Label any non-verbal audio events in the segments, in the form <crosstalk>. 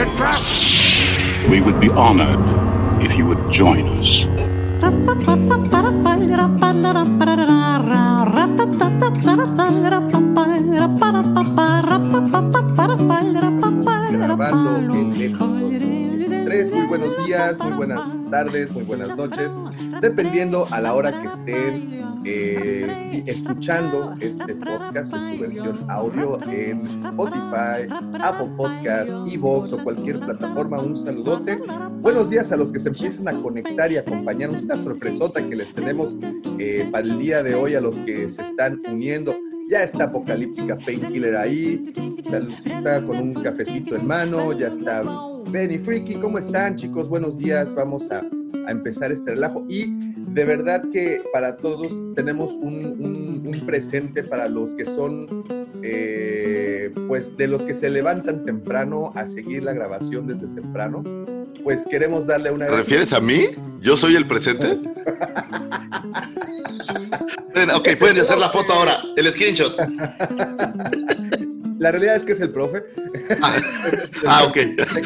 It's a trap! We would be honored if you would join us. Grabando el episodio 103. Muy buenos días, muy buenas tardes, muy buenas noches, dependiendo a la hora que estén eh, escuchando este podcast en su versión audio en Spotify, Apple Podcast, Evox o cualquier plataforma. Un saludote. Buenos días a los que se empiezan a conectar y acompañarnos. Sorpresota que les tenemos eh, para el día de hoy a los que se están uniendo. Ya está Apocalíptica Painkiller ahí, saludcita con un cafecito en mano, ya está Benny Freaky, ¿cómo están chicos? Buenos días, vamos a, a empezar este relajo y de verdad que para todos tenemos un, un- un presente para los que son, eh, pues de los que se levantan temprano a seguir la grabación desde temprano, pues queremos darle una ¿Te refieres a mí? ¿Yo soy el presente? Ok, pueden hacer la foto ahora, el screenshot. La realidad es que es el profe. Ah, <laughs> ah, ok.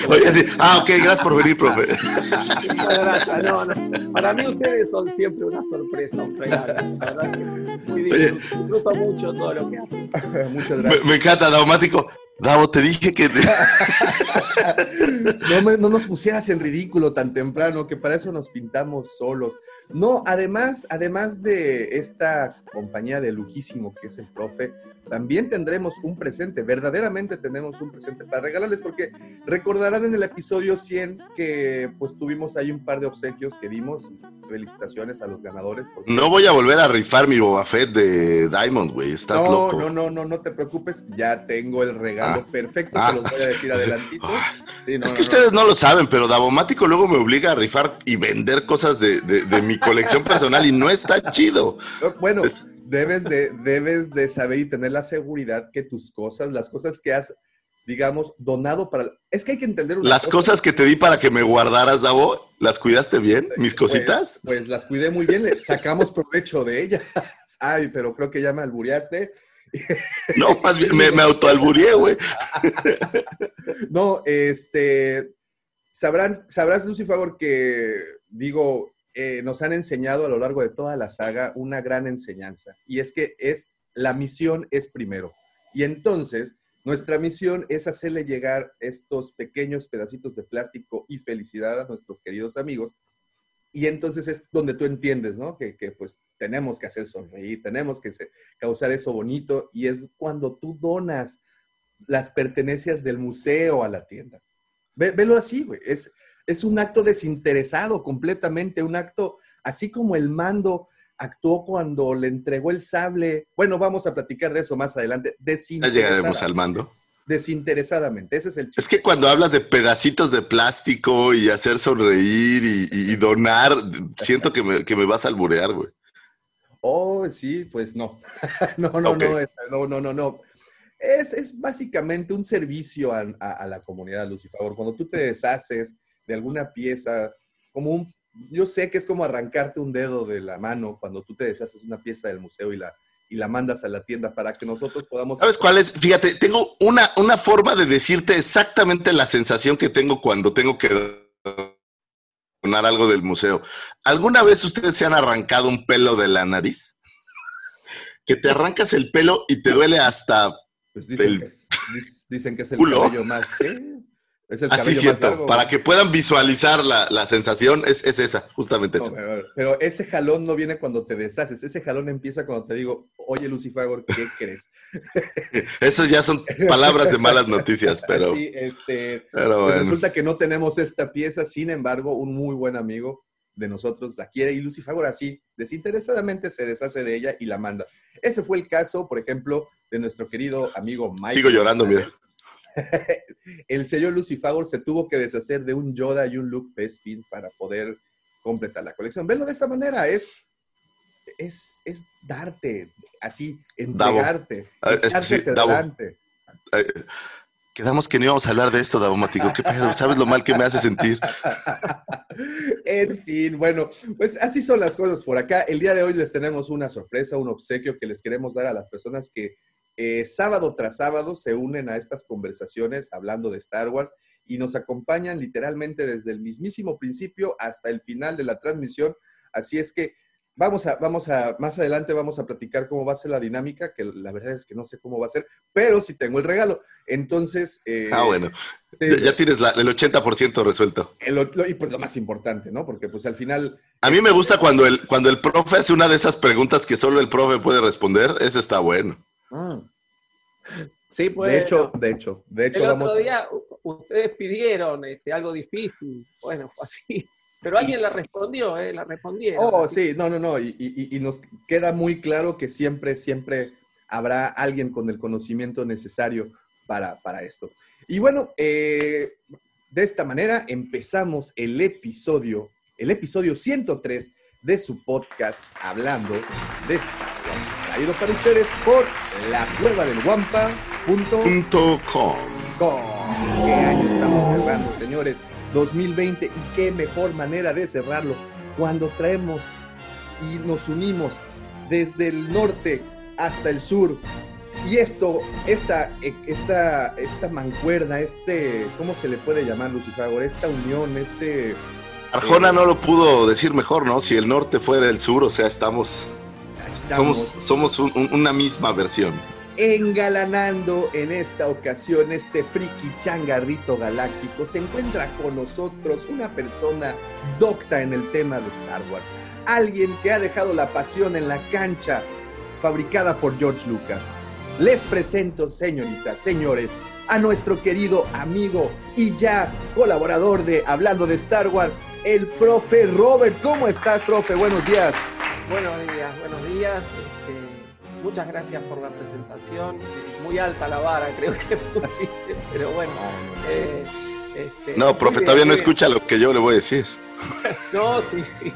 Oye, sí. Ah, ok, gracias por venir, profe. Muchas gracias. No, no. Para mí ustedes son siempre una sorpresa, un regalo. La verdad que muy bien. Disfruto mucho todo lo que hacen. <laughs> Muchas Me, gracias. me encanta, Daumático. Davo, te dije que... No, no nos pusieras en ridículo tan temprano, que para eso nos pintamos solos. No, además, además de esta compañía de lujísimo que es el profe, también tendremos un presente, verdaderamente tenemos un presente para regalarles, porque recordarán en el episodio 100 que pues tuvimos ahí un par de obsequios que dimos. Felicitaciones a los ganadores. por No voy a volver a rifar mi Boba Fett de Diamond, güey. Estás no, loco. no, no, no, no te preocupes, ya tengo el regalo Ah. perfecto, Ah. se los voy a decir adelantito. Ah. Sí, no, es que no. ustedes no lo saben, pero Davomático luego me obliga a rifar y vender cosas de, de- de mi colección personal y no está chido. <laughs> Bueno, Es- debes de, debes de saber y tener la seguridad que tus cosas, las cosas que has, digamos, donado para... Es que hay que entender una Las cosa, cosas que te di para que me guardaras, Davo, ¿las cuidaste bien? ¿Mis pues, cositas? Pues, las cuidé muy bien, sacamos provecho de ellas. Ay, pero creo que ya me albureaste. No, más bien me, me autoalburié, güey. No, este, sabrán, sabrás, Lucy Favor, que digo, eh, nos han enseñado a lo largo de toda la saga una gran enseñanza. Y es que es, la misión es primero. Y entonces, nuestra misión es hacerle llegar estos pequeños pedacitos de plástico y felicidad a nuestros queridos amigos. Y entonces es donde tú entiendes, ¿no? Que, que, pues tenemos que hacer sonreír, tenemos que causar eso bonito. Y es cuando tú donas las pertenencias del museo a la tienda. Ve- velo así, güey. Es, es un acto desinteresado completamente, un acto así como el mando actuó cuando le entregó el sable. Bueno, vamos a platicar de eso más adelante. Ya llegaremos al mando. Desinteresadamente, ese es el chiste. Es que cuando hablas de pedacitos de plástico y hacer sonreír y, y donar, siento que me, que me vas a alburear, güey. Oh, sí, pues no. <laughs> no, no, no, esa- no, no, no, no. Es, es básicamente un servicio a, a- a la comunidad, Lucifer. Cuando tú te deshaces de alguna pieza, como un, yo sé que es como arrancarte un dedo de la mano cuando tú te deshaces de una pieza del museo y la, y la mandas a la tienda para que nosotros podamos... ¿Sabes cuál es? Fíjate, tengo una, una forma de decirte exactamente la sensación que tengo cuando tengo que donar algo del museo. ¿Alguna vez ustedes se han arrancado un pelo de la nariz? <laughs> Que te arrancas el pelo y te duele hasta... Pues dicen, el que es, dic- dicen que es el culo. cabello más... ¿sí? Es el Así cabello más siento. largo. Para que puedan visualizar la, la sensación, es, es esa, justamente No, esa. pero, pero ese jalón no viene cuando te deshaces, ese jalón empieza cuando te digo, oye Lucifer, ¿qué <laughs> crees? <laughs> Eso ya son palabras de malas noticias, pero, Sí, este, pero pues resulta que no tenemos esta pieza, sin embargo, un muy buen amigo de nosotros la quiere y Lucifer así, desinteresadamente se deshace de ella y la manda. Ese fue el caso, por ejemplo, de nuestro querido amigo Mike. Sigo llorando, mira. <laughs> El señor Lucifagor se tuvo que deshacer de un Yoda y un Luke Bespin para poder completar la colección. Venlo de esa manera, es, es, es darte, así, entregarte, Ah, echarte sí, adelante. Eh, Quedamos que no íbamos a hablar de esto, Davomático. ¿Qué pedo? ¿Sabes lo mal que me hace sentir? <laughs> en fin, bueno, pues así son las cosas por acá. El día de hoy les tenemos una sorpresa, un obsequio que les queremos dar a las personas que eh, sábado tras sábado se unen a estas conversaciones hablando de Star Wars y nos acompañan literalmente desde el mismísimo principio hasta el final de la transmisión. Así es que vamos a, vamos a, más adelante vamos a platicar cómo va a ser la dinámica, que la verdad es que no sé cómo va a ser, pero sí tengo el regalo. Entonces... eh, Ah, bueno. eh, Ya, tienes la- el 80% resuelto. el- lo- y pues lo más importante, ¿no? Porque pues al final... A mí me gusta cuando el, cuando el profe hace una de esas preguntas que solo el profe puede responder. Eso está bueno. Mm. Sí, de hecho, de hecho, de hecho El vamos... otro día ustedes pidieron este, algo difícil, bueno, fue así. <laughs> Pero alguien la respondió, ¿eh? La respondieron. Oh, sí, no, no, no, y, y- y nos queda muy claro que siempre, siempre habrá alguien con el conocimiento necesario para, para esto. Y bueno, eh, de esta manera empezamos el episodio, el episodio 103 de su podcast Hablando de Wars, traído para ustedes por la cueva del guampa.com. ¿Qué año estamos cerrando, señores? 2020 y qué mejor manera de cerrarlo cuando traemos y nos unimos desde el norte hasta el sur. Y esto, esta, esta, esta mancuerna, este, ¿cómo se le puede llamar, Lucifer? Esta unión, este... Arjona no lo pudo decir mejor, ¿no? Si el norte fuera el sur, o sea, estamos, Estamos somos, somos un- un- una misma versión. engalanando en esta ocasión este friki changarrito galáctico. Se encuentra con nosotros una persona docta en el tema de Star Wars. Alguien que ha dejado la pasión en la cancha fabricada por George Lucas. Les presento, señoritas, señores, a nuestro querido amigo y ya colaborador de Hablando de Star Wars, el profe Robert. ¿Cómo estás, profe? Buenos días. Buenos días, buenos días. Este, muchas gracias por la presentación. Eh, Muy alta la vara, <laughs> creo que pusiste, pero bueno. eh, este, No, profe, muy bien, todavía no bien. escucha lo que yo le voy a decir. <laughs> No, sí, sí.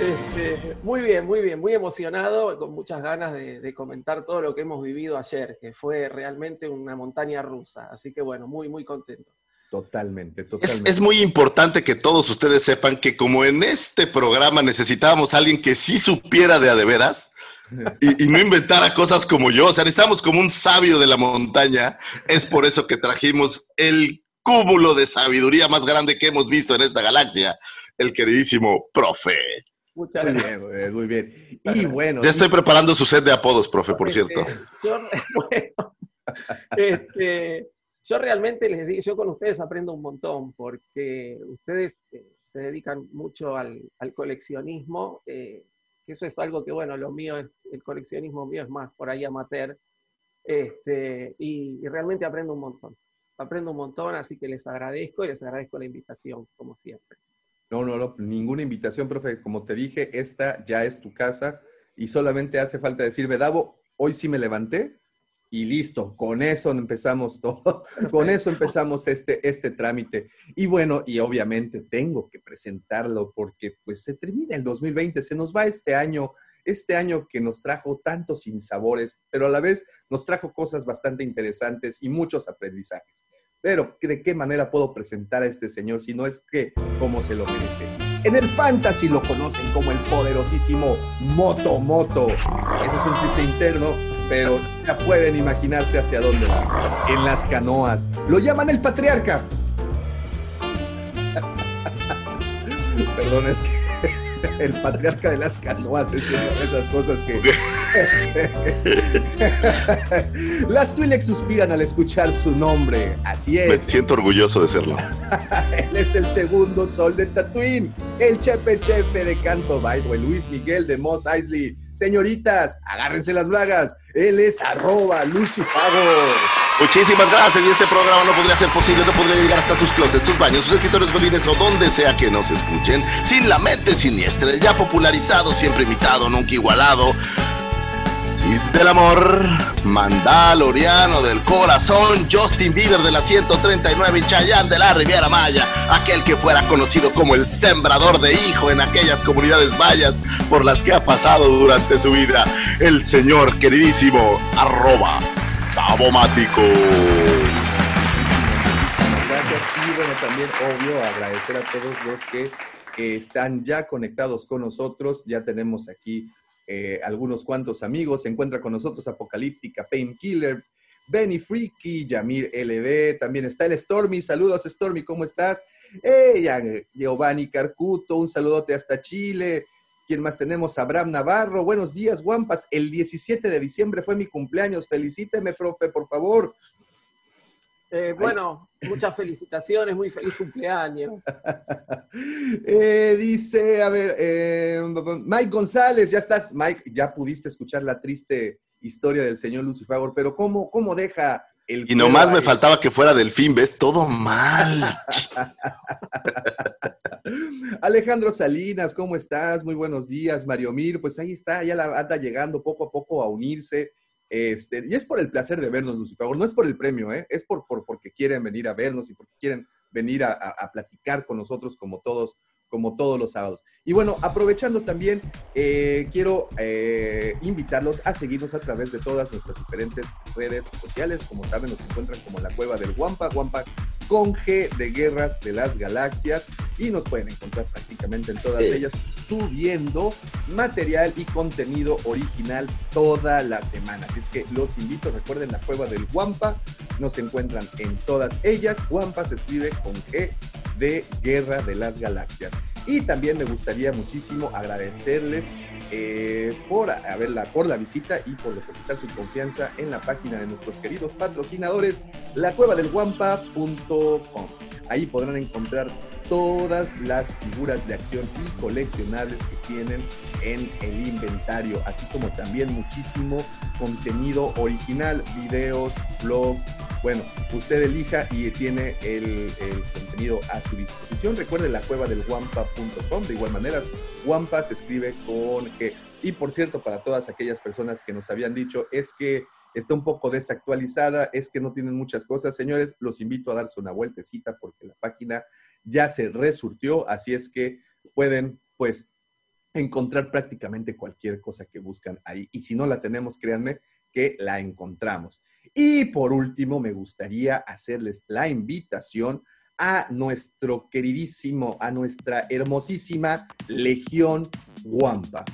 Este, muy bien, muy bien, muy emocionado, con muchas ganas de, de comentar todo lo que hemos vivido ayer, que fue realmente una montaña rusa. Así que bueno, muy, muy contento. Totalmente, Es, totalmente. es muy importante que todos ustedes sepan que como en este programa necesitábamos a alguien que sí supiera de a de veras <laughs> y, y no inventara cosas como yo, o sea, necesitamos como un sabio de la montaña, es por eso que trajimos el cúmulo de sabiduría más grande que hemos visto en esta galaxia, el queridísimo profe. Muchas Muy gracias. bien, eh, muy bien. Y bueno, Ya estoy preparando su set de apodos, profe, por Este, cierto. yo, <laughs> bueno, este, yo realmente les digo, yo con ustedes aprendo un montón, porque ustedes eh, se dedican mucho al, al coleccionismo, eh, que eso es algo que, bueno, lo mío el coleccionismo mío es más por ahí amateur, este, y, y realmente aprendo un montón. Aprendo un montón, así que les agradezco y les agradezco la invitación, como siempre. no, no, no, ninguna invitación, profe. Como te dije, esta ya es tu casa y solamente hace falta decir, Vedavo, hoy sí me levanté y listo. Con eso empezamos <laughs> todo. Con eso empezamos este, este trámite. Y bueno, y obviamente tengo que presentarlo porque pues se termina el 2020, se nos va este año, este año que nos trajo tantos sinsabores, pero a la vez nos trajo cosas bastante interesantes y muchos aprendizajes. Pero, ¿de qué manera puedo presentar a este señor si no es que como se lo merece? En el fantasy lo conocen como el poderosísimo Moto Moto. Ese es un chiste interno, pero ya pueden imaginarse hacia dónde va. En las canoas. Lo llaman el patriarca. <laughs> Perdón, es que <laughs> el patriarca de las canoas es una de esas cosas que... <laughs> las Twi'lek suspiran al escuchar su nombre. Así Me es. siento orgulloso de serlo. Él es el segundo sol de Tatooine, el chepe chepe de Canto Bight o el Luis Miguel de Moss Eisley. Señoritas, agárrense las bragas. Él es arroba Lucy. Muchísimas gracias. Y este programa no podría ser posible, no podría llegar hasta sus closets, sus baños, sus escritorios godines o donde sea que nos escuchen. Sin la mente siniestra, ya popularizado, siempre imitado, nunca igualado. Del amor, Mandaloriano del corazón, Justin Bieber de la 139 y Chayanne de la Riviera Maya, aquel que fuera conocido como el sembrador de hijo en aquellas comunidades mayas por las que ha pasado durante su vida, el señor queridísimo arroba tabomático. Gracias y bueno, también obvio agradecer a todos los que están ya conectados con nosotros. Ya tenemos aquí eh, algunos cuantos amigos. Se encuentra con nosotros Apocalíptica, Painkiller, Benny Freaky, Yamir LD, también está el Stormy. Saludos, Stormy, ¿cómo estás? Hey, Giovanni Carcuto, un saludote hasta Chile. ¿Quién más tenemos? Abraham Navarro. Buenos días, Guampas. El 17 de diciembre fue mi cumpleaños. Felicíteme, profe, por favor. Eh, bueno, muchas felicitaciones, muy feliz cumpleaños. <laughs> Eh, dice, a ver, eh, Mike González, ya estás, Mike, ya pudiste escuchar la triste historia del señor Lucifer, pero ¿cómo, cómo deja el... Y nomás me faltaba que fuera delfín, ¿ves? Todo mal. <laughs> Alejandro Salinas, ¿cómo estás? Muy buenos días. Mario Mir, pues ahí está, ya la anda llegando poco a poco a unirse. Este, y es por el placer de vernos, Lucifer, no es por el premio, ¿eh? es por, por, porque quieren venir a vernos y porque quieren venir a platicar con nosotros como todos como todos los sábados. Y bueno, aprovechando también, eh, quiero eh, invitarlos a seguirnos a través de todas nuestras diferentes redes sociales. Como saben, nos encuentran como la cueva del Guampa, Guampa con G de Guerras de las Galaxias. Y nos pueden encontrar prácticamente en todas ellas subiendo material y contenido original toda la semana. Así es que los invito, recuerden la cueva del Guampa, nos encuentran en todas ellas. Guampa se escribe con G de Guerra de las Galaxias. Y también me gustaría muchísimo agradecerles eh, por, la, por la visita y por depositar su confianza en la página de nuestros queridos patrocinadores, lacuevadelguampa.com. Ahí podrán encontrar todas las figuras de acción y coleccionables que tienen en el inventario, así como también muchísimo contenido original, videos, blogs. Bueno, usted elija y tiene el, contenido a su disposición. Recuerde la cueva del wampa.com. De igual manera, Wampa se escribe con G. Y por cierto, para todas aquellas personas que nos habían dicho, es que está un poco desactualizada, es que no tienen muchas cosas. Señores, los invito a darse una vueltecita porque la página ya se resurtió, así es que pueden, pues, encontrar prácticamente cualquier cosa que buscan ahí. Y si no la tenemos, créanme que la encontramos. Y por último, me gustaría hacerles la invitación a nuestro queridísimo, a nuestra hermosísima Legión Guampa.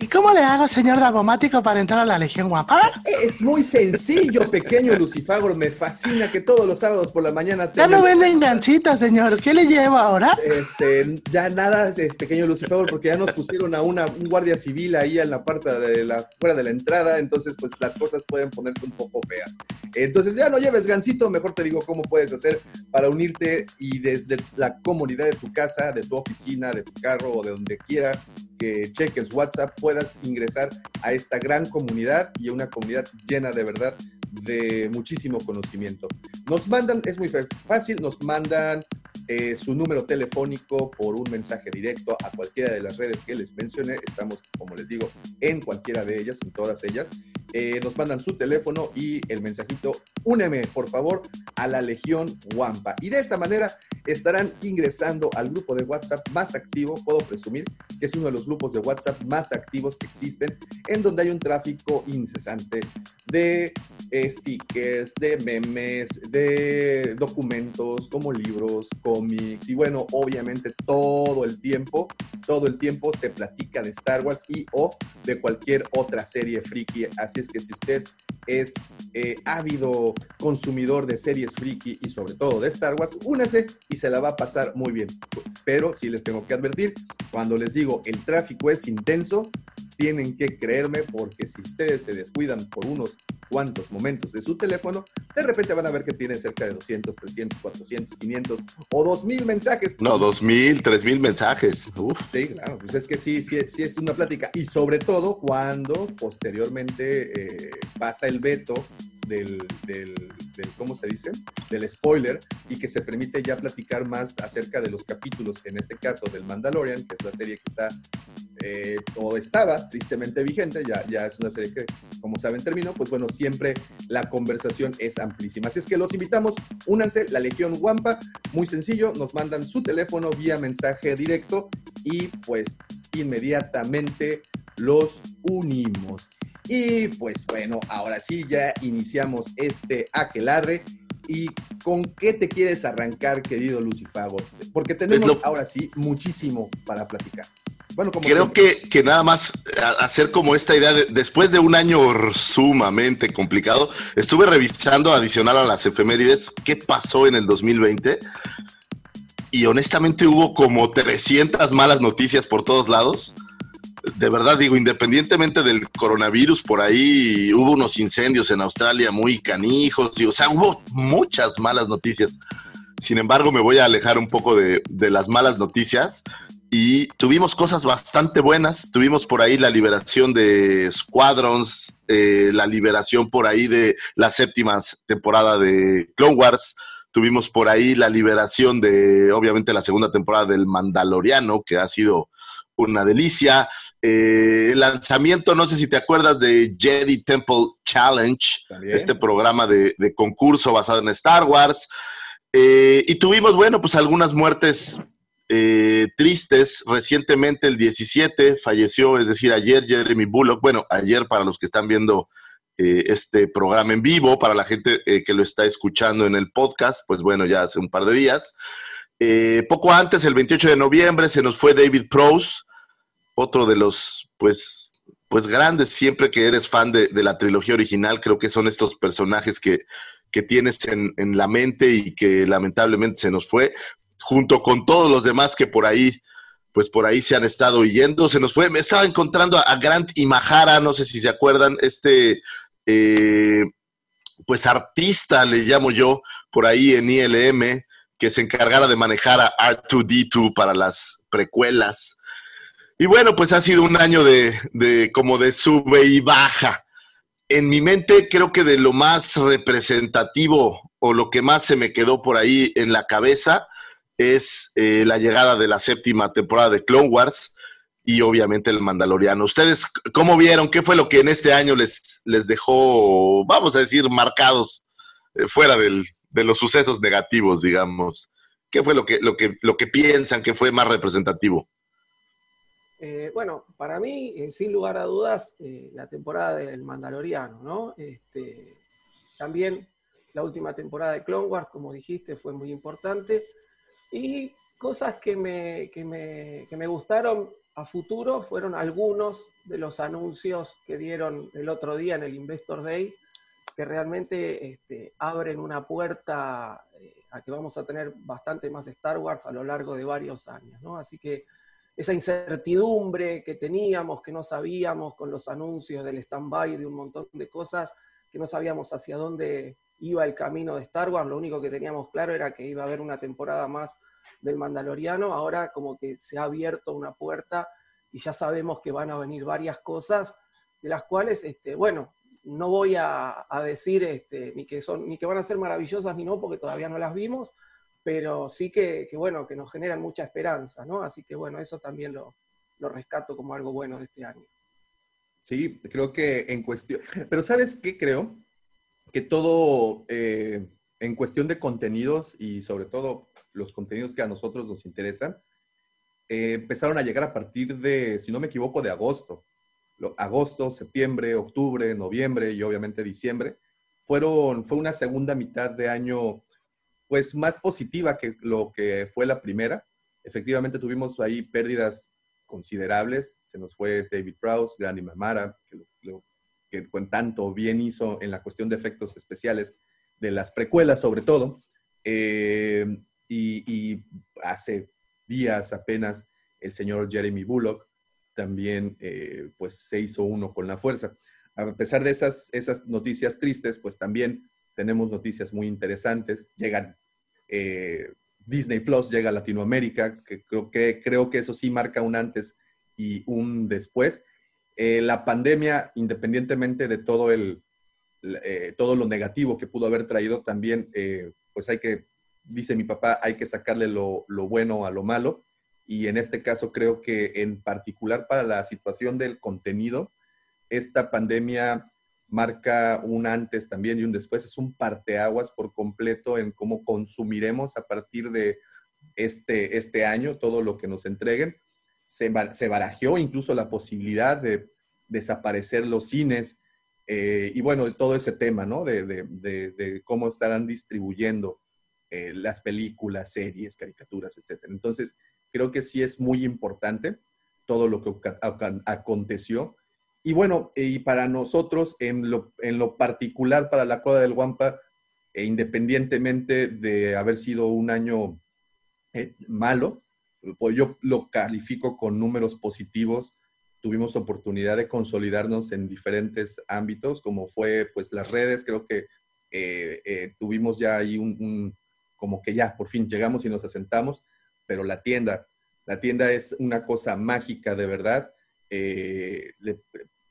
¿Y cómo le hago, señor Dagomático, para entrar a la Legión Guapa? Es muy sencillo, pequeño Lucifagor. Me fascina que todos los sábados por la mañana... Ya no venden gancitas, señor. ¿Qué le llevo ahora? Este, ya nada es pequeño Lucifagor, porque ya nos pusieron a una, un guardia civil ahí en la parte de la, fuera de la entrada, entonces pues las cosas pueden ponerse un poco feas. Entonces ya no lleves gancito, mejor te digo cómo puedes hacer para unirte y desde la comunidad de tu casa, de tu oficina, de tu carro o de donde quiera que cheques WhatsApp puedas ingresar a esta gran comunidad y una comunidad llena de verdad de muchísimo conocimiento. Nos mandan, es muy fácil, nos mandan eh, su número telefónico por un mensaje directo a cualquiera de las redes que les mencioné. Estamos, como les digo, en cualquiera de ellas, en todas ellas. Eh, nos mandan su teléfono y el mensajito, úneme por favor a la Legión Wampa. Y de esa manera estarán ingresando al grupo de WhatsApp más activo, puedo presumir que es uno de los grupos de WhatsApp más activos que existen, en donde hay un tráfico incesante de eh, stickers, de memes, de documentos como libros, cómics y bueno, obviamente todo el tiempo, todo el tiempo se platica de Star Wars y o de cualquier otra serie friki. Así es que si usted es eh, ávido consumidor de series friki y sobre todo de Star Wars, únese y se la va a pasar muy bien. Pues, pero sí les tengo que advertir, cuando les digo el tráfico es intenso, tienen que creerme porque si ustedes se descuidan por unos cuantos momentos de su teléfono, de repente van a ver que tiene cerca de 200, 300, 400, 500 o 2000 mensajes. No, 2000, 3000 mensajes. Uf. Sí, claro, pues es que sí, sí, sí es una plática. Y sobre todo cuando posteriormente eh, pasa el veto del, del, del, ¿cómo se dice? Del spoiler y que se permite ya platicar más acerca de los capítulos, en este caso del Mandalorian, que es la serie que está, eh, o estaba tristemente vigente, ya, ya es una serie que, como saben, terminó, pues bueno, siempre la conversación es amplísima. Así es que los invitamos, únanse, la Legión Wampa, muy sencillo, nos mandan su teléfono vía mensaje directo y pues inmediatamente los unimos. Y pues bueno, ahora sí, ya iniciamos este aquelarre. ¿Y con qué te quieres arrancar, querido Lucifago? Porque tenemos Pues lo- ahora sí muchísimo para platicar. Bueno, como Creo que, que nada más a- hacer como esta idea, de- después de un año sumamente complicado, estuve revisando adicional a las efemérides qué pasó en el 2020 y honestamente hubo como 300 malas noticias por todos lados. De verdad digo, independientemente del coronavirus, por ahí hubo unos incendios en Australia muy canijos, y, o sea, hubo muchas malas noticias. Sin embargo, me voy a alejar un poco de, de las malas noticias y tuvimos cosas bastante buenas. Tuvimos por ahí la liberación de Squadrons, eh, la liberación por ahí de la séptima temporada de Clone Wars. Tuvimos por ahí la liberación de, obviamente, la segunda temporada del Mandaloriano, que ha sido una delicia. Eh, el lanzamiento, no sé si te acuerdas de Jedi Temple Challenge, También. este programa de, de concurso basado en Star Wars. Eh, y tuvimos, bueno, pues algunas muertes eh, tristes. Recientemente, el 17, falleció, es decir, ayer Jeremy Bullock. Bueno, ayer para los que están viendo eh, este programa en vivo, para la gente eh, que lo está escuchando en el podcast, pues bueno, ya hace un par de días. Eh, poco antes, el 28 de noviembre, se nos fue David Prose, otro de los, pues, pues grandes, siempre que eres fan de, la trilogía original, creo que son estos personajes que, que tienes en, en la mente y que lamentablemente se nos fue, junto con todos los demás que por ahí, pues por ahí se han estado yendo, se nos fue, me estaba encontrando a, Grant Imahara, no sé si se acuerdan, este, eh, pues artista, le llamo yo, por ahí en ILM, que se encargara de manejar a R2D2 para las precuelas. Y bueno, pues ha sido un año de, de como de sube y baja. En mi mente creo que de lo más representativo o lo que más se me quedó por ahí en la cabeza es eh, la llegada de la séptima temporada de Clone Wars y obviamente el Mandaloriano. ¿Ustedes cómo vieron? ¿Qué fue lo que en este año les, les dejó, vamos a decir, marcados eh, fuera de los sucesos negativos, digamos? ¿Qué fue lo que, lo, que, lo que piensan que fue más representativo? Eh, bueno, para mí, sin lugar a dudas, la temporada del Mandaloriano, ¿no? Este, también la última temporada de Clone Wars, como dijiste, fue muy importante. Y cosas que me, que me, que me gustaron a futuro fueron algunos de los anuncios que dieron el otro día en el Investor Day, que realmente este, abren una puerta eh, a que vamos a tener bastante más Star Wars a lo largo de varios años, ¿no? Así que esa incertidumbre que teníamos, que no sabíamos con los anuncios del stand-by, de un montón de cosas, que no sabíamos hacia dónde iba el camino de Star Wars, lo único que teníamos claro era que iba a haber una temporada más del Mandaloriano, ahora como que se ha abierto una puerta y ya sabemos que van a venir varias cosas, de las cuales, este, bueno, no voy a, decir este, ni, que son, ni que van a ser maravillosas ni no, porque todavía no las vimos, pero sí que, que, bueno, que nos generan mucha esperanza, ¿no? Así que bueno, eso también lo, lo rescato como algo bueno de este año. Sí, creo que en cuestión, pero ¿sabes qué creo? Que todo eh, en cuestión de contenidos y sobre todo los contenidos que a nosotros nos interesan, eh, empezaron a llegar a partir de, si no me equivoco, de agosto. Lo, agosto, septiembre, octubre, noviembre y obviamente diciembre. Fueron, fue una segunda mitad de año pues más positiva que lo que fue la primera. Efectivamente tuvimos ahí pérdidas considerables. Se nos fue David Prowse, Granny Mamara, que, lo, que con tanto bien hizo en la cuestión de efectos especiales de las precuelas sobre todo. Eh, y, hace días apenas el señor Jeremy Bullock también eh, pues se hizo uno con la fuerza. a pesar de esas, esas noticias tristes, pues también tenemos noticias muy interesantes. Llegan, eh, Disney Plus llega a Latinoamérica, que creo, que creo que eso sí marca un antes y un después. Eh, la pandemia, independientemente de todo, el, eh, todo lo negativo que pudo haber traído, también, pues hay que, dice mi papá, hay que sacarle lo, lo bueno a lo malo. Y en este caso creo que en particular para la situación del contenido, esta pandemia marca un antes también y un después, es un parteaguas por completo en cómo consumiremos a partir de este, este año todo lo que nos entreguen. Se, barajeó incluso la posibilidad de desaparecer los cines eh, y bueno, todo ese tema, ¿no? De, cómo estarán distribuyendo eh, las películas, series, caricaturas, etc. Entonces, creo que sí es muy importante todo lo que aconteció y bueno, y para nosotros, en lo, en lo particular, para la Coda del Guampa, e independientemente de haber sido un año eh, malo, yo lo califico con números positivos. Tuvimos oportunidad de consolidarnos en diferentes ámbitos, como fue pues las redes. Creo que eh, eh, tuvimos ya ahí un, como que ya por fin llegamos y nos asentamos, pero la tienda, la tienda es una cosa mágica de verdad. Eh,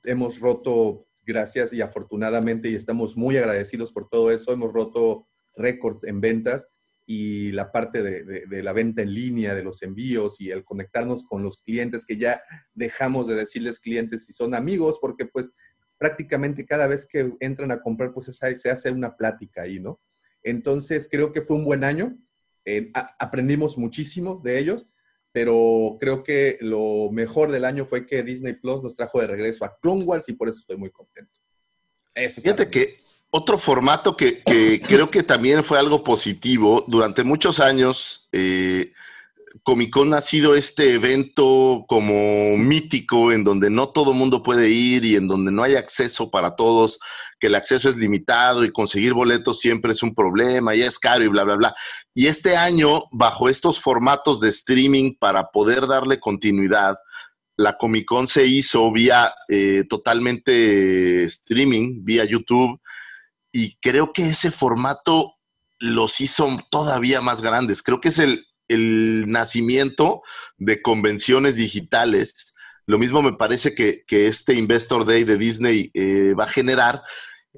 hemos roto, gracias y afortunadamente, y estamos muy agradecidos por todo eso, hemos roto récords en ventas y la parte de, la venta en línea, de los envíos y el conectarnos con los clientes, que ya dejamos de decirles clientes si son amigos, porque pues prácticamente cada vez que entran a comprar, pues se hace una plática ahí, ¿no? Entonces creo que fue un buen año, eh, aprendimos muchísimo de ellos pero creo que lo mejor del año fue que Disney Plus nos trajo de regreso a Clone Wars y por eso estoy muy contento. Eso Fíjate que otro formato que, <coughs> creo que también fue algo positivo, durante muchos años eh, Comic Con ha sido este evento como mítico en donde no todo mundo puede ir y en donde no hay acceso para todos, que el acceso es limitado y conseguir boletos siempre es un problema y es caro y bla, bla, bla. Y este año, bajo estos formatos de streaming para poder darle continuidad, la Comic Con se hizo vía eh, totalmente streaming, vía YouTube, y creo que ese formato los hizo todavía más grandes. Creo que es el, el nacimiento de convenciones digitales. Lo mismo me parece que, este Investor Day de Disney eh, va a generar,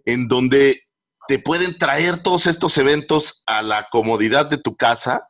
en donde te pueden traer todos estos eventos a la comodidad de tu casa.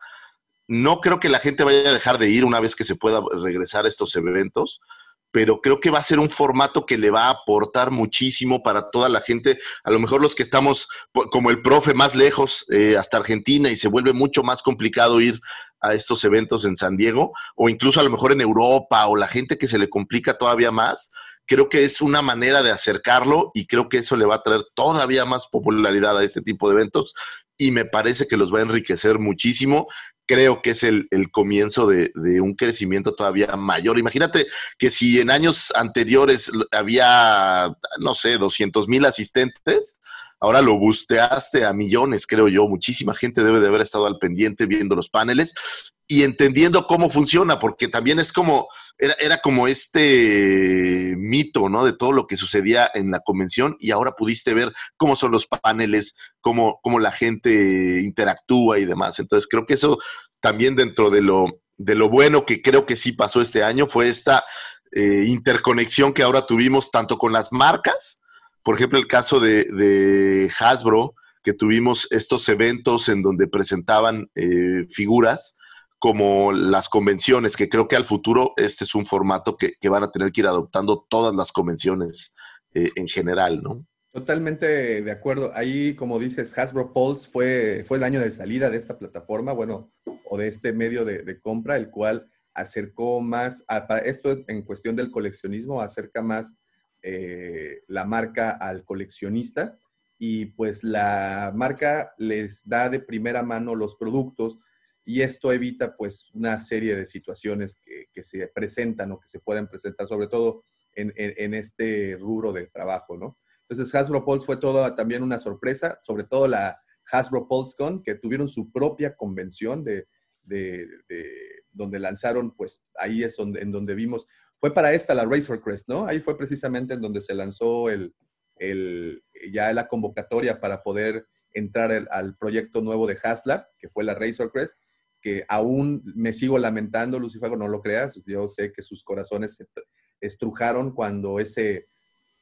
No creo que la gente vaya a dejar de ir una vez que se pueda regresar a estos eventos, pero creo que va a ser un formato que le va a aportar muchísimo para toda la gente. A lo mejor los que estamos como el profe más lejos, eh, hasta Argentina, y se vuelve mucho más complicado ir a estos eventos en San Diego, o incluso a lo mejor en Europa, o la gente que se le complica todavía más. Creo que es una manera de acercarlo y creo que eso le va a traer todavía más popularidad a este tipo de eventos y me parece que los va a enriquecer muchísimo creo que es el, comienzo de, un crecimiento todavía mayor. Imagínate que si en años anteriores había, no sé, 200 mil asistentes, ahora lo busteaste a millones, creo yo. Muchísima gente debe de haber estado al pendiente viendo los paneles y entendiendo cómo funciona, porque también es como, era, era como este mito, ¿no? De todo lo que sucedía en la convención y ahora pudiste ver cómo son los paneles, cómo, cómo la gente interactúa y demás. Entonces creo que eso también dentro de lo, de lo bueno que creo que sí pasó este año fue esta eh, interconexión que ahora tuvimos tanto con las marcas, por ejemplo el caso de, Hasbro, que tuvimos estos eventos en donde presentaban eh, figuras como las convenciones, que creo que al futuro este es un formato que, van a tener que ir adoptando todas las convenciones eh, en general, ¿no? Totalmente de acuerdo. Ahí, como dices, Hasbro Pulse fue, fue el año de salida de esta plataforma, bueno, o de este medio de, compra, el cual acercó más, a, esto en cuestión del coleccionismo, acerca más eh, la marca al coleccionista y pues la marca les da de primera mano los productos y esto evita pues una serie de situaciones que, se presentan o que se pueden presentar, sobre todo en, en este rubro de trabajo, ¿no? Entonces Hasbro Pulse fue todo también una sorpresa, sobre todo la Hasbro PulseCon, que tuvieron su propia convención de, donde lanzaron, pues ahí es donde, en donde vimos, fue para esta la Razor Crest, ¿no? Ahí fue precisamente en donde se lanzó el, el, ya la convocatoria para poder entrar al, proyecto nuevo de Haslab, que fue la Razor Crest, que aún me sigo lamentando, Lucifago, no lo creas, yo sé que sus corazones se estrujaron cuando ese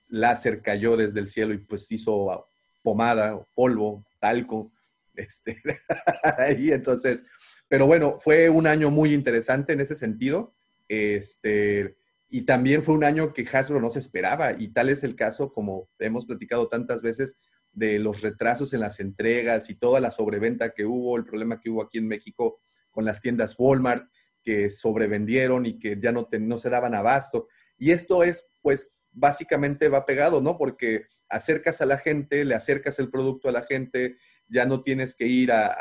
láser cayó desde el cielo y pues hizo pomada, polvo, talco, <laughs> este, <laughs> y entonces, pero bueno, fue un año muy interesante en ese sentido, este, y también fue un año que Hasbro no se esperaba, y tal es el caso, como hemos platicado tantas veces, de los retrasos en las entregas y toda la sobreventa que hubo, el problema que hubo aquí en México con las tiendas Walmart que sobrevendieron y que ya no, no se daban abasto. Y esto es, pues, básicamente va pegado, ¿no? Porque acercas a la gente, le acercas el producto a la gente, ya no tienes que ir a,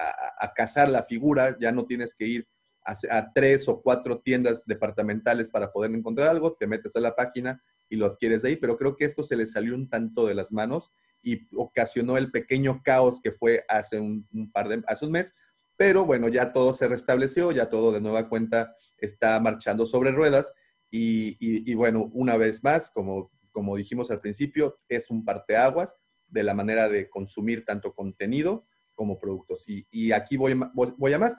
cazar la figura, ya no tienes que ir a, tres o cuatro tiendas departamentales para poder encontrar algo, te metes a la página y lo adquieres de ahí, pero creo que esto se le salió un tanto de las manos y ocasionó el pequeño caos que fue hace un, par de, hace un mes, pero bueno, ya todo se restableció, ya todo de nueva cuenta está marchando sobre ruedas y, bueno, una vez más, como, como dijimos al principio, es un parteaguas de la manera de consumir tanto contenido como productos. Y, aquí voy, voy a más.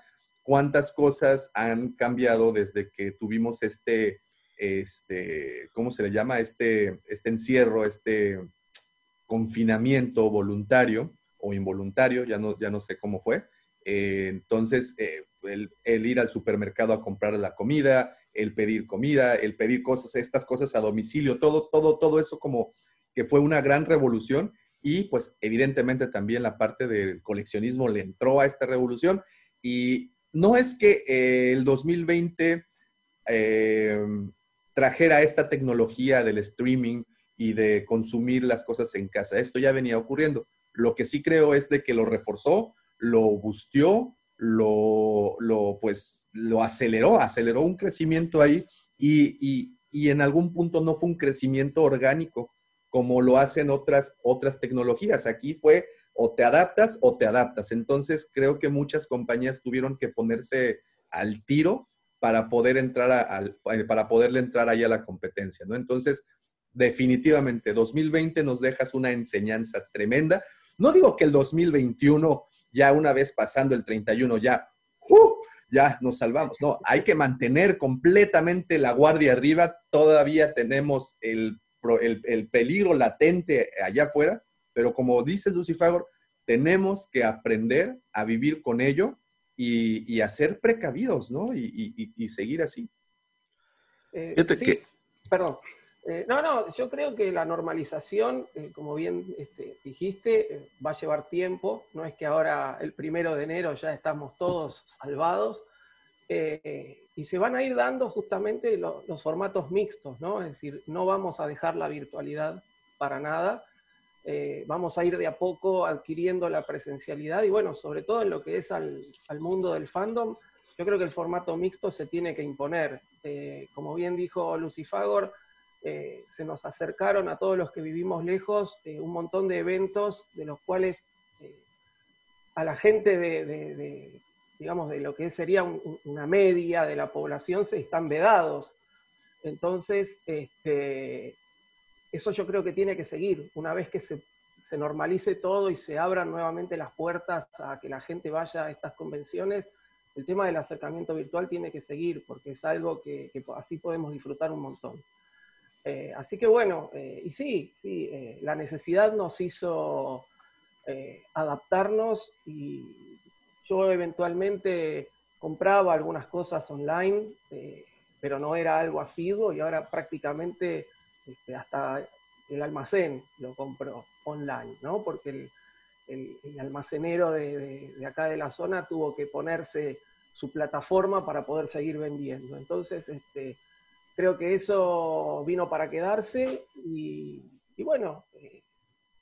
¿Cuántas cosas han cambiado desde que tuvimos este, este, ¿cómo se le llama? Este, este encierro, este confinamiento voluntario o involuntario, ya no, ya no sé cómo fue. Eh, entonces, eh, el, ir al supermercado a comprar la comida, el pedir comida, el pedir cosas, estas cosas a domicilio, todo, todo, todo eso como que fue una gran revolución y pues evidentemente también la parte del coleccionismo le entró a esta revolución y no es que eh, el 2020 trajera esta tecnología del streaming y de consumir las cosas en casa. Esto ya venía ocurriendo. Lo que sí creo es de que lo reforzó, lo bustió, lo, lo pues, lo aceleró, aceleró un crecimiento ahí y, y, en algún punto no fue un crecimiento orgánico como lo hacen otras, otras tecnologías. Aquí fue o te adaptas o te adaptas. Entonces creo que muchas compañías tuvieron que ponerse al tiro para poder entrar a, eh, para poderle entrar ahí a la competencia, ¿no? Entonces, definitivamente, 2020 nos dejas una enseñanza tremenda. No digo que el 2021, ya una vez pasando el 31, ya, ¡uh! ya nos salvamos. No, hay que mantener completamente la guardia arriba. Todavía tenemos el, el, peligro latente allá afuera, pero como dice Lucifagor, tenemos que aprender a vivir con ello y, a ser precavidos, ¿no? Y, seguir así. Eh, perdón. Eh, no, no, yo creo que la normalización, eh, como bien este, dijiste, va a llevar tiempo. No es que ahora el primero de enero ya estamos todos salvados. y se van a ir dando justamente los formatos mixtos, ¿no? Es decir, no vamos a dejar la virtualidad para nada. Eh, vamos a ir de a poco adquiriendo la presencialidad y bueno, sobre todo en lo que es al, mundo del fandom, yo creo que el formato mixto se tiene que imponer. Eh, como bien dijo Lucifagor, eh, se nos acercaron a todos los que vivimos lejos un montón de eventos de los cuales a la gente de, digamos, de lo que sería una media de la población se están vedados. Entonces, este, eso yo creo que tiene que seguir. Una vez que se, normalice todo y se abran nuevamente las puertas a que la gente vaya a estas convenciones, el tema del acercamiento virtual tiene que seguir, porque es algo que, así podemos disfrutar un montón. Eh, así que bueno, eh, y sí, sí eh, la necesidad nos hizo adaptarnos y yo eventualmente compraba algunas cosas online, pero no era algo asiduo y ahora prácticamente este, hasta el almacén lo compró online, ¿no? Porque el, almacenero de, acá de la zona tuvo que ponerse su plataforma para poder seguir vendiendo. Entonces, este, creo que eso vino para quedarse y, bueno, eh,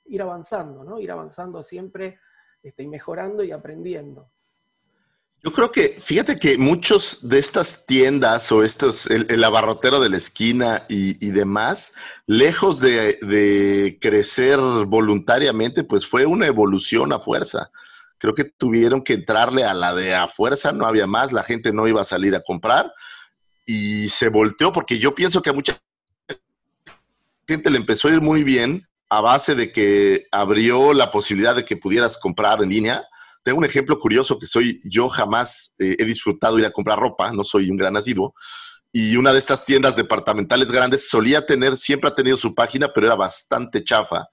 ir avanzando, ¿no? Ir avanzando siempre este, y mejorando y aprendiendo. Yo creo que, fíjate que muchos de estas tiendas o estos, el, abarrotero de la esquina y, demás, lejos de, crecer voluntariamente, pues fue una evolución a fuerza. Creo que tuvieron que entrarle a la de a fuerza, no había más, la gente no iba a salir a comprar y se volteó porque yo pienso que a mucha gente le empezó a ir muy bien a base de que abrió la posibilidad de que pudieras comprar en línea. Tengo un ejemplo curioso que soy, yo jamás eh, he disfrutado ir a comprar ropa, no soy un gran asiduo, y una de estas tiendas departamentales grandes solía tener, siempre ha tenido su página, pero era bastante chafa.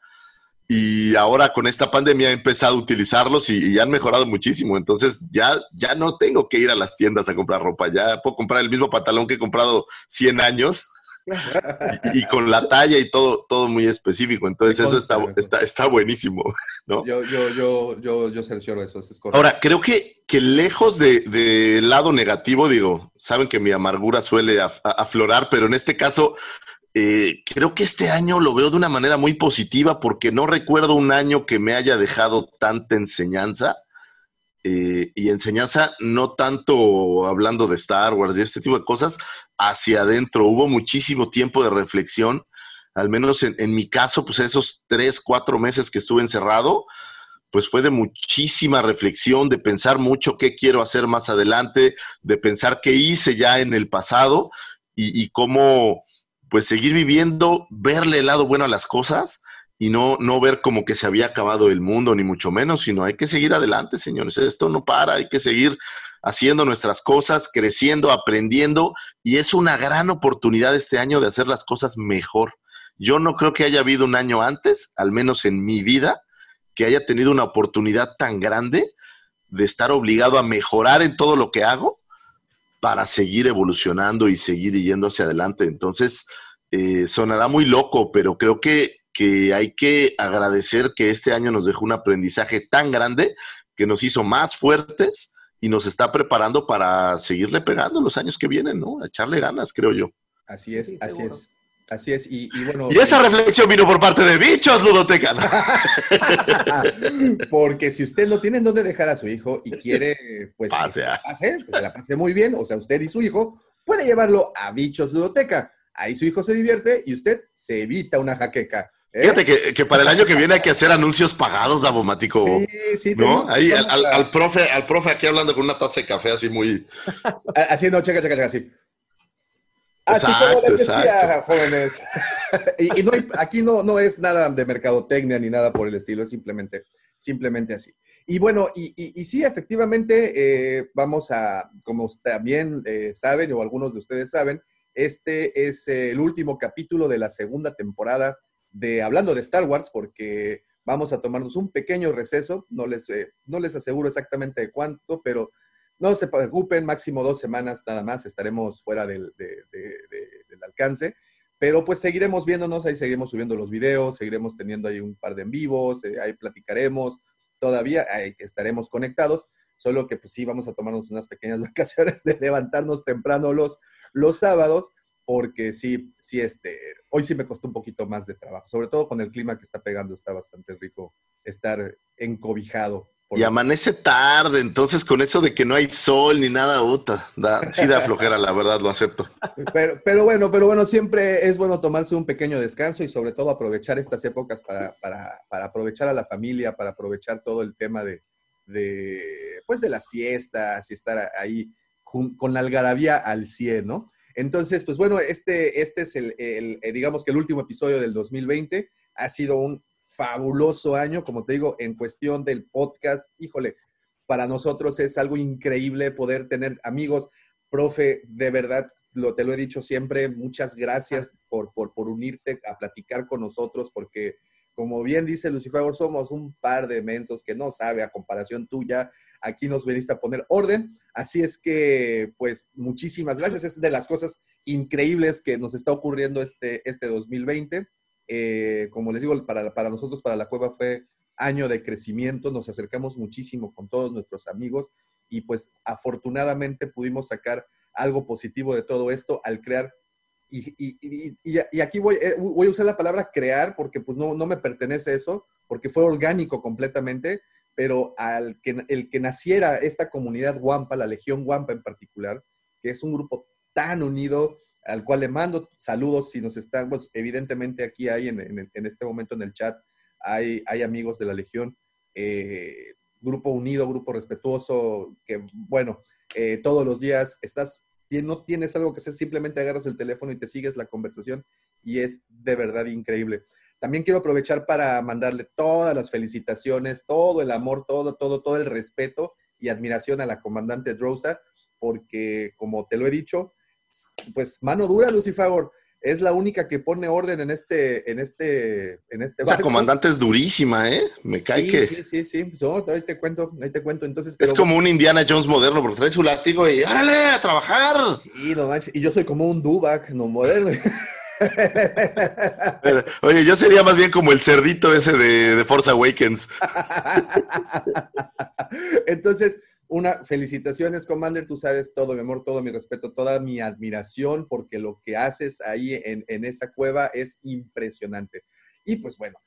Y ahora con esta pandemia he empezado a utilizarlos y, y han mejorado muchísimo. Entonces ya, ya no tengo que ir a las tiendas a comprar ropa, ya puedo comprar el mismo pantalón que he comprado 100 años y, con la talla y todo, todo muy específico. Entonces, eso está, está, está, buenísimo, <laughs> ¿no? Yo, yo, yo, yo, yo selecciono eso, es correcto. Ahora, creo que, que lejos del de lado negativo, digo, saben que mi amargura suele aflorar, pero en este caso, eh, creo que este año lo veo de una manera muy positiva porque no recuerdo un año que me haya dejado tanta enseñanza. Eh, y enseñanza no tanto hablando de Star Wars y este tipo de cosas, hacia adentro. Hubo muchísimo tiempo de reflexión, al menos en, mi caso, pues esos tres, cuatro meses que estuve encerrado, pues fue de muchísima reflexión, de pensar mucho qué quiero hacer más adelante, de pensar qué hice ya en el pasado y, y cómo, pues seguir viviendo, verle el lado bueno a las cosas y no, no ver como que se había acabado el mundo, ni mucho menos, sino hay que seguir adelante, señores. Esto no para, hay que seguir haciendo nuestras cosas, creciendo, aprendiendo, y es una gran oportunidad este año de hacer las cosas mejor. Yo no creo que haya habido un año antes, al menos en mi vida, que haya tenido una oportunidad tan grande de estar obligado a mejorar en todo lo que hago para seguir evolucionando y seguir yendo hacia adelante. Entonces, eh, sonará muy loco, pero creo que, que hay que agradecer que este año nos dejó un aprendizaje tan grande que nos hizo más fuertes y nos está preparando para seguirle pegando los años que vienen, ¿no? A echarle ganas, creo yo. Así es, sí, así seguro. es. Así es, y, y, bueno. Y esa reflexión vino por parte de bichos, Ludoteca. <laughs> Porque si usted no tiene dónde dejar a su hijo y quiere, pues, pase, que pase, pues se la pase muy bien, o sea, usted y su hijo, puede llevarlo a bichos Ludoteca. Ahí su hijo se divierte y usted se evita una jaqueca. Fíjate que, que, para el año que viene hay que hacer anuncios pagados, Davomático. Sí, sí. ¿No? Ahí al, al, al, profe, al profe aquí hablando con una taza de café así muy... <laughs> Así, no, checa, checa, checa, así. Así exacto, como les decía, jóvenes. <laughs> y, y no hay, aquí no, no es nada de mercadotecnia ni nada por el estilo, es simplemente, simplemente así. Y bueno, y, y, y sí, efectivamente, eh, vamos a, como también eh, saben, o algunos de ustedes saben, este es el último capítulo de la segunda temporada de hablando de Star Wars, porque vamos a tomarnos un pequeño receso, no les, eh, no les aseguro exactamente de cuánto, pero no se preocupen, máximo dos semanas nada más estaremos fuera del, de, de, de, del alcance, pero pues seguiremos viéndonos, ahí seguiremos subiendo los videos, seguiremos teniendo ahí un par de en vivos, eh, ahí platicaremos, todavía ahí estaremos conectados, solo que pues sí, vamos a tomarnos unas pequeñas <laughs> vacaciones de levantarnos temprano los, los sábados, porque sí, sí, este, hoy sí me costó un poquito más de trabajo, sobre todo con el clima que está pegando, está bastante rico estar encobijado. y amanece tarde, entonces con eso de que no hay sol ni nada, puta, da, sí da <laughs> flojera, la verdad, lo acepto. Pero, pero bueno, pero bueno, siempre es bueno tomarse un pequeño descanso y sobre todo aprovechar estas épocas para, para, para aprovechar a la familia, para aprovechar todo el tema de, de, pues de las fiestas y estar ahí con, con la algarabía al 100, ¿no? Entonces, pues bueno, este, este es el, el, el, digamos que el último episodio del 2020. Ha sido un fabuloso año, como te digo, en cuestión del podcast. Híjole, para nosotros es algo increíble poder tener amigos. Profe, de verdad, lo, te lo he dicho siempre, muchas gracias por, por, por unirte a platicar con nosotros, porque como bien dice Lucifer, somos un par de mensos que no sabe a comparación tuya. Aquí nos veniste a poner orden. Así es que, pues, muchísimas gracias. Es de las cosas increíbles que nos está ocurriendo este, este 2020. Eh, como les digo, para, para nosotros, para la cueva fue año de crecimiento. Nos acercamos muchísimo con todos nuestros amigos y pues afortunadamente pudimos sacar algo positivo de todo esto al crear y, y, y, aquí voy, eh, voy a usar la palabra crear porque pues no, no me pertenece eso, porque fue orgánico completamente, pero al que, el que naciera esta comunidad Wampa, la Legión Wampa en particular, que es un grupo tan unido, al cual le mando saludos si nos están, pues evidentemente aquí hay en, en, en este momento en el chat, hay, hay amigos de la Legión, eh, grupo unido, grupo respetuoso, que bueno, eh, todos los días estás no tienes algo que hacer, simplemente agarras el teléfono y te sigues la conversación y es de verdad increíble. también quiero aprovechar para mandarle todas las felicitaciones, todo el amor, todo, todo, todo el respeto y admiración a la comandante Drosa, porque como te lo he dicho, pues mano dura, Lucifagor es la única que pone orden en este, en este, en este La comandante es durísima, ¿eh? Me cae que. Sí, sí, sí. So, ahí te cuento, ahí te cuento. Entonces, es como un Indiana Jones moderno, porque trae su látigo y ¡árale! ¡A trabajar! Sí, no manches. Y yo soy como un Dubak, no moderno. <laughs> oye, yo sería más bien como el cerdito ese de, de Force Awakens. <laughs> Entonces, una, felicitaciones, Commander, tú sabes todo mi amor, todo mi respeto, toda mi admiración, porque lo que haces ahí en, esa cueva es impresionante. Y pues bueno,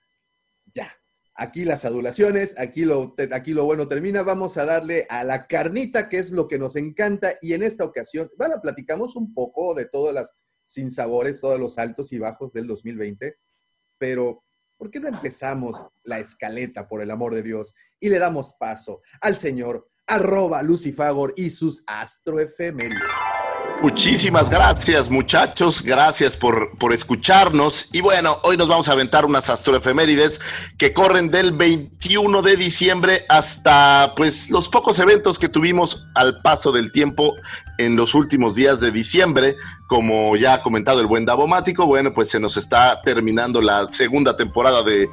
ya, aquí las adulaciones, aquí lo, aquí lo bueno termina, vamos a darle a la carnita, que es lo que nos encanta, y en esta ocasión, bueno, platicamos un poco de todas las sinsabores, todos los altos y bajos del 2020, pero ¿por qué no empezamos la escaleta, por el amor de Dios, y le damos paso al señor arroba Lucifagor y sus astroefemérides. Muchísimas gracias, muchachos. Gracias por, por, escucharnos. Y bueno, hoy nos vamos a aventar unas astroefemérides que corren del 21 de diciembre hasta pues los pocos eventos que tuvimos al paso del tiempo en los últimos días de diciembre. Como ya ha comentado el buen Davomático, bueno, pues se nos está terminando la segunda temporada de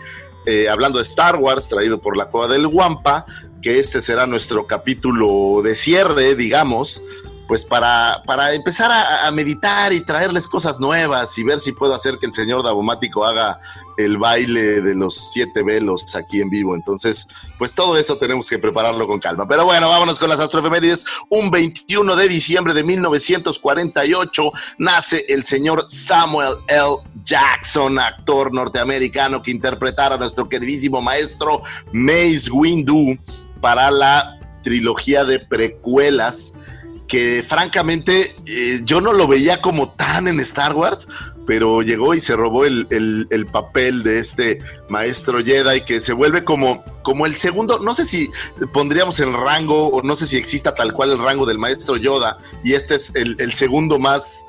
eh, hablando de Star Wars, traído por la Cueva del Guampa que este será nuestro capítulo de cierre, digamos, pues para, para empezar a, meditar y traerles cosas nuevas y ver si puedo hacer que el señor Davomático haga el baile de los siete velos aquí en vivo. Entonces, pues todo eso tenemos que prepararlo con calma. Pero bueno, vámonos con las astroefemérides. Un 21 de diciembre de 1948 nace el señor Samuel L. Jackson, actor norteamericano que interpretara a nuestro queridísimo maestro Mace Windu para la trilogía de precuelas que francamente eh, yo no lo veía como tan en Star Wars, pero llegó y se robó el, papel de este maestro Jedi que se vuelve como, como el segundo, no sé si pondríamos el rango o no sé si exista tal cual el rango del maestro Yoda y este es el, el segundo más,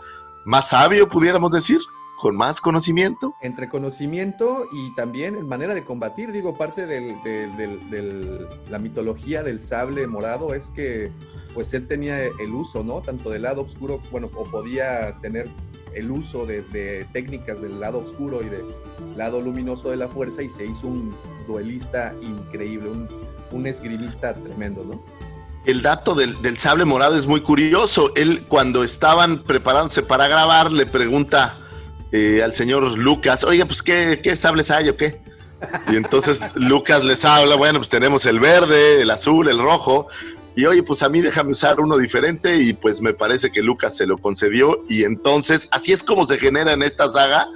más sabio, pudiéramos decir con más conocimiento. Entre conocimiento y también en manera de combatir, digo, parte de la mitología del sable morado es que pues él tenía el uso, ¿no? Tanto del lado oscuro, bueno, o podía tener el uso de, técnicas del lado oscuro y del lado luminoso de la fuerza y se hizo un duelista increíble, un, un esgrimista tremendo, ¿no? El dato del, del, sable morado es muy curioso. Él, cuando estaban preparándose para grabar, le pregunta eh, al señor Lucas, oiga, pues ¿qué, qué sables hay o qué? Y entonces <laughs> Lucas les habla, bueno, pues tenemos el verde, el azul, el rojo, y oye, pues a mí déjame usar uno diferente y pues me parece que Lucas se lo concedió y entonces así es como se genera en esta saga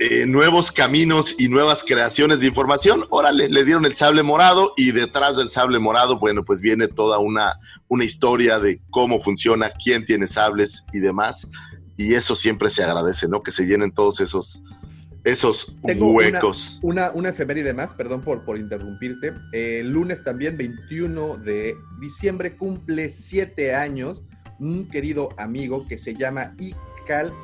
eh, nuevos caminos y nuevas creaciones de información. Órale, le dieron el sable morado y detrás del sable morado, bueno, pues viene toda una, una historia de cómo funciona, quién tiene sables y demás y eso siempre se agradece, ¿no? Que se llenen todos esos, esos huecos. Una, una, efeméride más, perdón por, por interrumpirte. el lunes también, 21 de diciembre, cumple siete años un querido amigo que se llama Ikal,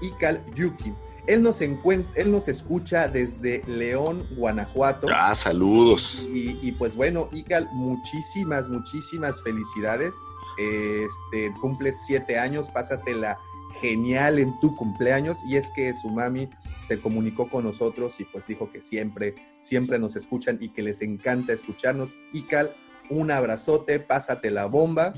Ikal Yuki. Él nos, él nos escucha desde León, Guanajuato. Ah, saludos. Y, y pues bueno, Ikal, muchísimas, muchísimas felicidades. Este, cumple siete años, pásatela genial en tu cumpleaños y es que su mami se comunicó con nosotros y pues dijo que siempre, siempre nos escuchan y que les encanta escucharnos. Ical, un abrazote, pásate la bomba.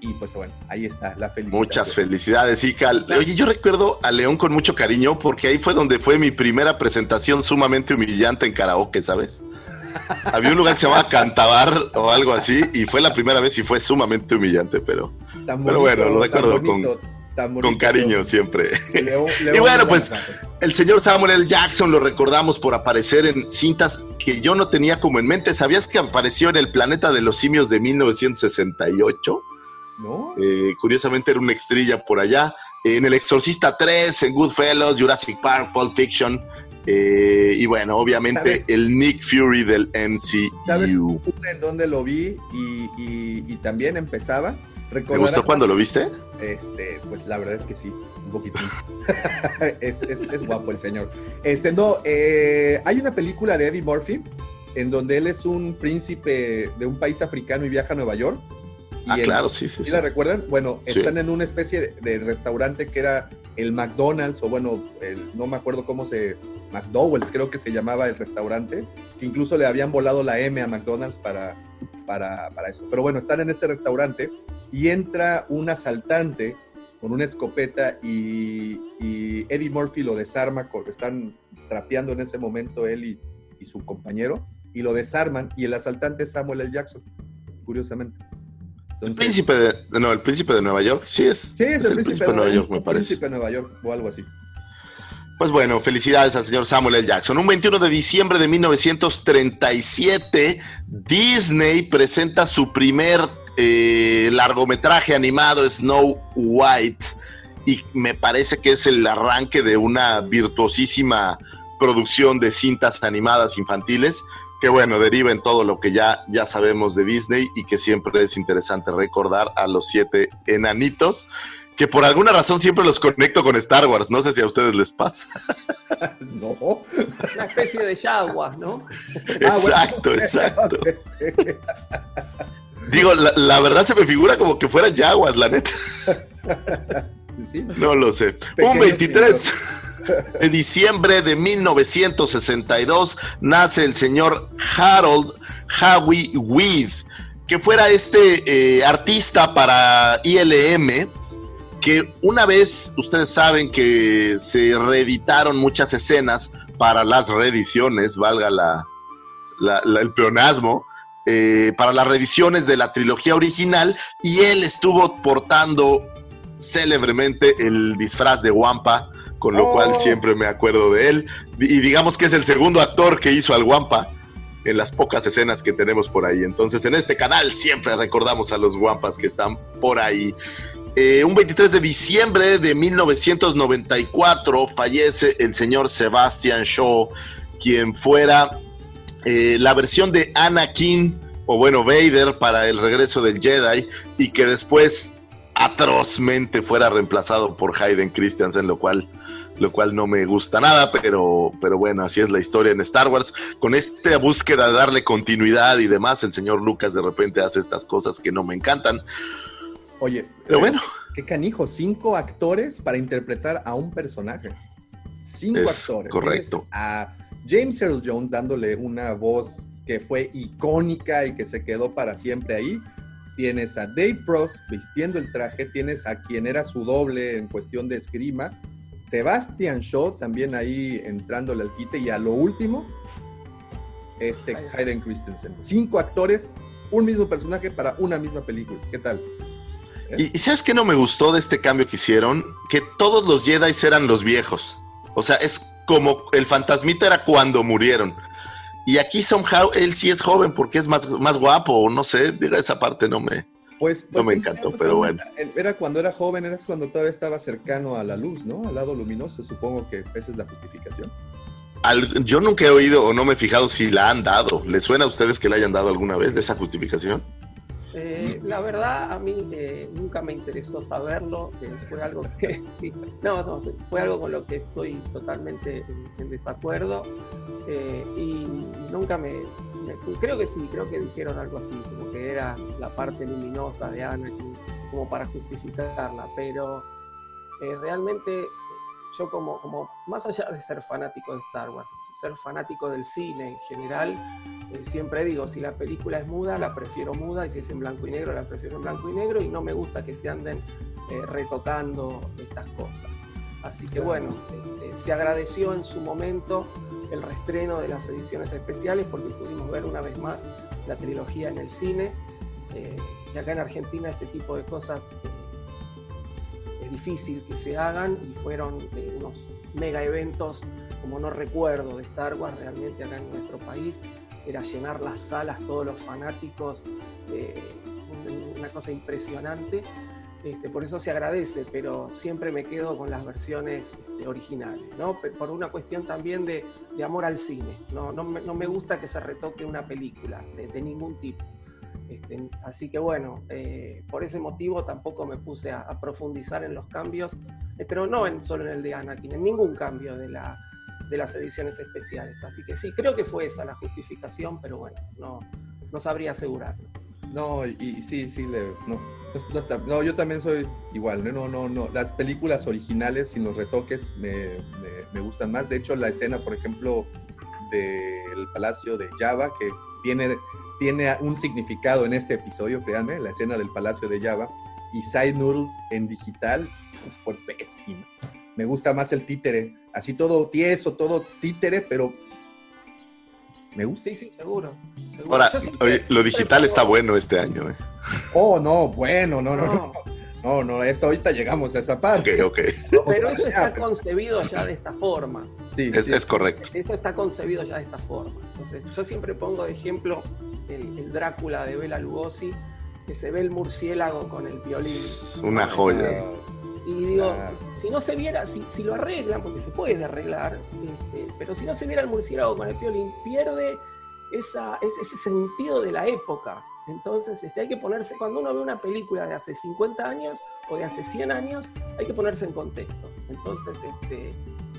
Y pues bueno, ahí está la felicidad. Muchas felicidades, Ical. Oye, yo recuerdo a León con mucho cariño porque ahí fue donde fue mi primera presentación sumamente humillante en karaoke, ¿sabes? <laughs> Había un lugar que se llamaba Cantabar o algo así y fue la primera vez y fue sumamente humillante, pero, pero bueno, lo recuerdo con, con cariño siempre. y bueno, pues el señor Samuel L. Jackson lo recordamos por aparecer en cintas que yo no tenía como en mente. ¿Sabías que apareció en El Planeta de los Simios de 1968? No. Eh, curiosamente era una estrella por allá. En El Exorcista 3, en Goodfellas, Jurassic Park, Pulp Fiction. Eh, y bueno, obviamente el Nick Fury del MCU. ¿Sabes en dónde lo vi y, y también empezaba? ¿Te gustó cuando lo viste? Este, pues la verdad es que sí, un poquito. <laughs> es, es, es, guapo el señor. Este, no, eh, hay una película de Eddie Murphy en donde él es un príncipe de un país africano y viaja a Nueva York. Y ah, el- claro, sí, sí. ¿Sí sí. la recuerdan? Bueno, Sí. están en una especie de, de restaurante que era el McDonald's, o bueno, el- no me acuerdo cómo se. McDowell's, creo que se llamaba el restaurante, que incluso le habían volado la M a McDonald's para, para, para eso. Pero bueno, están en este restaurante y entra un asaltante con una escopeta y, y Eddie Murphy lo desarma, con- están trapeando en ese momento él y, y su compañero, y lo desarman, y el asaltante es Samuel L. Jackson, curiosamente. El príncipe de, no, el príncipe de Nueva York, sí es. Sí, es, el, príncipe, de Nueva York, el me parece. príncipe de Nueva York o algo así. Pues bueno, felicidades al señor Samuel L. Jackson. Un 21 de diciembre de 1937, Disney presenta su primer eh, largometraje animado, Snow White, y me parece que es el arranque de una virtuosísima producción de cintas animadas infantiles, que bueno, deriva en todo lo que ya, ya sabemos de Disney y que siempre es interesante recordar a los siete enanitos que por alguna razón siempre los conecto con Star Wars. No sé si a ustedes les pasa. <laughs> No. Una especie de yaguas, ¿no? Ah, exacto, exacto. <laughs> Digo, la, la verdad se me figura como que fueran Jaguars, la neta. Sí, sí. No lo sé. Un 23 de diciembre de 1962 nace el señor Harold Howie Weed, que fuera este eh, artista para ILM, que una vez, ustedes saben que se reeditaron muchas escenas para las reediciones, valga la, la- la- el pleonasmo, eh, para las reediciones de la trilogía original, y él estuvo portando célebremente el disfraz de Wampa, con lo Oh. cual siempre me acuerdo de él. Y digamos que es el segundo actor que hizo al Wampa en las pocas escenas que tenemos por ahí. Entonces, en este canal siempre recordamos a los Wampas que están por ahí. Eh, un 23 de diciembre de 1994 fallece el señor Sebastian Shaw, quien fuera eh, la versión de Anakin, o bueno, Vader para el regreso del Jedi, y que después atrozmente fuera reemplazado por Hayden Christensen, lo cual, lo cual no me gusta nada, pero, pero bueno, así es la historia en Star Wars. Con esta búsqueda de darle continuidad y demás, el señor Lucas de repente hace estas cosas que no me encantan. Oye, Pero bueno, qué canijo, cinco actores para interpretar a un personaje. Cinco Es actores. correcto. Tienes A James Earl Jones dándole una voz que fue icónica y que se quedó para siempre ahí. Tienes a Dave Prost vistiendo el traje, tienes a quien era su doble en cuestión de esgrima, Sebastian Shaw también ahí entrándole al quite y a lo último, este Hayden Christensen. Cinco actores, un mismo personaje para una misma película. ¿Qué tal? ¿Y, y sabes qué no me gustó de este cambio que hicieron? Que todos los Jedi eran los viejos. O sea, es como el fantasmita era cuando murieron. Y aquí somehow él sí es joven porque es más, más guapo, o no sé, diga esa parte no me... Pues, No pues me sí, encantó, pues, pero bueno. Era, cuando era joven, era cuando todavía estaba cercano a la luz, ¿no? Al lado luminoso, supongo que esa es la justificación. Al- yo nunca he oído o no me he fijado si la han dado. ¿Les suena a ustedes que la hayan dado alguna vez de esa justificación? Eh, la verdad, a mí eh, nunca me interesó saberlo. eh, fue algo <laughs> que. no, fue algo con lo que estoy totalmente en, desacuerdo. y nunca me, Creo que sí, creo que dijeron algo así, como que era la parte luminosa de Anakin, como para justificarla. Pero realmente, yo, como, como. Más allá de ser fanático de Star Wars, ser fanático del cine en general, eh, siempre digo, si la película es muda, la prefiero muda, y si es en blanco y negro, la prefiero en blanco y negro, y no me gusta que se anden eh, retocando estas cosas. Así que bueno, este, se agradeció en su momento el reestreno de las ediciones especiales porque pudimos ver una vez más la trilogía en el cine. eh, y acá en Argentina este tipo de cosas eh, es difícil que se hagan y fueron eh, unos mega eventos como no recuerdo de Star Wars realmente acá en nuestro país era llenar las salas, todos los fanáticos, eh, un- una cosa impresionante. Este, por eso se agradece, pero siempre me quedo con las versiones este, originales, ¿no? Por una cuestión también de, de amor al cine. No, no, me, no me gusta que se retoque una película de, ningún tipo. Este, así que bueno, eh, por ese motivo tampoco me puse a, a profundizar en los cambios, eh, pero no en, solo en el de Anakin, en ningún cambio de, la, de las ediciones especiales. Así que sí, creo que fue esa la justificación, pero bueno, no, no sabría asegurarlo. No, y, sí, sí, le, no, no, no, yo también soy igual, ¿no? no, no. Las películas originales sin los retoques me, me- gustan más. De hecho, la escena, por ejemplo, del Palacio de Java, que tiene, tiene un significado en este episodio, créanme, la escena del Palacio de Java, y Side Noodles en digital, fue pésima. Me gusta más el títere, así todo tieso, todo títere, pero me gusta. Sí, sí, seguro. seguro. Ahora, Yo siempre- oye, lo digital está bueno este año. ¿eh? Oh, no, bueno, no, no, no. No, No, no, eso ahorita llegamos a esa Ok, parte. ok. pero eso está concebido ya de esta forma. sí, Es, sí. es correcto. Eso está concebido ya de esta forma. Entonces, yo siempre pongo de ejemplo el, el Drácula de Bela Lugosi, que se ve el murciélago con el violín. Una joya. Y digo, Claro. si no se viera, si, si lo arreglan, porque se puede arreglar, este, pero si no se viera el murciélago con el violín, pierde esa, ese, ese sentido de la época. Entonces, este, hay que ponerse, cuando uno ve una película de hace 50 años o de hace 100 años, hay que ponerse en contexto. Entonces, este,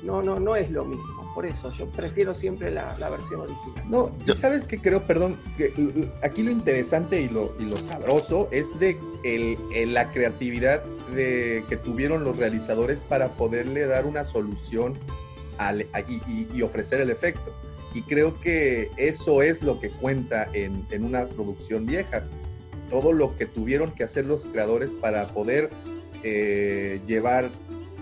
no, no, no es lo mismo. Por eso, yo prefiero siempre la, la versión original. No, y Yo- sabes que creo, perdón, que aquí lo interesante y lo, y lo sabroso es de el, el- la creatividad de, que tuvieron los realizadores para poderle dar una solución y, ofrecer el efecto. Y creo que eso es lo que cuenta en, una producción vieja. Todo lo que tuvieron que hacer los creadores para poder eh, llevar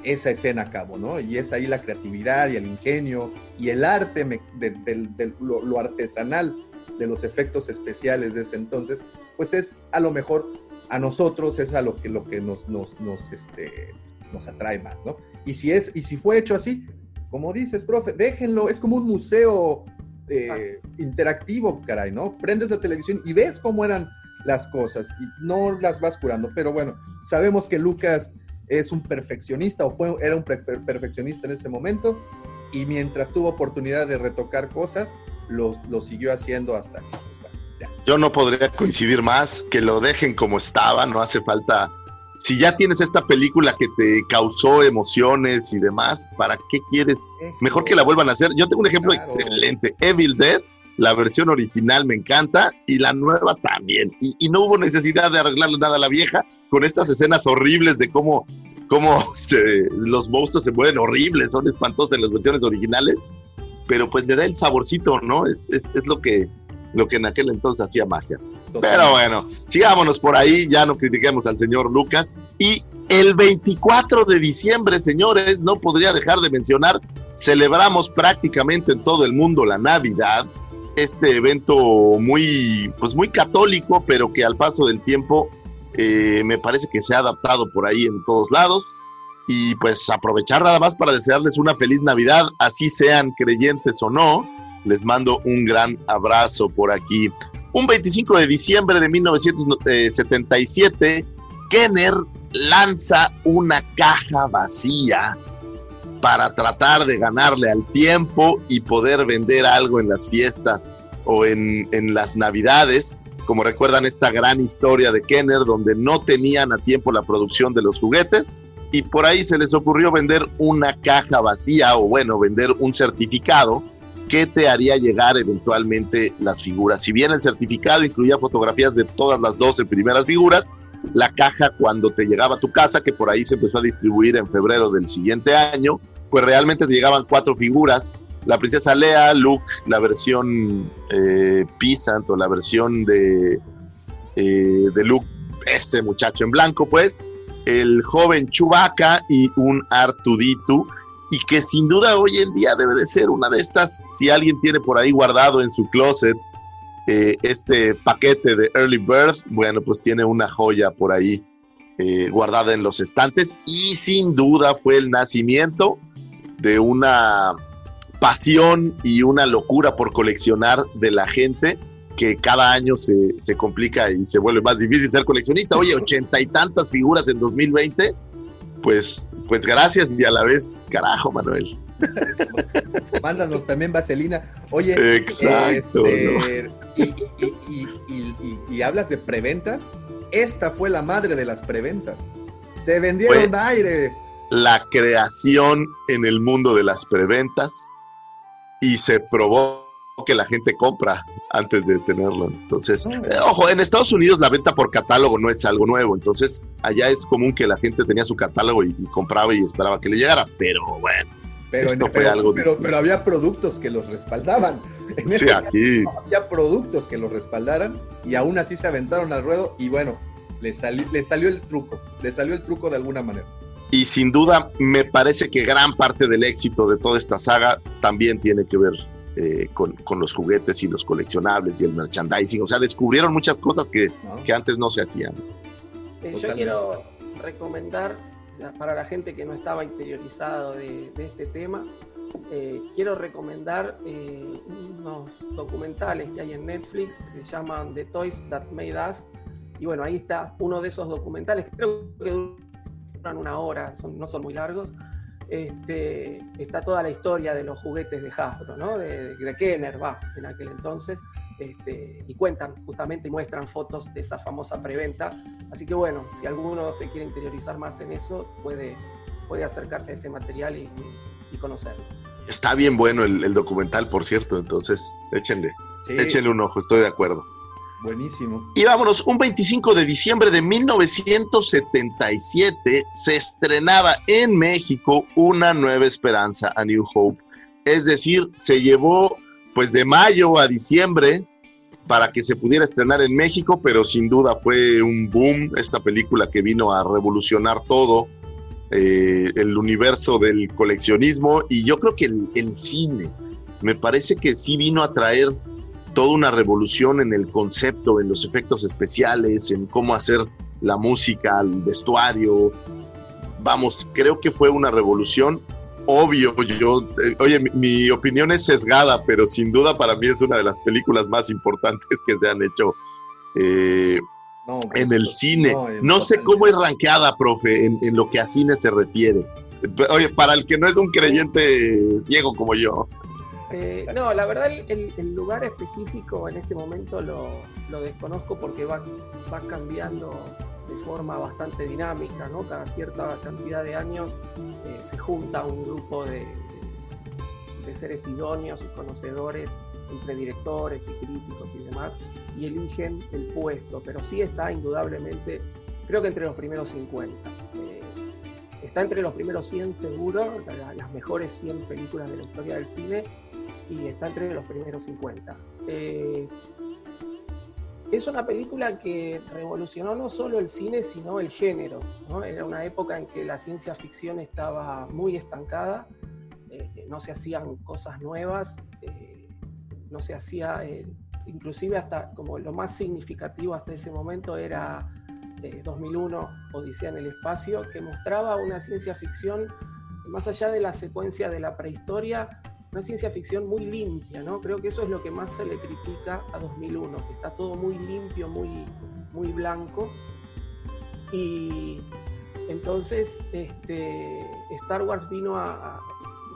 esa escena a cabo, ¿no? Y es ahí la creatividad y el ingenio y el arte de- lo, lo artesanal de los efectos especiales de ese entonces, pues es a lo mejor a nosotros es a lo que, lo que nos, nos, nos, este, nos atrae más, ¿no? Y si, es, y si fue hecho así, como dices, profe, déjenlo, es como un museo eh, interactivo, caray, ¿no? Prendes la televisión y ves cómo eran las cosas y no las vas curando, pero bueno, sabemos que Lucas es un perfeccionista o fue, era un per- per- perfeccionista en ese momento y mientras tuvo oportunidad de retocar cosas, lo, lo siguió haciendo hasta Yo no podría coincidir más, que lo dejen como estaba, no hace falta. Si ya tienes esta película que te causó emociones y demás, ¿para qué quieres? Mejor que la vuelvan a hacer. Yo tengo un ejemplo Claro. excelente. Evil Dead, la versión original me encanta y la nueva también. Y, y no hubo necesidad de arreglarle nada a la vieja con estas escenas horribles de cómo, cómo <laughs> se- los monstruos se mueven horribles, son espantosas en las versiones originales. Pero pues le da el saborcito, ¿no? Es, es, es lo, que, lo que en aquel entonces hacía magia. Pero bueno, sigámonos por ahí, ya no critiquemos al señor Lucas. Y el 24 de diciembre, señores, no podría dejar de mencionar, celebramos prácticamente en todo el mundo la Navidad, este evento muy, pues muy católico, pero que al paso del tiempo eh, me parece que se ha adaptado por ahí en todos lados. Y pues aprovechar nada más para desearles una feliz Navidad, así sean creyentes o no. Les mando un gran abrazo por aquí. Un 25 de diciembre de 1977, Kenner lanza una caja vacía para tratar de ganarle al tiempo y poder vender algo en las fiestas o en, en las navidades. Como recuerdan esta gran historia de Kenner donde no tenían a tiempo la producción de los juguetes y por ahí se les ocurrió vender una caja vacía o bueno, vender un certificado que te haría llegar eventualmente las figuras. Si bien el certificado incluía fotografías de todas las 12 primeras figuras, la caja cuando te llegaba a tu casa, que por ahí se empezó a distribuir en febrero del siguiente año, pues realmente te llegaban cuatro figuras. La princesa Lea, Luke, la versión eh, Pisant o la versión de, eh, de Luke, este muchacho en blanco, pues, el joven Chewbacca y un Artuditu y que sin duda hoy en día debe de ser una de estas, si alguien tiene por ahí guardado en su closet eh, este paquete de Early Birth, bueno, pues tiene una joya por ahí eh, guardada en los estantes y sin duda fue el nacimiento de una pasión y una locura por coleccionar de la gente que cada año se, se complica y se vuelve más difícil ser coleccionista. Oye, <laughs> ochenta y tantas figuras en 2020, pues, pues gracias y a la vez, carajo, Manuel. <laughs> Mándanos también vaselina. Oye, Exacto, este, y, y- y- y- y- y hablas de preventas, esta fue la madre de las preventas. Te vendieron Fue- aire. la creación en el mundo de las preventas y se probó que la gente compra antes de tenerlo. Entonces, eh, ojo, en Estados Unidos la venta por catálogo no es algo nuevo, entonces allá es común que la gente tenía su catálogo y, y compraba y esperaba que le llegara, pero bueno, Pero, Esto en- fue pero- algo pero- había productos que los respaldaban. En sí, caso, aquí había productos que los respaldaran y aún así se aventaron al ruedo y bueno, le, sali- le salió el truco, le salió el truco de alguna manera. y sin duda me parece que gran parte del éxito de toda esta saga también tiene que ver eh, con, con los juguetes y los coleccionables y el merchandising. O sea, descubrieron muchas cosas que, ¿no? que antes no se hacían. Eh, yo quiero recomendar, para la gente que no estaba interiorizado de, de este tema, eh, quiero recomendar eh, unos documentales que hay en Netflix que se llaman The Toys That Made Us. Y bueno, ahí está uno de esos documentales, creo que duran una hora, son- no son muy largos. Este, está toda la historia de los juguetes de Hasbro, ¿no? de, de Kenner, va, en aquel entonces, este, y cuentan justamente y muestran fotos de esa famosa preventa. Así que bueno, si alguno se quiere interiorizar más en eso, puede, puede acercarse a ese material y, y- y conocerlo. Está bien bueno el, el documental, por cierto, entonces échenle, Sí, échenle un ojo, estoy de acuerdo. Buenísimo. Y vámonos, un 25 de diciembre de 1977 se estrenaba en México Una Nueva Esperanza, a New Hope. Es decir, se llevó pues de mayo a diciembre para que se pudiera estrenar en México, pero sin duda fue un boom esta película que vino a revolucionar todo eh, el universo del coleccionismo y yo creo que el, el cine me parece que sí vino a traer toda una revolución en el concepto, en los efectos especiales, en cómo hacer la música, el vestuario. Vamos, creo que fue una revolución. Obvio, yo, eh, oye, mi, mi opinión es sesgada, pero sin duda para mí es una de las películas más importantes que se han hecho eh, No, en el pues, cine. no, sé cómo es rankeada, profe, en, en lo que a cine se refiere. Oye, para el que no es un creyente ciego como yo. No, la verdad el, lugar específico en este momento lo, desconozco porque va, cambiando de forma bastante dinámica, ¿no? Cada cierta cantidad de años eh, se junta un grupo de, seres idóneos y conocedores entre directores y críticos y demás y eligen el puesto, pero sí está indudablemente, creo que entre los primeros 50. Eh, está entre los primeros 100 seguro, la- las mejores 100 películas de la historia del cine y está entre los primeros 50. Eh, es una película que revolucionó no solo el cine, sino el género. ¿no? Era una época en que la ciencia ficción estaba muy estancada, eh, no se hacían cosas nuevas, eh, no se hacía, eh, inclusive hasta como lo más significativo hasta ese momento era eh, 2001, Odisea en el Espacio, que mostraba una ciencia ficción más allá de la secuencia de la prehistoria, una ciencia ficción muy limpia, ¿no? Creo que eso es lo que más se le critica a 2001, que está todo muy limpio, muy, muy blanco. Y entonces este, Star Wars vino a,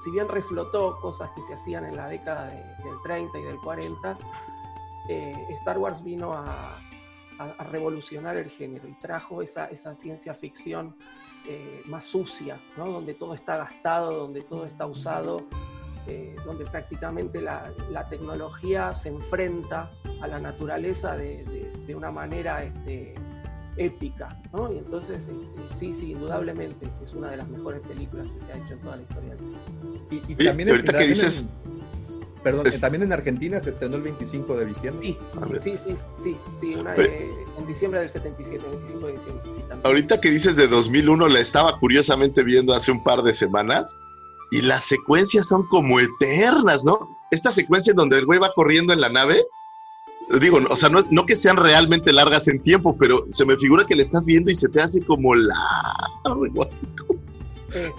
si bien reflotó cosas que se hacían en la década de- del 30 y del 40, eh, Star Wars vino a revolucionar el género y trajo esa, esa ciencia ficción eh, más sucia, ¿no? donde todo está gastado, donde todo está usado, eh, donde prácticamente la, la tecnología se enfrenta a la naturaleza de, de- de una manera este, épica. ¿no? Y entonces, este, sí, sí, indudablemente es una de las mejores películas que se ha hecho en toda la historia del cine. Y, y también, en- ahorita que dices- perdón, Es- también en Argentina se estrenó el 25 de diciembre. Sí, A ver. sí, sí, sí, sí, una en diciembre del 77, 25 de diciembre. sí. Ahorita que dices de 2001, la estaba curiosamente viendo hace un par de semanas y las secuencias son como eternas, ¿no? Esta secuencia en donde el güey va corriendo en la nave, digo, o sea, no, que sean realmente largas en tiempo, pero se me figura que le estás viendo y se te hace como largo, así como- Este,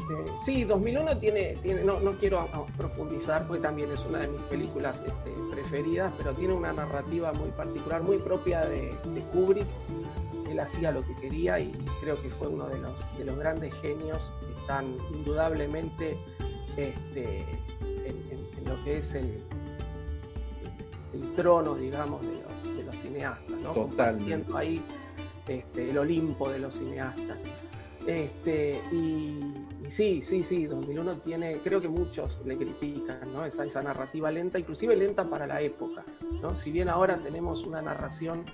sí, 2001 tiene, tiene no, no quiero profundizar porque también es una de mis películas este, preferidas, pero tiene una narrativa muy particular, muy propia de, de Kubrick. Él hacía lo que quería y creo que fue uno de los, de los grandes genios que están indudablemente este, en, en- en lo que es el, el trono, digamos, de los, de los cineastas, ¿no? Compartiendo ahí este, el Olimpo de los cineastas. Este, y, y sí, sí, sí, 2001 tiene, creo que muchos le critican, ¿no? Esa, esa narrativa lenta, inclusive lenta para la época, ¿no? Si bien ahora tenemos una narración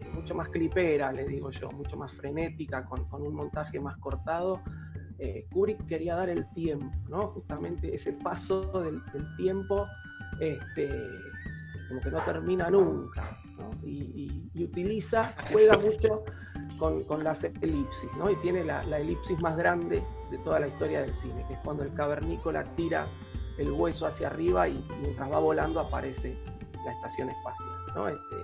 eh, mucho más clipera, le digo yo, mucho más frenética, con, con un montaje más cortado, eh, Kubrick quería dar el tiempo, ¿no? Justamente ese paso del, tiempo, este, como que no termina nunca. Y, utiliza, juega mucho con, con las elipsis, ¿no? Y tiene la, elipsis más grande de toda la historia del cine, que es cuando el cavernícola tira el hueso hacia arriba y mientras va volando aparece la estación espacial, ¿no? Este,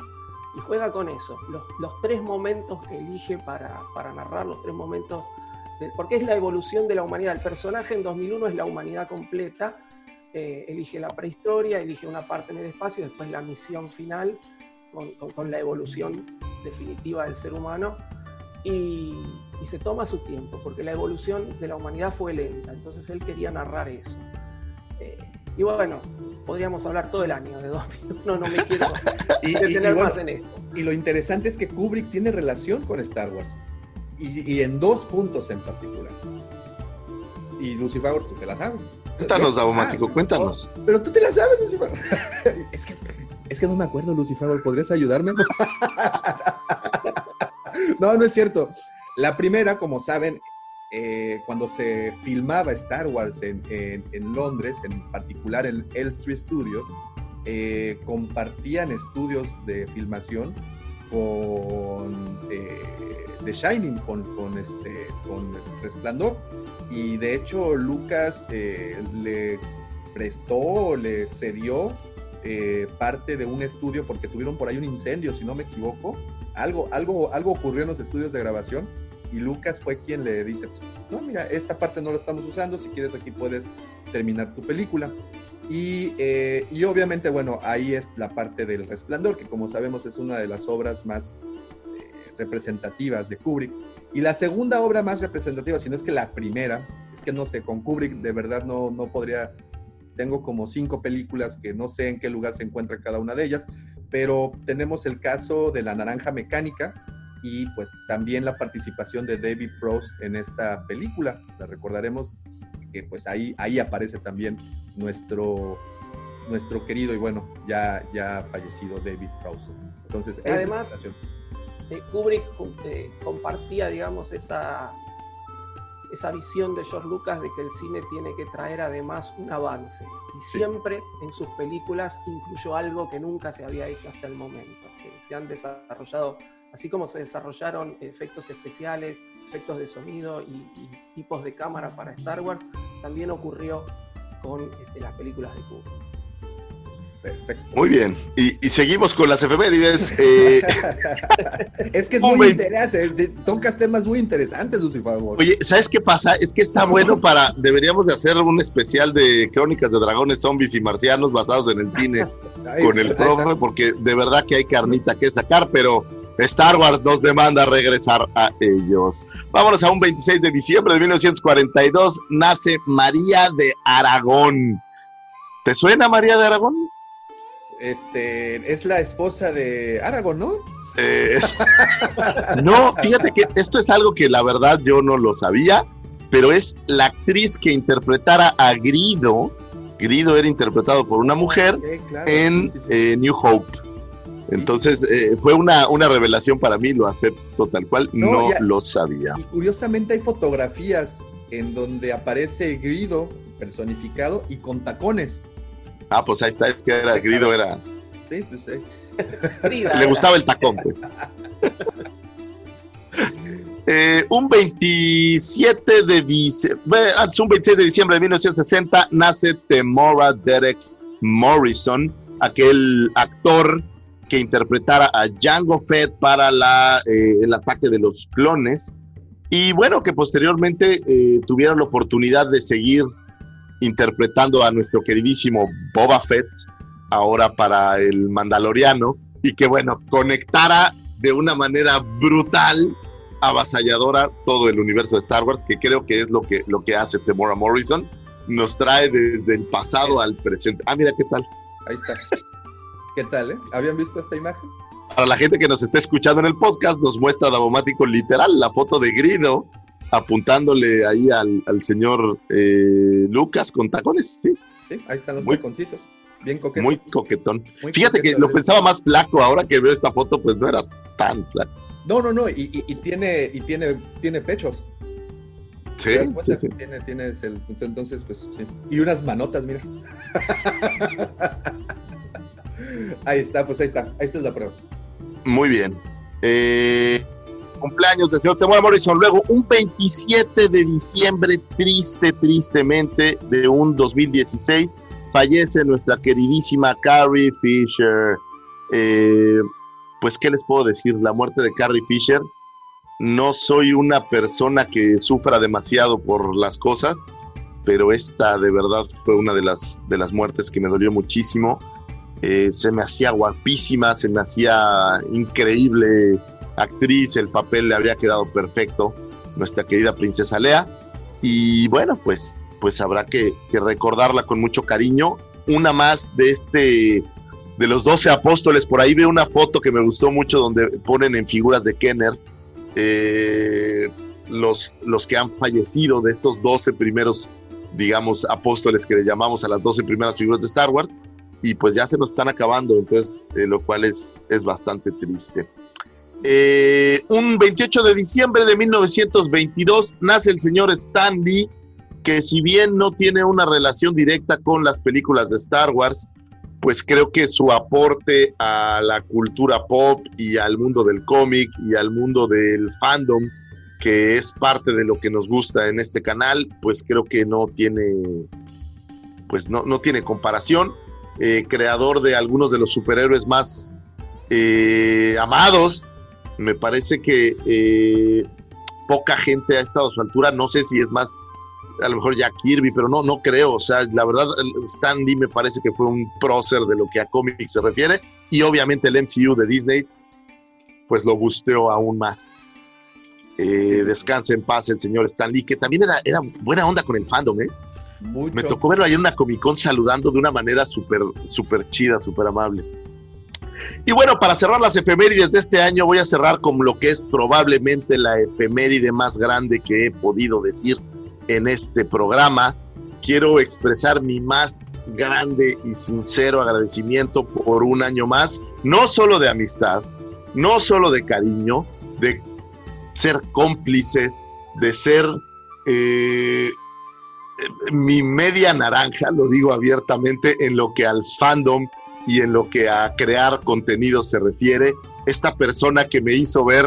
y juega con eso, los, los tres momentos que elige para, para narrar, los tres momentos, porque es la evolución de la humanidad. El personaje en 2001 es la humanidad completa, eh, elige la prehistoria, elige una parte en el espacio, y después la misión final con, con- con la evolución definitiva del ser humano. Y, y se toma su tiempo, porque la evolución de la humanidad fue lenta, entonces él quería narrar eso. Eh, y bueno, podríamos hablar todo el año de 2001, no me quiero <laughs> detener bueno, más en esto. y lo interesante es que Kubrick tiene relación con Star Wars. Y, y en dos puntos en particular. Y Lucifer, tú te la sabes. Cuéntanos, Ah, Davomático, cuéntanos. Pero tú te la sabes, Lucifer. <laughs> es, que, es que no me acuerdo, Lucifer. ¿Podrías ayudarme? <laughs> no, no es cierto. La primera, como saben, eh, cuando se filmaba Star Wars en, en- en Londres, en particular en Elstree Studios, eh, compartían estudios de filmación con eh, The Shining, con, con, este, con Resplandor. Y de hecho, Lucas eh, le prestó, le cedió eh, parte de un estudio porque tuvieron por ahí un incendio, si no me equivoco. Algo, algo, algo ocurrió en los estudios de grabación y Lucas fue quien le dice, pues, no, mira, esta parte no la estamos usando, si quieres aquí puedes terminar tu película. Y, eh, y obviamente, bueno, ahí es la parte del resplandor, que como sabemos es una de las obras más representativas de Kubrick. Y la segunda obra más representativa, si no es que la primera, es que no sé, con Kubrick de verdad no, no podría, tengo como cinco películas que no sé en qué lugar se encuentra cada una de ellas, pero tenemos el caso de La Naranja Mecánica y pues también la participación de David Prost en esta película. La recordaremos que pues ahí, ahí aparece también nuestro, nuestro querido y bueno, ya, ya fallecido David Prost. Entonces, esa es la Además. Eh, Kubrick eh, compartía, digamos, esa, esa visión de George Lucas de que el cine tiene que traer además un avance. Y Sí. siempre en sus películas incluyó algo que nunca se había hecho hasta el momento, que se han desarrollado, así como se desarrollaron efectos especiales, efectos de sonido y, y tipos de cámara para Star Wars, también ocurrió con este, las películas de Kubrick. Perfecto. Muy bien. Y, y seguimos con las efemérides. Eh, <laughs> Es que es muy interesante, tocas temas muy interesantes, Lucifer. oye, ¿sabes qué pasa? Es que está bueno para. Deberíamos de hacer un especial de crónicas de dragones, zombies y marcianos basados en el cine <laughs> Ay, con el profe, porque de verdad que hay carnita que sacar, pero Star Wars nos demanda regresar a ellos. Vámonos a un 26 de diciembre de 1942, nace María de Aragón. ¿Te suena María de Aragón? Este, es la esposa de Aragorn, ¿no? Eh, es- <laughs> no, fíjate que esto es algo que la verdad yo no lo sabía, pero es la actriz que interpretara a Grido. Grido era interpretado por una mujer claro, en sí, sí, sí. eh, New Hope. Entonces eh, fue una, una revelación para mí, lo acepto tal cual, No, no, ya- lo sabía. Y curiosamente hay fotografías en donde aparece Grido personificado y con tacones. Ah, pues ahí está, es que era Grido, era, Sí, pues sí. Le era. gustaba el tacón, pues. <laughs> Eh, un 27 de diciembre, un 26 de diciembre de 1960 nace Temora Derek Morrison, aquel actor que interpretara a Django Fett para la, eh, el ataque de los clones y bueno, que posteriormente eh, tuvieron la oportunidad de seguir interpretando a nuestro queridísimo Boba Fett ahora para el Mandaloriano y que bueno, conectara de una manera brutal, avasalladora todo el universo de Star Wars, que creo que es lo que, lo que hace Temora Morrison, nos trae desde el pasado al presente. Ah, mira qué tal. Ahí está. ¿Qué tal, eh? ¿Habían visto esta imagen? Para la gente que nos está escuchando en el podcast, nos muestra Davomático literal la foto de Grido apuntándole ahí al, al señor eh, Lucas con tacones, sí. Sí, ahí están los Muy- taconcitos. Bien coquetos. Muy coquetón. Muy Fíjate que lo pensaba más flaco, ahora que veo esta foto, pues no era tan flaco. No, no, no, y, y- y tiene, y tiene, tiene pechos. Sí, ¿Te das sí, sí. Tiene, tiene el, entonces, pues sí. Y unas manotas, mira. <laughs> ahí está, pues ahí está. Ahí está la prueba. Muy bien. Eh, cumpleaños del señor Temuera Morrison. Luego, un 27 de diciembre, triste, tristemente, de un 2016, fallece nuestra queridísima Carrie Fisher. Eh, pues, ¿qué les puedo decir? La muerte de Carrie Fisher. No soy una persona que sufra demasiado por las cosas, pero esta de verdad fue una de las, de las muertes que me dolió muchísimo. Eh, se me hacía guapísima, se me hacía increíble actriz, el papel le había quedado perfecto, nuestra querida princesa Lea. Y bueno, pues, pues habrá que, que recordarla con mucho cariño. Una más de este, de los 12 apóstoles, por ahí veo una foto que me gustó mucho donde ponen en figuras de Kenner eh, los, los que han fallecido de estos 12 primeros, digamos, apóstoles que le llamamos a las 12 primeras figuras de Star Wars y pues ya se nos están acabando, entonces, eh, lo cual es, es bastante triste. Eh, un 28 de diciembre de 1922 nace el señor Stan Lee, que si bien no tiene una relación directa con las películas de Star Wars, pues creo que su aporte a la cultura pop y al mundo del cómic y al mundo del fandom, que es parte de lo que nos gusta en este canal, pues creo que no tiene, pues no, no tiene comparación eh, creador de algunos de los superhéroes más eh, amados. Me parece que eh, poca gente ha estado a su altura. No sé si es más, a lo mejor Jack Kirby, pero no, no creo. O sea, la verdad, Stan Lee me parece que fue un prócer de lo que a cómics se refiere. Y obviamente el MCU de Disney, pues lo busteó aún más. Eh, descanse en paz el señor Stan Lee, que también era, era buena onda con el fandom, ¿eh? Mucho. Me tocó verlo ahí en una Comic Con saludando de una manera súper, súper chida, súper amable. Y bueno, para cerrar las efemérides de este año, voy a cerrar con lo que es probablemente la efeméride más grande que he podido decir en este programa. Quiero expresar mi más grande y sincero agradecimiento por un año más, no solo de amistad, no solo de cariño, de ser cómplices, de ser eh, mi media naranja, lo digo abiertamente, en lo que al fandom y en lo que a crear contenido se refiere. Esta persona que me hizo ver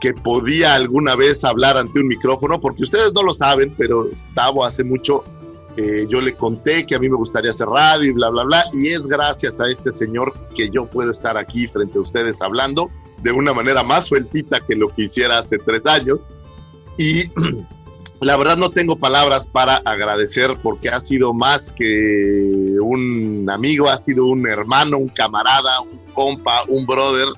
que podía alguna vez hablar ante un micrófono, porque ustedes no lo saben, pero Tavo hace mucho, eh, yo le conté que a mí me gustaría hacer radio y bla, bla, bla, y es gracias a este señor que yo puedo estar aquí frente a ustedes hablando de una manera más sueltita que lo que hiciera hace tres años. Y <clears throat> la verdad no tengo palabras para agradecer porque ha sido más que un amigo, ha sido un hermano, un camarada, un compa, un brother.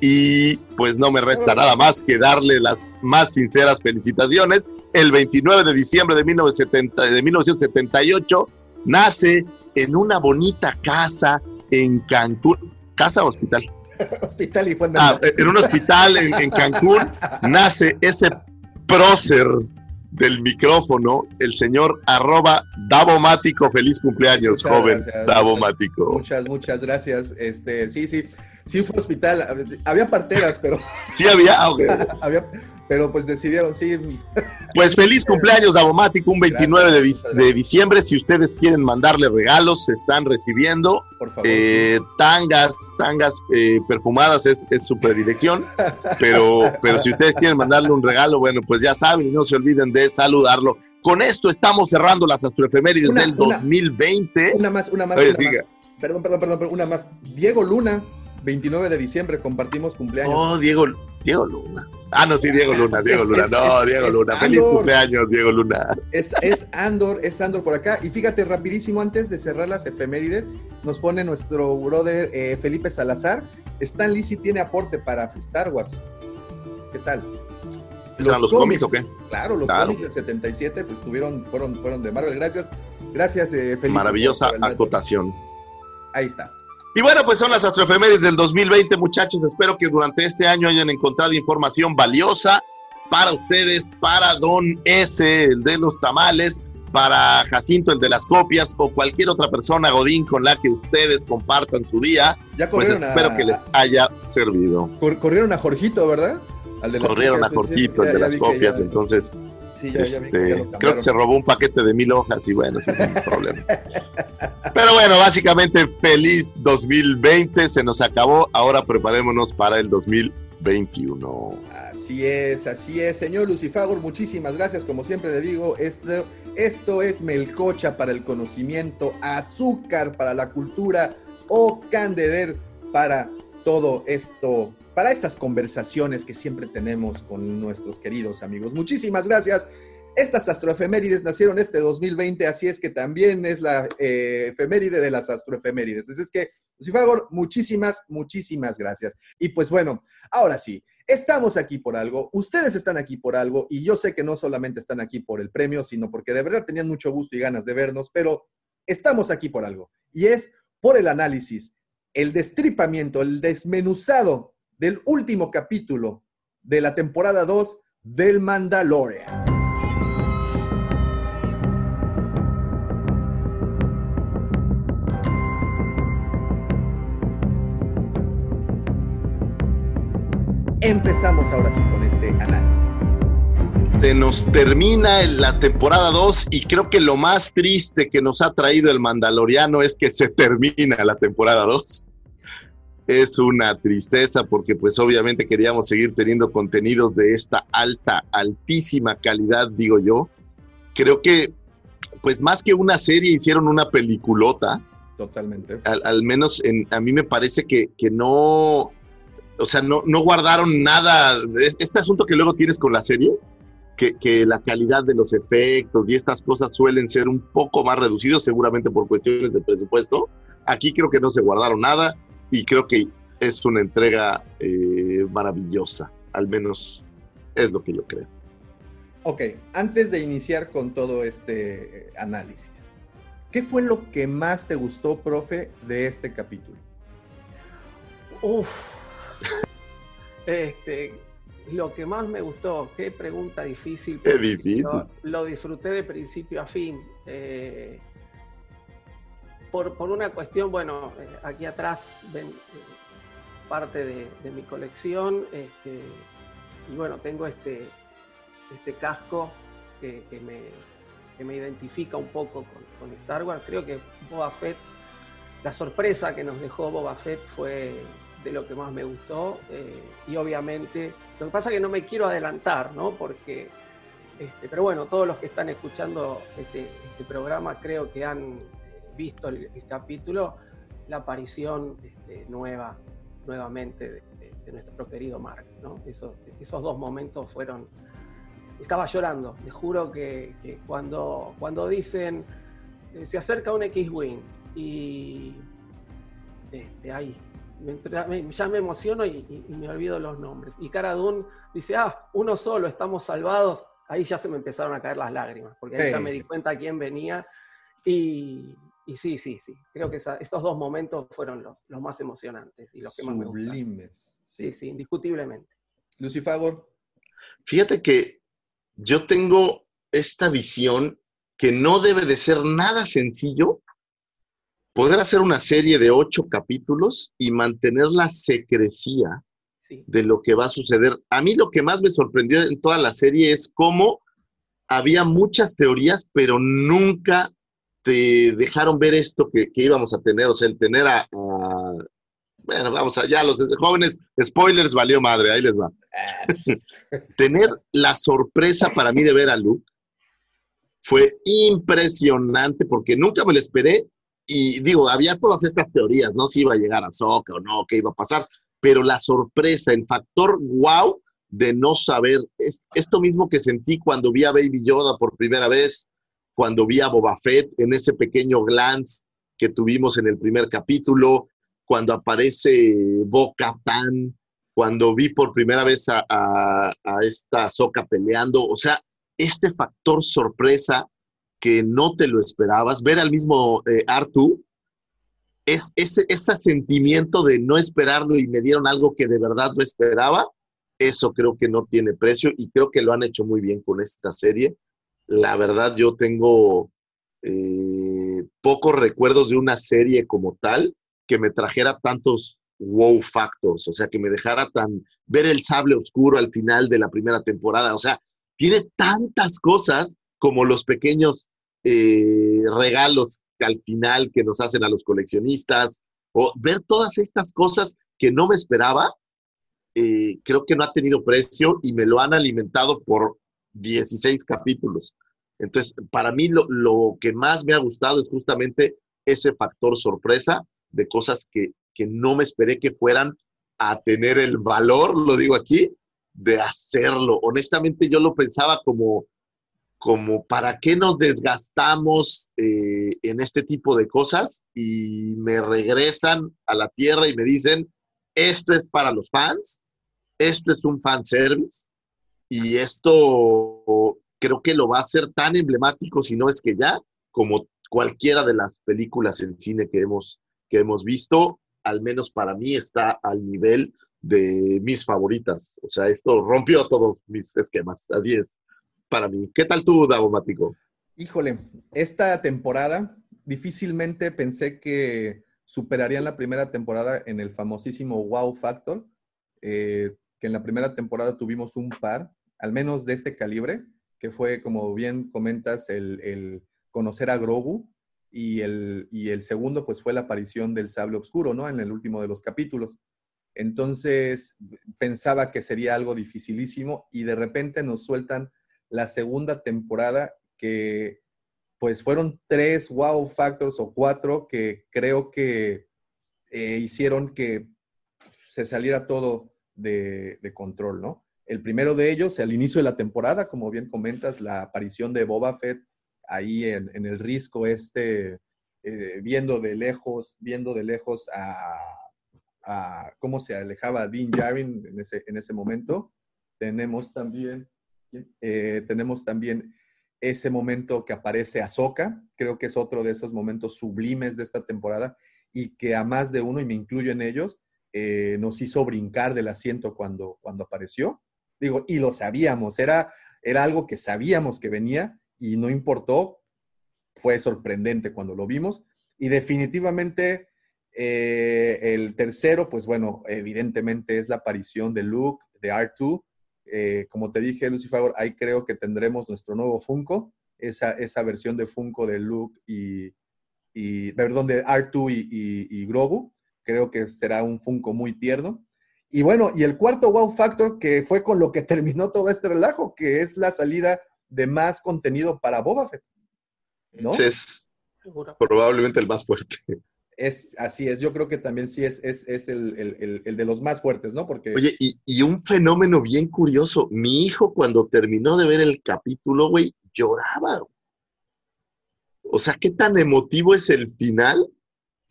Y pues no me resta nada más que darle las más sinceras felicitaciones. El 29 de diciembre de 1970 de 1978 nace en una bonita casa en Cancún. ¿Casa o hospital? <laughs> Hospital y fue Ah, en un hospital en, en Cancún <laughs> nace ese prócer del micrófono, el señor arroba Davomático. Feliz cumpleaños, Muchas joven gracias, Davomático. Muchas, muchas gracias. Este, sí, sí, sí fue hospital. Había parteras, pero <laughs> Sí había, ah, ok. <laughs> había, pero pues decidieron, sí. Pues feliz cumpleaños, Davomático, un 29 de, Gracias, de diciembre. Si ustedes quieren mandarle regalos, se están recibiendo. Por favor. Eh, tangas, tangas eh, perfumadas es, es su predilección, <laughs> pero, pero si ustedes quieren mandarle un regalo, bueno, pues ya saben y no se olviden de saludarlo. Con esto estamos cerrando las astroefemérides Una- del una- 2020. Una más, una más, Oye, una siga. más. Perdón, perdón, perdón, una más. Diego Luna, 29 de diciembre, compartimos cumpleaños. Oh, Diego, Diego Luna. Ah, no, sí, Diego Luna, Es- Diego Luna. es- No, es- Diego Luna. Feliz Andor. cumpleaños, Diego Luna. Es, es Andor, es Andor por acá. Y fíjate, rapidísimo, antes de cerrar las efemérides, nos pone nuestro brother eh, Felipe Salazar. Stan Lee sí tiene aporte para Star Wars. ¿Qué tal? ¿Eran los cómics o qué? Claro, los Claro. cómics del 77 pues tuvieron, fueron, fueron de Marvel. Gracias, gracias eh, Felipe. Maravillosa acotación. Ahí está. Y bueno, pues son las astroefemérides del 2020, muchachos. Espero que durante este año hayan encontrado información valiosa para ustedes, para Don S, el de los tamales, para Jacinto, el de las copias, o cualquier otra persona, Godín, con la que ustedes compartan su día. Ya Pues corrieron espero a, que les haya servido. cor- corrieron a Jorgito, ¿verdad? Al de las Corrieron a copias, Jorgito, el de ya las copias, ya- entonces sí, ya- ya vi que ya este, creo que se robó un paquete de mil hojas y bueno, ese es un problema. <laughs> Pero bueno, básicamente feliz 2020, se nos acabó, ahora preparémonos para el 2021. Así es, así es, señor Lucifagor, muchísimas gracias. Como siempre le digo, esto, esto es melcocha para el conocimiento, azúcar para la cultura o candeler para todo esto, para estas conversaciones que siempre tenemos con nuestros queridos amigos. Muchísimas gracias. Estas astroefemérides nacieron este 2020, así es que también es la eh, efeméride de las astroefemérides. Así es que, Lucifagor, muchísimas, muchísimas gracias. Y pues bueno, ahora sí, Estamos aquí por algo, ustedes están aquí por algo y yo sé que no solamente están aquí por el premio, sino porque de verdad tenían mucho gusto y ganas de vernos, pero estamos aquí por algo y es por el análisis, el destripamiento, el desmenuzado del último capítulo de la temporada 2 del Mandalorian. Empezamos ahora sí con este análisis. Se nos termina la temporada 2 y creo que lo más triste que nos ha traído el Mandaloriano es que se termina la temporada 2. Es una tristeza porque pues obviamente queríamos seguir teniendo contenidos de esta alta, altísima calidad, digo yo. Creo que pues más que una serie hicieron una peliculota. Totalmente. Al, al menos en, a mí me parece que, que no, o sea, no, no guardaron nada. Este asunto que luego tienes con las series, que, que, la calidad de los efectos y estas cosas suelen ser un poco más reducidos, seguramente por cuestiones de presupuesto. Aquí creo que no se guardaron nada y creo que es una entrega eh, maravillosa, al menos es lo que yo creo. Ok, antes de iniciar con todo este eh, análisis, ¿qué fue lo que más te gustó, profe, de este capítulo? Uf. <laughs> Este, lo que más me gustó, qué pregunta difícil. Qué difícil. Lo, lo, disfruté de principio a fin. Eh, por, por, una cuestión, bueno, eh, aquí atrás ven eh, parte de, mi colección. Este, y bueno, tengo este, este casco que, que, me, que, me, identifica un poco con, con, Star Wars. Creo que Boba Fett, la sorpresa que nos dejó Boba Fett fue de lo que más me gustó. Eh, y obviamente, lo que pasa es que no me quiero adelantar, ¿no? Porque, este, pero bueno, todos los que están escuchando este, este programa creo que han visto el, el capítulo, la aparición este, nueva, nuevamente de, de, de, nuestro querido Mark, ¿no? Esos, esos dos momentos fueron... Estaba llorando, les juro que, que cuando, cuando dicen eh, se acerca un X-Wing y este, ahí me, ya me emociono y, y, y, me olvido los nombres. Y Cara Dune dice, ah, uno solo, estamos salvados. Ahí ya se me empezaron a caer las lágrimas, porque ahí ya me di cuenta quién venía. Y, y sí, sí, sí. Creo que esa, estos dos momentos fueron los, los, más emocionantes y los que más me Sublimes. Sí, sí, sí, indiscutiblemente. Lucifagor. Fíjate que yo tengo esta visión que no debe de ser nada sencillo poder hacer una serie de ocho capítulos y mantener la secrecía sí. de lo que va a suceder. A mí lo que más me sorprendió en toda la serie es cómo había muchas teorías, pero nunca te dejaron ver esto que, que íbamos a tener, o sea, el tener a, a, bueno, vamos allá, los jóvenes, spoilers, valió madre, ahí les va. <laughs> tener la sorpresa para mí de ver a Luke fue impresionante porque nunca me lo esperé y digo, había todas estas teorías, ¿no? Si iba a llegar a Soca o no, qué iba a pasar, pero la sorpresa, el factor wow de no saber, es esto mismo que sentí cuando vi a Baby Yoda por primera vez, cuando vi a Boba Fett en ese pequeño glance que tuvimos en el primer capítulo, cuando aparece Bo Katan, cuando vi por primera vez a esta Soca peleando, o sea, este factor sorpresa que no te lo esperabas, ver al mismo eh, Artu es, ese, ese sentimiento de no esperarlo y me dieron algo que de verdad no esperaba, eso creo que no tiene precio y creo que lo han hecho muy bien con esta serie. La verdad, yo tengo eh, pocos recuerdos de una serie como tal que me trajera tantos wow factors, o sea, que me dejara tan ver el sable oscuro al final de la primera temporada, o sea, tiene tantas cosas como los pequeños eh, regalos al final que nos hacen a los coleccionistas, o ver todas estas cosas que no me esperaba, eh, creo que no ha tenido precio y me lo han alimentado por 16 capítulos. Entonces, para mí lo, lo que más me ha gustado es justamente ese factor sorpresa de cosas que, que no me esperé que fueran a tener el valor, lo digo aquí, de hacerlo. Honestamente, yo lo pensaba como, como ¿para qué nos desgastamos eh, en este tipo de cosas? Y me regresan a la tierra y me dicen, esto es para los fans, esto es un fan service y esto creo que lo va a hacer tan emblemático, si no es que ya, como cualquiera de las películas en cine que hemos, que hemos visto, al menos para mí está al nivel de mis favoritas. O sea, esto rompió todos mis esquemas. Así es para mí. ¿Qué tal tú, Dagomático? Híjole, esta temporada difícilmente pensé que superarían la primera temporada en el famosísimo Wow Factor, eh, que en la primera temporada tuvimos un par, al menos de este calibre, que fue, como bien comentas, el, conocer a Grogu, y el, y el segundo, pues fue la aparición del sable oscuro, ¿no? En el último de los capítulos. Entonces, pensaba que sería algo dificilísimo y de repente nos sueltan la segunda temporada que pues fueron tres wow factors o cuatro que creo que eh, hicieron que se saliera todo de, control, ¿no? El primero de ellos, al inicio de la temporada, como bien comentas, la aparición de Boba Fett ahí en, el risco este, eh, viendo de lejos, viendo de lejos a, cómo se alejaba Dean Javin en ese, en ese momento. Tenemos también eh, tenemos también ese momento que aparece Ahsoka, creo que es otro de esos momentos sublimes de esta temporada y que a más de uno, y me incluyo en ellos, eh, nos hizo brincar del asiento cuando, cuando apareció. Digo, y lo sabíamos, era, era algo que sabíamos que venía y no importó, fue sorprendente cuando lo vimos. Y definitivamente eh, el tercero, pues bueno, evidentemente es la aparición de Luke, de R2, eh, como te dije, Lucifer, ahí creo que tendremos nuestro nuevo Funko, esa, esa versión de Funko de Luke y, y perdón, de R2 y, y, Grogu. Creo que será un Funko muy tierno. Y bueno, y el cuarto wow factor que fue con lo que <laughs> terminó todo este relajo, que es la salida de más contenido para Boba Fett. ¿no? Es probablemente el más fuerte. Es, así es, yo creo que también sí es, es, el, de los más fuertes, ¿no? Porque... Oye, y, un fenómeno bien curioso, mi hijo cuando terminó de ver el capítulo, güey, lloraba. O sea, qué tan emotivo es el final,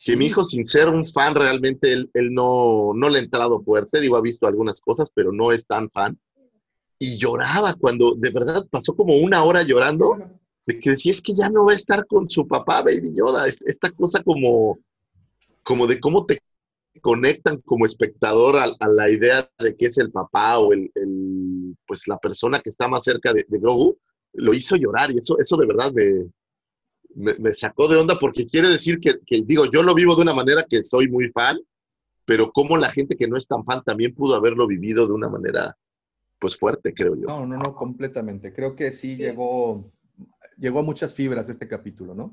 que mi hijo, sin ser un fan, realmente él, no, no le ha entrado fuerte, digo, ha visto algunas cosas, pero no es tan fan. Y lloraba cuando, de verdad, pasó como una hora llorando, de que decía, es que ya no va a estar con su papá, Baby Yoda, esta cosa como como de cómo te conectan como espectador a, la idea de que es el papá o el, pues la persona que está más cerca de, Grogu, lo hizo llorar y eso, eso de verdad me, me, sacó de onda porque quiere decir que, digo, yo lo vivo de una manera que soy muy fan, pero como la gente que no es tan fan también pudo haberlo vivido de una manera pues fuerte, creo yo. No, no, no, completamente. Creo que sí, llegó, llegó a muchas fibras este capítulo, ¿no?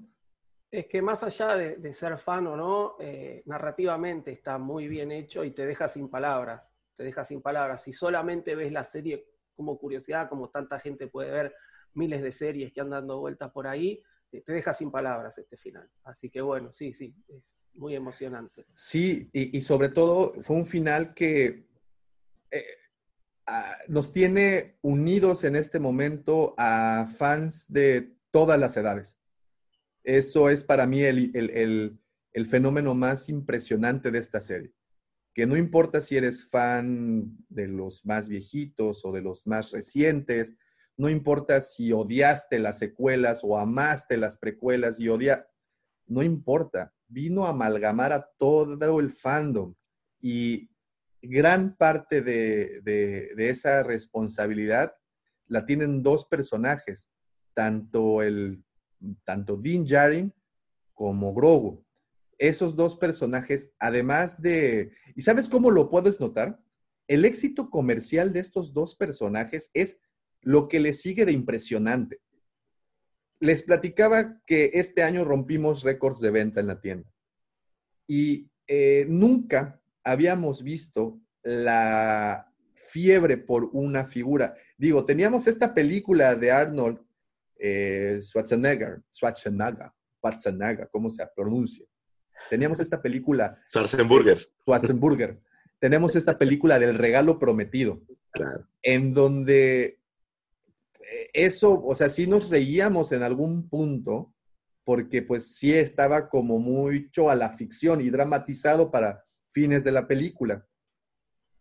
Es que más allá de, ser fan o no, eh, narrativamente está muy bien hecho y te deja sin palabras. Te deja sin palabras. Si solamente ves la serie como curiosidad, como tanta gente puede ver miles de series que andan dando vueltas por ahí, te deja sin palabras este final. Así que bueno, sí, sí, es muy emocionante. Sí, y, sobre todo fue un final que eh, nos tiene unidos en este momento a fans de todas las edades. Eso es para mí el, fenómeno más impresionante de esta serie. Que no importa si eres fan de los más viejitos o de los más recientes, no importa si odiaste las secuelas o amaste las precuelas y odia, no importa. vino a amalgamar a todo el fandom y gran parte de, de esa responsabilidad la tienen dos personajes, tanto, el, tanto Dean Jarin como Grogu. Esos dos personajes, además de... ¿Y sabes cómo lo puedes notar? El éxito comercial de estos dos personajes es lo que les sigue de impresionante. Les platicaba que este año rompimos récords de venta en la tienda y eh, nunca habíamos visto la fiebre por una figura. Digo, teníamos esta película de Arnold eh, Schwarzenegger, Schwarzenegger, Schwarzenegger, ¿cómo se pronuncia? Teníamos esta película. Schwarzenburger. Schwarzenburger. Tenemos esta película del regalo prometido. Claro. En donde eso, o sea, sí nos reíamos en algún punto, porque pues sí estaba como mucho a la ficción y dramatizado para fines de la película.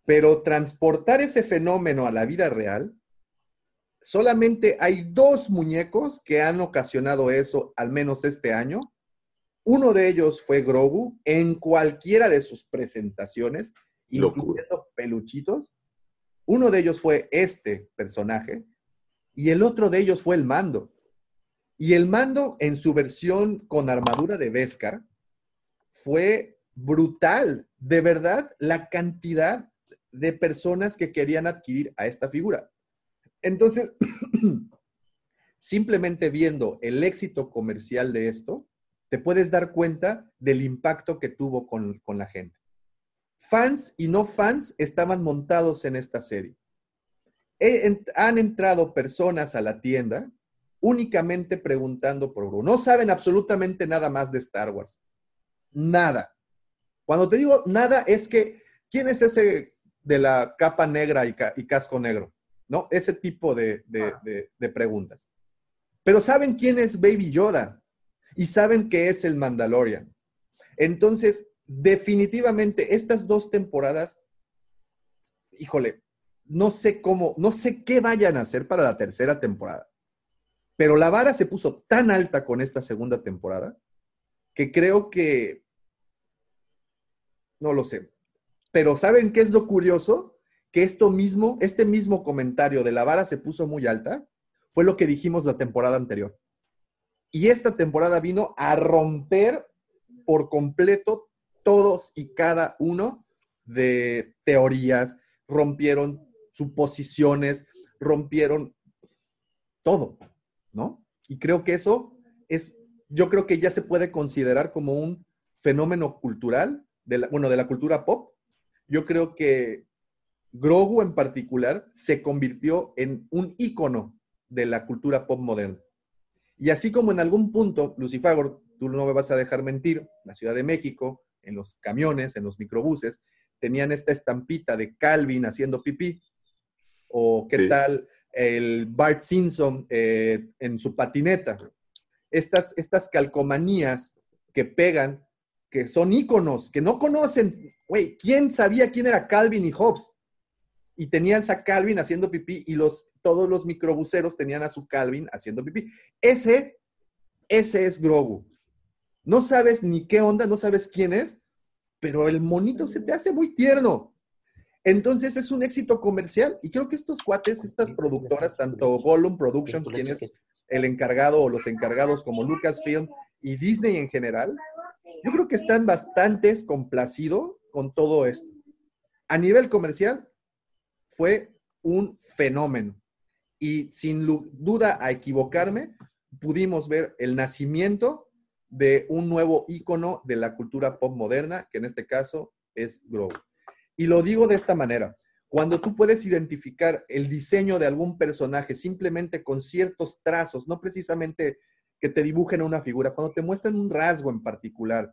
Pero transportar ese fenómeno a la vida real, solamente hay dos muñecos que han ocasionado eso, al menos este año. Uno de ellos fue Grogu en cualquiera de sus presentaciones, incluyendo peluchitos. Uno de ellos fue este personaje y el otro de ellos fue el mando. Y el mando en su versión con armadura de Beskar fue brutal. De verdad, la cantidad de personas que querían adquirir a esta figura. Entonces, <clears throat> simplemente viendo el éxito comercial de esto, te puedes dar cuenta del impacto que tuvo con, la gente. Fans y no fans estaban montados en esta serie. Han entrado personas a la tienda únicamente preguntando por uno. No saben absolutamente nada más de Star Wars. Nada. Cuando te digo nada, es que, ¿quién es ese de la capa negra y, casco negro? ¿No? Ese tipo de, de preguntas. Pero ¿saben quién es Baby Yoda? Y saben que es el Mandalorian. Entonces, definitivamente, estas dos temporadas, híjole, no sé cómo, no sé qué vayan a hacer para la tercera temporada. Pero la vara se puso tan alta con esta segunda temporada que creo que, no lo sé. Pero ¿saben qué es lo curioso? Que esto mismo, este mismo comentario de la vara se puso muy alta, fue lo que dijimos la temporada anterior. Y esta temporada vino a romper por completo todos y cada uno de teorías, rompieron suposiciones, rompieron todo. ¿no? Y creo que eso es, yo creo que ya se puede considerar como un fenómeno cultural, de la, bueno, de la cultura pop. Yo creo que Grogu en particular se convirtió en un ícono de la cultura pop moderna. Y así como en algún punto, Lucifagor, tú no me vas a dejar mentir, la Ciudad de México, en los camiones, en los microbuses, tenían esta estampita de Calvin haciendo pipí. O qué tal el Bart Simpson eh, en su patineta. Estas, estas calcomanías que pegan, que son íconos, que no conocen, güey, ¿quién sabía quién era Calvin y Hobbes? Y tenían a Calvin haciendo pipí y los, todos los microbuseros tenían a su Calvin haciendo pipí. Ese, ese es Grogu. No sabes ni qué onda, no sabes quién es, pero el monito se te hace muy tierno. Entonces es un éxito comercial y creo que estos cuates, estas productoras, tanto Gollum Productions, quien es el encargado o los encargados como Lucasfilm y Disney en general, yo creo que están bastante complacidos con todo esto. A nivel comercial fue un fenómeno y sin duda a equivocarme, pudimos ver el nacimiento de un nuevo ícono de la cultura pop moderna, que en este caso es Grogu. Y lo digo de esta manera. Cuando tú puedes identificar el diseño de algún personaje simplemente con ciertos trazos, no precisamente que te dibujen una figura, cuando te muestran un rasgo en particular,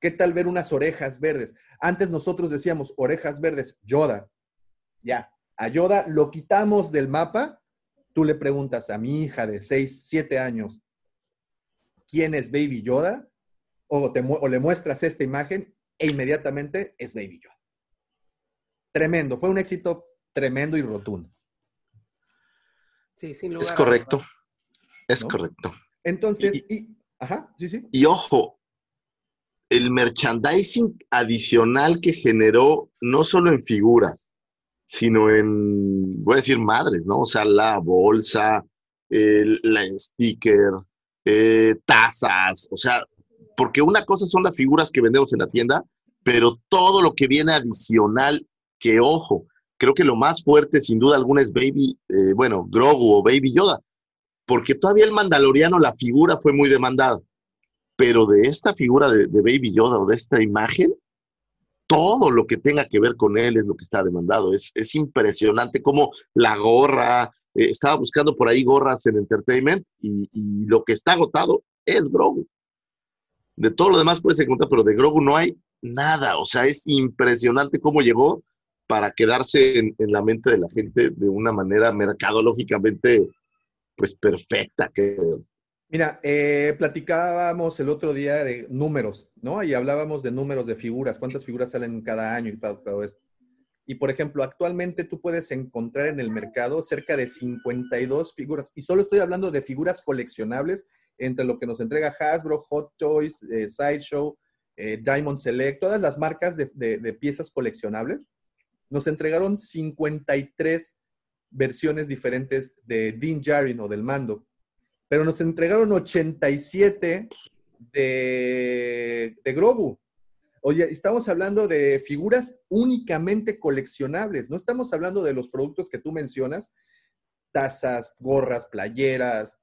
¿qué tal ver unas orejas verdes? Antes nosotros decíamos orejas verdes, Yoda. Ya, a Yoda lo quitamos del mapa, tú le preguntas a mi hija de 6, 7 años, ¿quién es Baby Yoda? O, o le muestras esta imagen e inmediatamente es Baby Yoda tremendo, fue un éxito tremendo y rotundo. Sí, sin lugar Es correcto, es correcto. Entonces, y, ajá, sí, sí. Y ojo, el merchandising adicional que generó, no solo en figuras, sino en, voy a decir madres, ¿no? O sea, la bolsa, el, la sticker, eh, tazas, o sea, porque una cosa son las figuras que vendemos en la tienda, pero todo lo que viene adicional, que ojo, creo que lo más fuerte sin duda alguna es Baby, eh, bueno, Grogu o Baby Yoda, porque todavía el Mandaloriano, la figura fue muy demandada pero de esta figura de, Baby Yoda o de esta imagen, todo lo que tenga que ver con él es lo que está demandado. Es, es impresionante como la gorra, eh, estaba buscando por ahí gorras en entertainment y, lo que está agotado es Grogu. De todo lo demás puedes encontrar, pero de Grogu no hay nada. O sea, es impresionante cómo llegó para quedarse en, en la mente de la gente de una manera mercadológicamente pues perfecta, creo. Mira, eh, platicábamos el otro día de números, ¿no? Y hablábamos de números de figuras, cuántas figuras salen cada año y todo, esto. Y por ejemplo, actualmente tú puedes encontrar en el mercado cerca de 52 figuras, y solo estoy hablando de figuras coleccionables, entre lo que nos entrega Hasbro, Hot Toys, eh, Sideshow, eh, Diamond Select, todas las marcas de piezas coleccionables, nos entregaron 53 versiones diferentes de Dean Jarin o del mando pero nos entregaron 87 de, de Grogu. Oye, estamos hablando de figuras únicamente coleccionables, no estamos hablando de los productos que tú mencionas, tazas, gorras, playeras,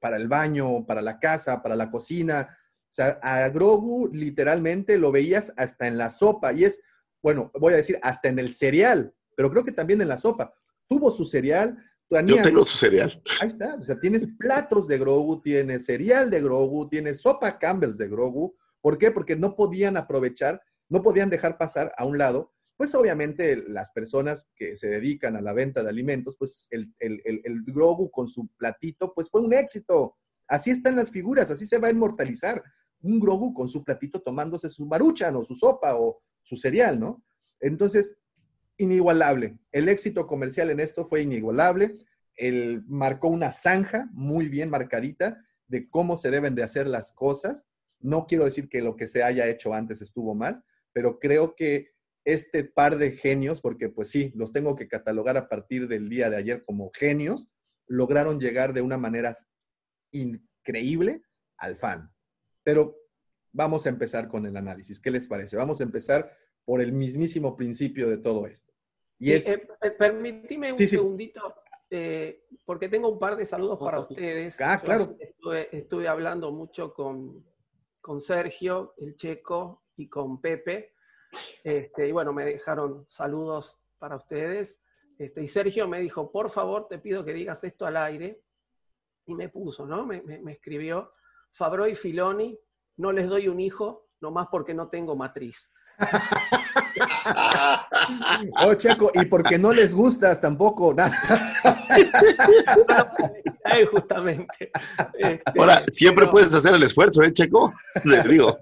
para el baño, para la casa, para la cocina. O sea, a Grogu literalmente lo veías hasta en la sopa y es, bueno, voy a decir, hasta en el cereal, pero creo que también en la sopa. Tuvo su cereal, yo tengo su cereal. Ahí está. O sea, tienes platos de Grogu, tienes cereal de Grogu, tienes sopa Campbell's de Grogu. ¿Por qué? Porque no podían aprovechar, no podían dejar pasar a un lado. Pues obviamente las personas que se dedican a la venta de alimentos, pues el, el, el, Grogu con su platito, pues fue un éxito. Así están las figuras, así se va a inmortalizar. Un Grogu con su platito tomándose su maruchan o su sopa o su cereal, ¿no? Entonces, inigualable. El éxito comercial en esto fue inigualable. Él marcó una zanja muy bien marcadita de cómo se deben de hacer las cosas. No quiero decir que lo que se haya hecho antes estuvo mal, pero creo que este par de genios, porque pues sí, los tengo que catalogar a partir del día de ayer como genios, lograron llegar de una manera increíble al fan. Pero vamos a empezar con el análisis. ¿Qué les parece? Vamos a empezar por el mismísimo principio de todo esto. Y es... Eh, permitime un segundito, eh, porque tengo un par de saludos para ustedes. Ah, claro. Estuve, hablando mucho con, con, Sergio, el checo, y con Pepe. Este, y bueno, me dejaron saludos para ustedes. Este, y Sergio me dijo, por favor, te pido que digas esto al aire. Y me puso, ¿no? Me, me, me escribió, Fabro y Filoni, no les doy un hijo, nomás porque no tengo matriz. oh, Checo, y porque no les gustas tampoco. <laughs> justamente. Este, Ahora, siempre puedes hacer el esfuerzo, ¿eh, Checo? <laughs> Les digo.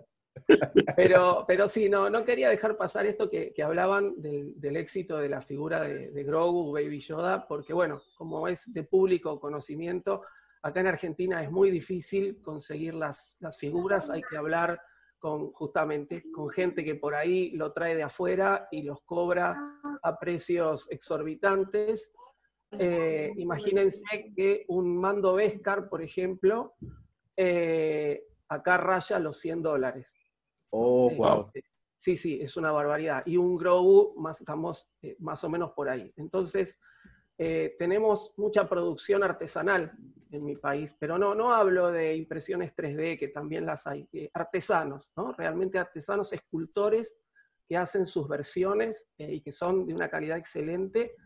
Pero, pero sí, no, no quería dejar pasar esto que, hablaban del, éxito de la figura de, de, Grogu, Baby Yoda, porque bueno, como es de público conocimiento, acá en Argentina es muy difícil conseguir las, las figuras, hay que hablar con justamente con gente que por ahí lo trae de afuera y los cobra a precios exorbitantes. Eh, imagínense que un mando Vescar, por ejemplo, eh, acá raya los 100 dólares. Oh, wow. Este, sí, sí, es una barbaridad. Y un Grogu, más, estamos eh, más o menos por ahí. Entonces, eh, tenemos mucha producción artesanal en mi país, pero no, no hablo de impresiones 3D, que también las hay, eh, artesanos, ¿no? realmente artesanos, escultores que hacen sus versiones eh, y que son de una calidad excelente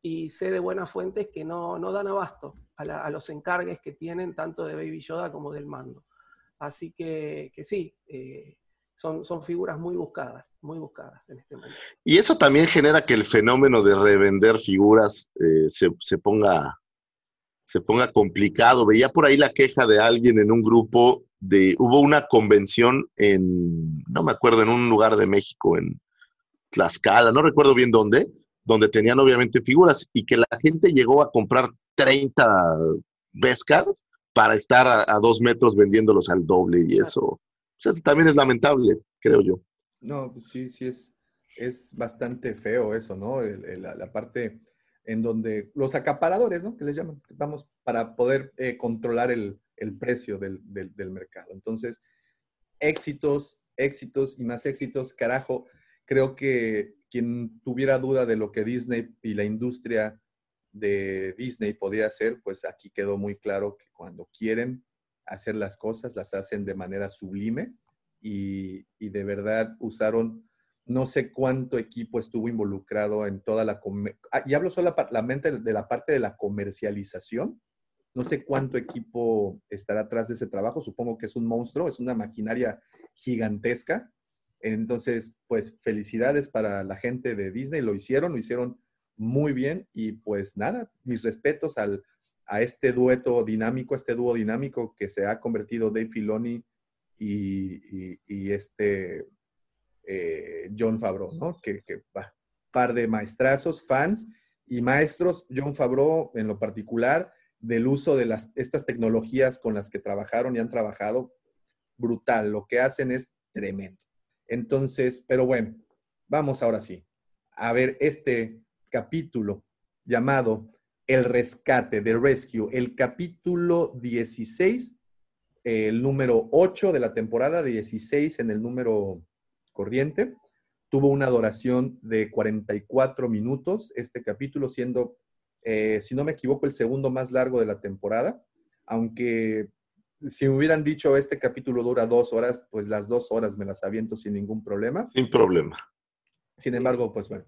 y sé de buenas fuentes que no, no dan abasto a, a, los encargues que tienen tanto de Baby Yoda como del mando. Así que, que sí, son, son figuras muy buscadas, muy buscadas en este momento. Y eso también genera que el fenómeno de revender figuras eh, se, ponga, se ponga complicado. Veía por ahí la queja de alguien en un grupo de, hubo una convención en, no me acuerdo, en un lugar de México, en Tlaxcala, no recuerdo bien dónde, donde tenían obviamente figuras y que la gente llegó a comprar 30 Beskars para estar a, a dos metros vendiéndolos al doble y eso. O sea, también es lamentable. creo yo. No, pues sí, sí es, es bastante feo eso, ¿no? La, parte en donde los acaparadores, ¿no? Que les llaman, vamos, para poder eh, controlar el, el precio del, del- del mercado. Entonces, éxitos, éxitos y más éxitos, carajo. Creo que quien tuviera duda de lo que Disney y la industria de Disney podía hacer, pues aquí quedó muy claro que cuando quieren hacer las cosas, las hacen de manera sublime y, de verdad usaron no sé cuánto equipo estuvo involucrado en toda la... Ah, y hablo solamente de la parte de la comercialización. No sé cuánto equipo estará atrás de ese trabajo. Supongo que es un monstruo, es una maquinaria gigantesca. Entonces, pues felicidades para la gente de Disney. Lo hicieron, lo hicieron muy bien. Y pues nada, mis respetos al, a este dueto dinámico, este dúo dinámico que se ha convertido Dave Filoni y, este eh, John Favreau, ¿no? Que, que par de maestrazos, fans y maestros, John Favreau en lo particular, del uso de las, estas tecnologías con las que trabajaron y han trabajado, brutal. Lo que hacen es tremendo. Entonces, pero bueno, vamos ahora sí a ver este capítulo llamado El Rescate, The Rescue, el capítulo 16, el número 8 de la temporada, 16 en el número corriente. Tuvo una duración de 44 minutos, este capítulo siendo, eh, si no me equivoco, el segundo más largo de la temporada, aunque si me hubieran dicho este capítulo dura dos horas, pues las dos horas me las aviento sin ningún problema. Sin problema. Sin embargo, pues bueno,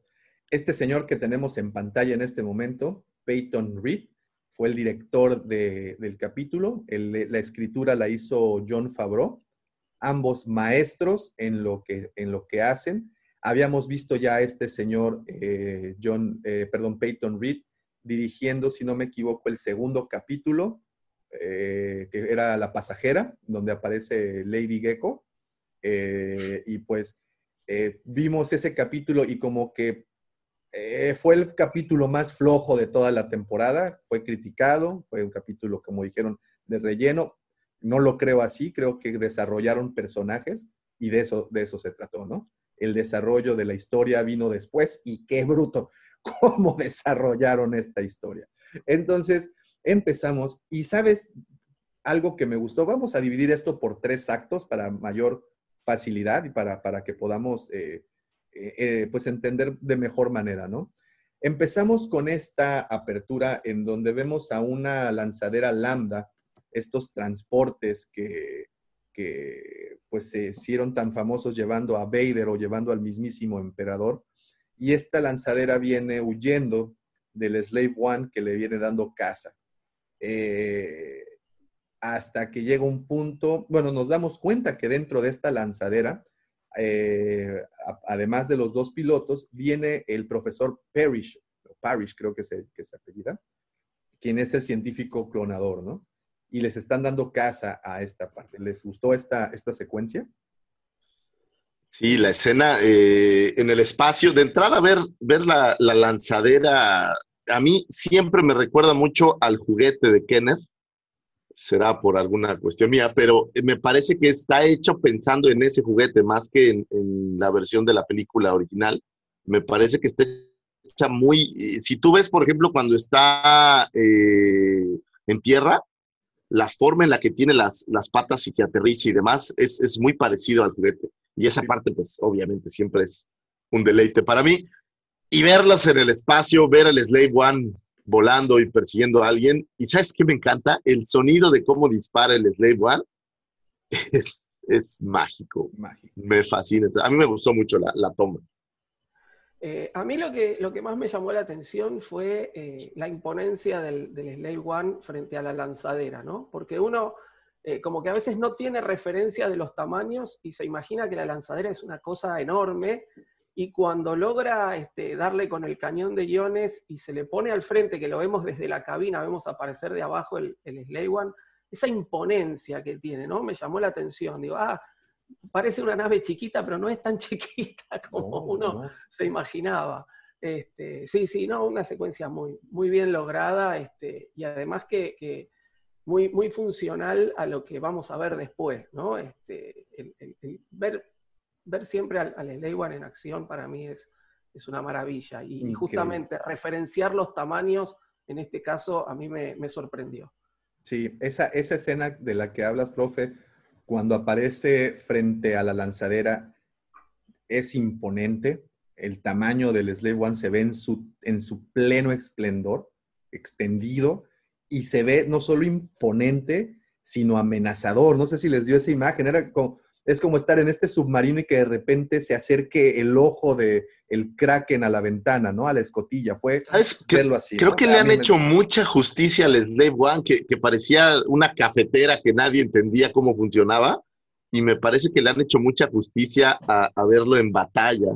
este señor que tenemos en pantalla en este momento, Peyton Reed, fue el director de- del capítulo. La escritura la hizo John Favreau. Ambos maestros en lo que, en lo que hacen. Habíamos visto ya a este señor, eh, John, eh, perdón, Peyton Reed, dirigiendo, si no me equivoco, el segundo capítulo, eh, que era La Pasajera, donde aparece Lady Gecko. Eh, y pues vimos ese capítulo y como que eh, fue el capítulo más flojo de toda la temporada, fue criticado, fue un capítulo, como dijeron, de relleno. No lo creo así, creo que desarrollaron personajes y de eso, de eso se trató, ¿no? El desarrollo de la historia vino después y qué bruto, <laughs> cómo desarrollaron esta historia. Entonces, empezamos y sabes algo que me gustó, vamos a dividir esto por tres actos para mayor facilidad y para, para que podamos eh, eh, eh, pues entender de mejor manera, ¿no? Empezamos con esta apertura en donde vemos a una lanzadera lambda, estos transportes que, que pues se hicieron tan famosos llevando a Vader o llevando al mismísimo emperador, y esta lanzadera viene huyendo del Slave One que le viene dando caza. Eh, hasta que llega un punto, bueno, nos damos cuenta que dentro de esta lanzadera, eh, además de los dos pilotos, viene el profesor Parrish, creo que se, que quien es el científico clonador, ¿no? Y les están dando caza a esta parte. ¿Les gustó esta, esta secuencia? Sí, la escena eh, en el espacio. De entrada, ver, ver la, la lanzadera, a mí siempre me recuerda mucho al juguete de Kenner. Será por alguna cuestión mía, pero me parece que está hecho pensando en ese juguete más que en, en la versión de la película original. Me parece que está hecha muy. eh, Si tú ves, por ejemplo, cuando está eh, en tierra, la forma en la que tiene las, las patas y que aterriza y demás es, es muy parecido al juguete. Y esa parte, pues, obviamente siempre es un deleite para mí. Y verlos en el espacio, ver el Slave One volando y persiguiendo a alguien. Y ¿sabes qué me encanta? El sonido de cómo dispara el Slave One <laughs> es, es mágico. Mágico. Me fascina. A mí me gustó mucho la, la toma. Eh, a mí lo que, lo que más me llamó la atención fue eh, la imponencia del, del Slave One frente a la lanzadera, ¿no? Porque uno eh, como que a veces no tiene referencia de los tamaños y se imagina que la lanzadera es una cosa enorme y cuando logra este, darle con el cañón de iones y se le pone al frente, que lo vemos desde la cabina, vemos aparecer de abajo el, el Slave One, esa imponencia que tiene, ¿no? Me llamó la atención. Digo, ah, parece una nave chiquita, pero no es tan <laughs> chiquita como No, uno no. se imaginaba. Este, sí, sí, no, una secuencia muy, muy bien lograda este, y además que, que muy, muy funcional a lo que vamos a ver después, ¿no? Este, el, el- el ver ver siempre al, al One en acción para mí es, es una maravilla. Y, y justamente referenciar los tamaños, en este caso, a mí me, me sorprendió. Sí, esa, esa escena de la que hablas, profe, cuando aparece frente a la lanzadera, es imponente. El tamaño del Slave One se ve en su, en su pleno esplendor, extendido, y se ve no solo imponente, sino amenazador. No sé si les dio esa imagen, era como, es como estar en este submarino y que de repente se acerque el ojo de el kraken a la ventana, ¿no? A la escotilla. Fue verlo así. creo ¿no? que le han mí me- hecho mucha justicia al Slave One, que, que parecía una cafetera que nadie entendía cómo funcionaba. Y me parece que le han hecho mucha justicia a, a verlo en batalla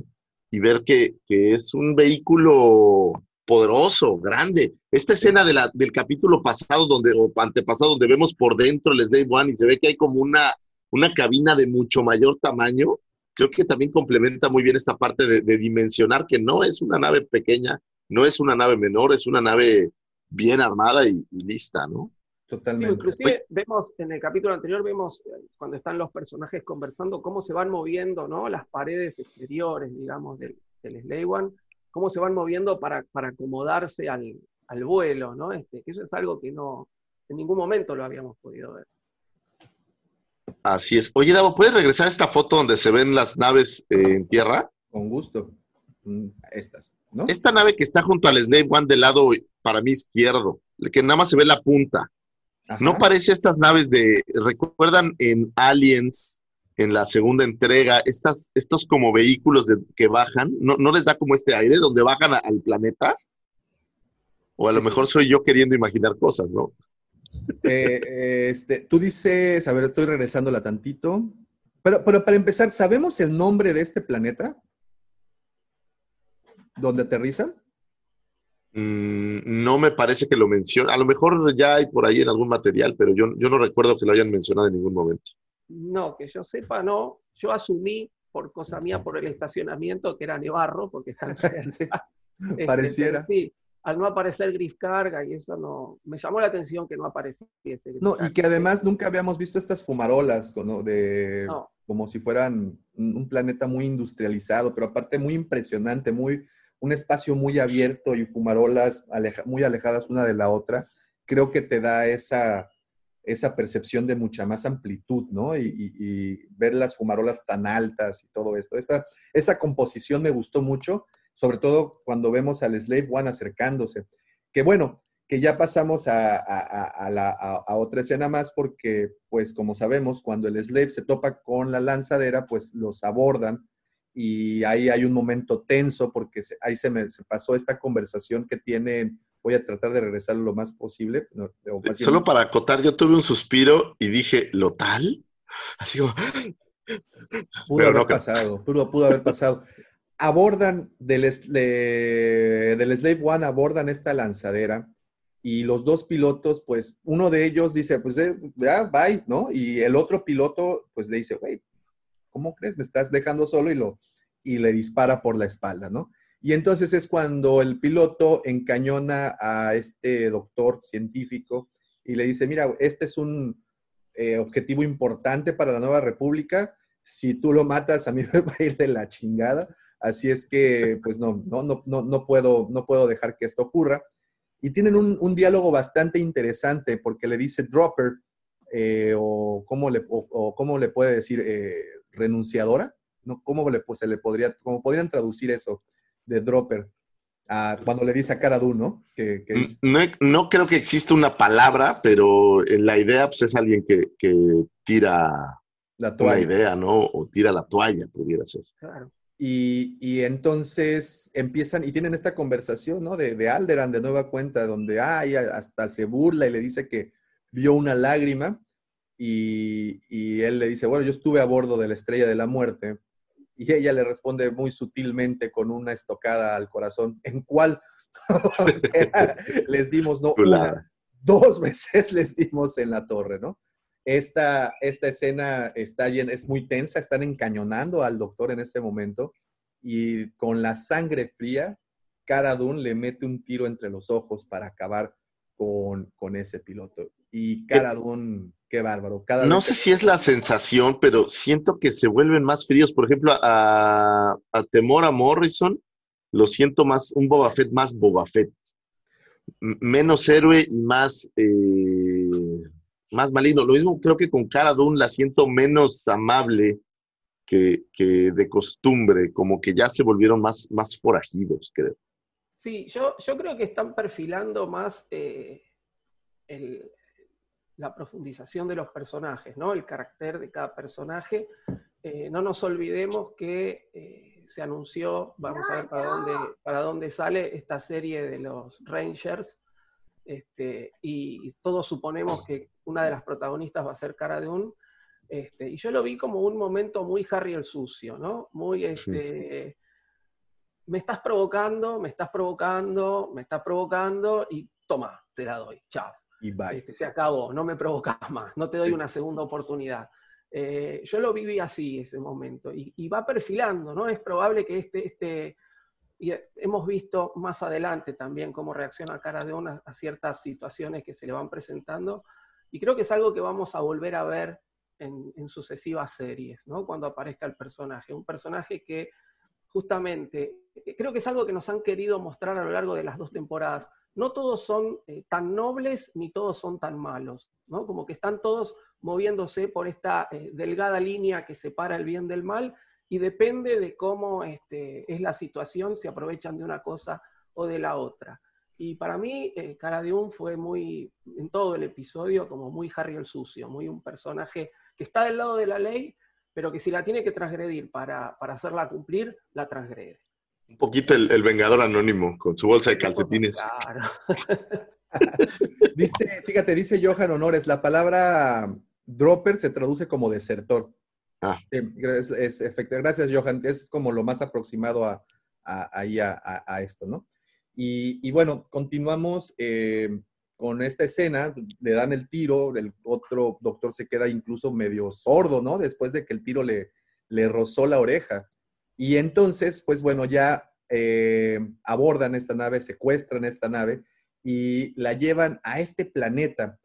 y ver que, que es un vehículo poderoso, grande. Esta escena de la, del capítulo pasado, donde, o antepasado, donde vemos por dentro el Slave One y se ve que hay como una, una cabina de mucho mayor tamaño, creo que también complementa muy bien esta parte de, de dimensionar que no es una nave pequeña, no es una nave menor, es una nave bien armada y, y lista, ¿no? Sí, Totalmente. inclusive vemos, en el capítulo anterior vemos eh, cuando están los personajes conversando cómo se van moviendo, ¿no? Las paredes exteriores, digamos, del, del Slave One, cómo se van moviendo para, para acomodarse al, al vuelo, ¿no? Este, que eso es algo que no, en ningún momento lo habíamos podido ver. Así es. Oye, Davo, ¿puedes regresar a esta foto donde se ven las naves eh, en tierra? Con gusto. Mm, Estas, ¿no? Esta nave que está junto al Slave One del lado, para mí, izquierdo, que nada más se ve la punta. Ajá. ¿No parece estas naves de, recuerdan en Aliens, en la segunda entrega, estas, estos como vehículos de- que bajan? ¿No, ¿No les da como este aire donde bajan a- al planeta? O a lo mejor soy yo queriendo imaginar cosas, ¿no? Eh, este, tú dices, a ver, estoy regresándola tantito. Pero, pero para empezar, ¿sabemos el nombre de este planeta? ¿Dónde aterrizan? Mm, no me parece que lo mencione. A lo mejor ya hay por ahí en algún material, pero yo, yo no recuerdo que lo hayan mencionado en ningún momento. No, que yo sepa, no. Yo asumí, por cosa mía, por el estacionamiento, que era Nevarro, porque están cerca. <laughs> Sí, Este, pareciera. pero sí, al no aparecer Griff Carga y eso no, me llamó la atención que no apareciese. Griff No, y que además nunca habíamos visto estas fumarolas ¿no? de, No. como si fueran un un planeta muy industrializado, pero aparte muy impresionante, muy, un espacio muy abierto y fumarolas aleja- muy alejadas una de la otra. Creo que te da esa, esa percepción de mucha más amplitud, ¿no? Y, y- y ver las fumarolas tan altas y todo esto. Esa, esa composición me gustó mucho, sobre todo cuando vemos al Slave One acercándose. Que bueno, que ya pasamos a, a- a- a la- a- a otra escena más porque, pues como sabemos, cuando el Slave se topa con la lanzadera, pues los abordan y ahí hay un momento tenso porque se- ahí se me se pasó esta conversación que tienen, voy a tratar de regresar lo más posible. no, Solo para acotar, yo tuve un suspiro y dije, ¿lo tal? Así como, Pudo Pero haber no pasado, pudo, pudo haber pasado. Abordan del, Slave One, abordan esta lanzadera y los dos pilotos, pues uno de ellos dice, pues eh, ya, bye, ¿no? Y el otro piloto, pues le dice, güey, ¿cómo crees? Me estás dejando solo y, lo, y le dispara por la espalda, ¿no? Y entonces es cuando el piloto encañona a este doctor científico y le dice, mira, este es un eh, objetivo importante para la nueva república. Si tú lo matas, a mí <laughs> me va a ir de la chingada. Así es que, pues no, no, no, no, no, puedo, no puedo dejar que esto ocurra. Y tienen un, un diálogo bastante interesante porque le dice Dropper, eh, o, cómo le, o, o cómo le puede decir, eh, renunciadora, ¿no? ¿Cómo le, pues, se le podría, cómo podrían traducir eso de Dropper? Ah, cuando le dice a Cara Dune, ¿no? Que, que es- no, no creo que exista una palabra, pero en la idea pues, es alguien que, que tira la una toalla. idea, ¿no? O tira la toalla, pudiera ser. Claro. Y, y entonces empiezan y tienen esta conversación, ¿no? De, de Alderan de nueva cuenta, donde ay, hasta se burla y le dice que vio una lágrima. Y, y él le dice, bueno, yo estuve a bordo de la estrella de la muerte. Y ella le responde muy sutilmente con una estocada al corazón. ¿En cuál? <laughs> <laughs> les dimos, no, una, dos veces <laughs> les dimos en la torre, ¿no? Esta, esta escena está llena, es muy tensa, están encañonando al doctor en este momento y con la sangre fría, Cara Dune le mete un tiro entre los ojos para acabar con, con ese piloto. Y Cara Dune, qué bárbaro. Cada No sé que- si es la sensación, pero siento que se vuelven más fríos. Por ejemplo, a, a Temor a Morrison, lo siento más, un Boba Fett más Boba Fett. M- menos héroe y más, eh, más maligno. Lo mismo creo que con Cara Dune la siento menos amable que, que de costumbre, como que ya se volvieron más, más forajidos, creo. Sí, yo, yo creo que están perfilando más eh, el- la profundización de los personajes, ¿no? El carácter de cada personaje. Eh, no nos olvidemos que eh, se anunció, vamos a ver para dónde, para dónde sale esta serie de los Rangers, este, y todos suponemos que una de las protagonistas va a ser Cara Dune. Este, y yo lo vi como un momento muy Harry el Sucio, ¿no? Muy este, me estás provocando, me estás provocando, me estás provocando y toma, te la doy, chao. Y bye. Este, se acabó, no me provocas más, no te doy una segunda oportunidad. Eh, yo lo viví así ese momento y, y va perfilando, ¿no? Es probable que este, este, y hemos visto más adelante también cómo reacciona Cara de una a ciertas situaciones que se le van presentando y creo que es algo que vamos a volver a ver en, sucesivas series, ¿no? Cuando aparezca el personaje, un personaje que justamente, eh, creo que es algo que nos han querido mostrar a lo largo de las dos temporadas. No todos son eh, tan nobles ni todos son tan malos, ¿no? Como que están todos moviéndose por esta eh, delgada línea que separa el bien del mal y depende de cómo este, es la situación, si aprovechan de una cosa o de la otra. Y para mí, eh, Cara de Un fue muy, en todo el episodio, como muy Harry el Sucio, muy un personaje que está del lado de la ley, pero que si la tiene que transgredir para, para hacerla cumplir, la transgrede. Un poquito el, el Vengador Anónimo con su bolsa de calcetines. Claro. <laughs> Dice, fíjate, dice Johan Honores, la palabra dropper se traduce como desertor. Ah. Es- efecto- gracias, Johan. Es como lo más aproximado a, a- a esto, ¿no? Y, y bueno, continuamos eh, con esta escena, le dan el tiro, el otro doctor se queda incluso medio sordo, ¿no? Después de que el tiro le, le rozó la oreja. Y entonces, pues bueno, ya eh, abordan esta nave, secuestran esta nave y la llevan a este planeta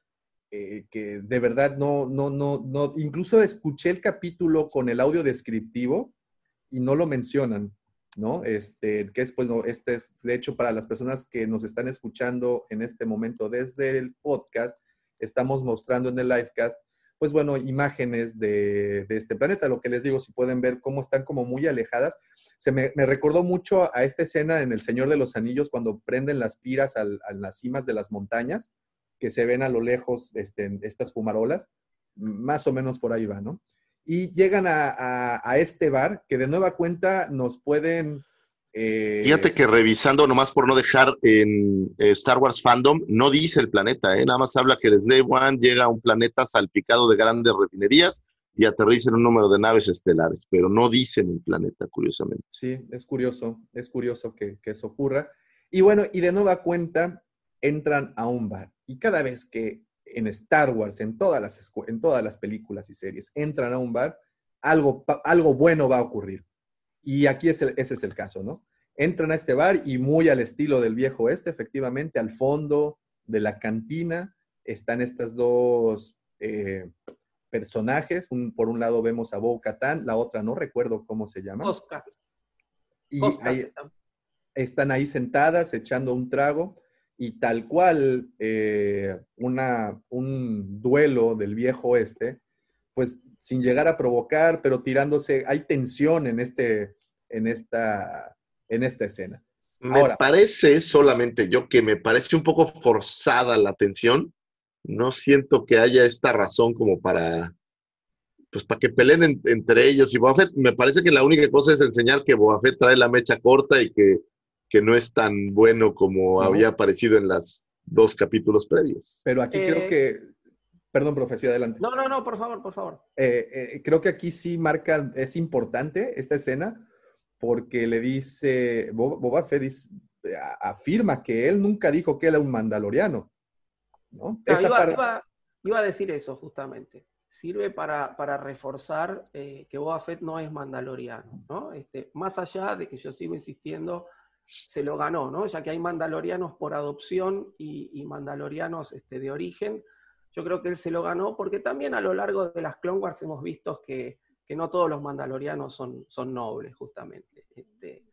eh, que de verdad no, no, no, no, incluso escuché el capítulo con el audio descriptivo y no lo mencionan, ¿no? Este, que es, pues, no, este es, de hecho, para las personas que nos están escuchando en este momento desde el podcast, estamos mostrando en el livecast, pues bueno, imágenes de, de este planeta, lo que les digo, si pueden ver cómo están como muy alejadas, se me, me recordó mucho a esta escena en El Señor de los Anillos cuando prenden las piras al- a las cimas de las montañas, que se ven a lo lejos este, estas fumarolas, más o menos por ahí va, ¿no? Y llegan a, a- a este bar que de nueva cuenta nos pueden... eh, Fíjate que revisando, nomás por no dejar en eh, Star Wars Fandom, no dice el planeta, ¿eh? nada más habla que el Slave One llega a un planeta salpicado de grandes refinerías y aterriza en un número de naves estelares, pero no dicen el planeta, curiosamente. Sí, es curioso, es curioso que, que eso ocurra. Y bueno, y de nueva cuenta entran a un bar. Y cada vez que en Star Wars, en todas las, en todas las películas y series, entran a un bar, algo, algo bueno va a ocurrir. Y aquí es el- ese es el caso, ¿no? Entran a este bar y muy al estilo del viejo oeste, efectivamente, al fondo de la cantina están estas dos eh, personajes. Un- por un lado vemos a Bo Katan, la otra no recuerdo cómo se llama. Oscar. Y Oscar ahí, están ahí sentadas echando un trago y tal cual eh, una, un duelo del viejo oeste, pues sin llegar a provocar, pero tirándose, hay tensión en, este, en, esta, en esta escena. Me Ahora. parece solamente yo que me parece un poco forzada la tensión. No siento que haya esta razón como para, pues para que peleen en- entre ellos y Boba Fett. Me parece que la única cosa es enseñar que Boba Fett trae la mecha corta y que, que no es tan bueno como No. había aparecido en las dos capítulos previos. Pero aquí creo Eh. que, perdón, profesor, adelante. No, no, no, por favor, por favor. Eh, eh, creo que aquí sí marca, es importante esta escena, porque le dice, Boba, Fett dice- afirma que él nunca dijo que era un mandaloriano. ¿no? No, Esa iba, parte- iba- iba a decir eso justamente. Sirve para, para reforzar eh, que Boba Fett no es mandaloriano, ¿no? Este, más allá de que yo sigo insistiendo se lo ganó, ¿no? Ya que hay mandalorianos por adopción y, y mandalorianos este, de origen, yo creo que él se lo ganó porque también a lo largo de las Clone Wars hemos visto que, que no todos los mandalorianos son, son nobles, justamente. Este,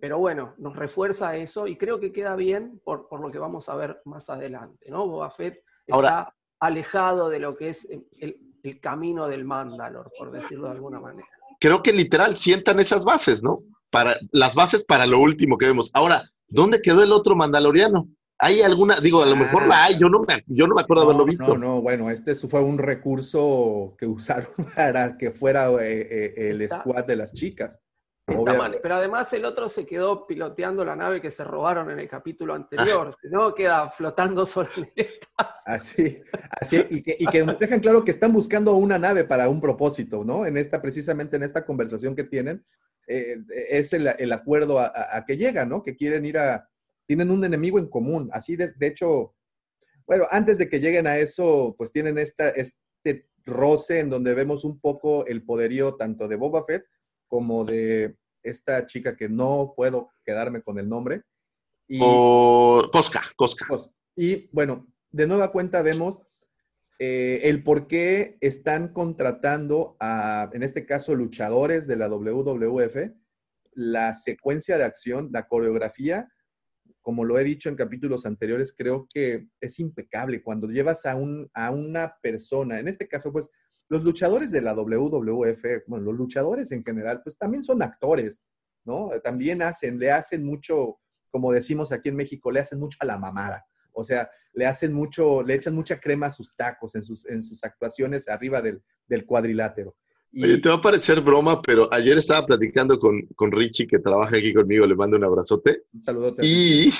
pero bueno, nos refuerza eso y creo que queda bien por, por lo que vamos a ver más adelante, ¿no? Boba Fett está Ahora- alejado de lo que es el, el camino del Mandalor, por decirlo de alguna manera. Creo que literal sientan esas bases, ¿no? Para, las bases para lo último que vemos. Ahora, ¿dónde quedó el otro mandaloriano? ¿Hay alguna? Digo, a lo mejor Ah. la hay, yo no me, yo no me acuerdo haberlo No, visto. No, no, bueno, este fue un recurso que usaron <laughs> para que fuera eh, eh, el Está- squad de las chicas. Pero además el otro se quedó piloteando la nave que se robaron en el capítulo anterior. No queda flotando <laughs> sobre el espacio. Así, así, y que, y que nos dejan claro que están buscando una nave para un propósito, ¿no? En esta, precisamente en esta conversación que tienen, eh, es el, el acuerdo a, a- a que llegan, ¿no? Que quieren ir a, tienen un enemigo en común. Así, de, de hecho, bueno, antes de que lleguen a eso, pues tienen esta, este roce en donde vemos un poco el poderío tanto de Boba Fett como de esta chica que no puedo quedarme con el nombre. Y, O Cosca, Cosca. Y bueno, de nueva cuenta vemos eh, el por qué están contratando a, en este caso, luchadores de la WWF, la secuencia de acción, la coreografía, como lo he dicho en capítulos anteriores, creo que es impecable cuando llevas a, un, a una persona, en este caso, pues los luchadores de la WWF, bueno, los luchadores en general, pues también son actores, ¿no? También hacen, le hacen mucho, como decimos aquí en México, le hacen mucho a la mamada. O sea, le hacen mucho, le echan mucha crema a sus tacos en sus, en sus actuaciones arriba del, del cuadrilátero. Y, Oye, te va a parecer broma, pero ayer estaba platicando con, con Richie, que trabaja aquí conmigo, le mando un abrazote. un saludote. Y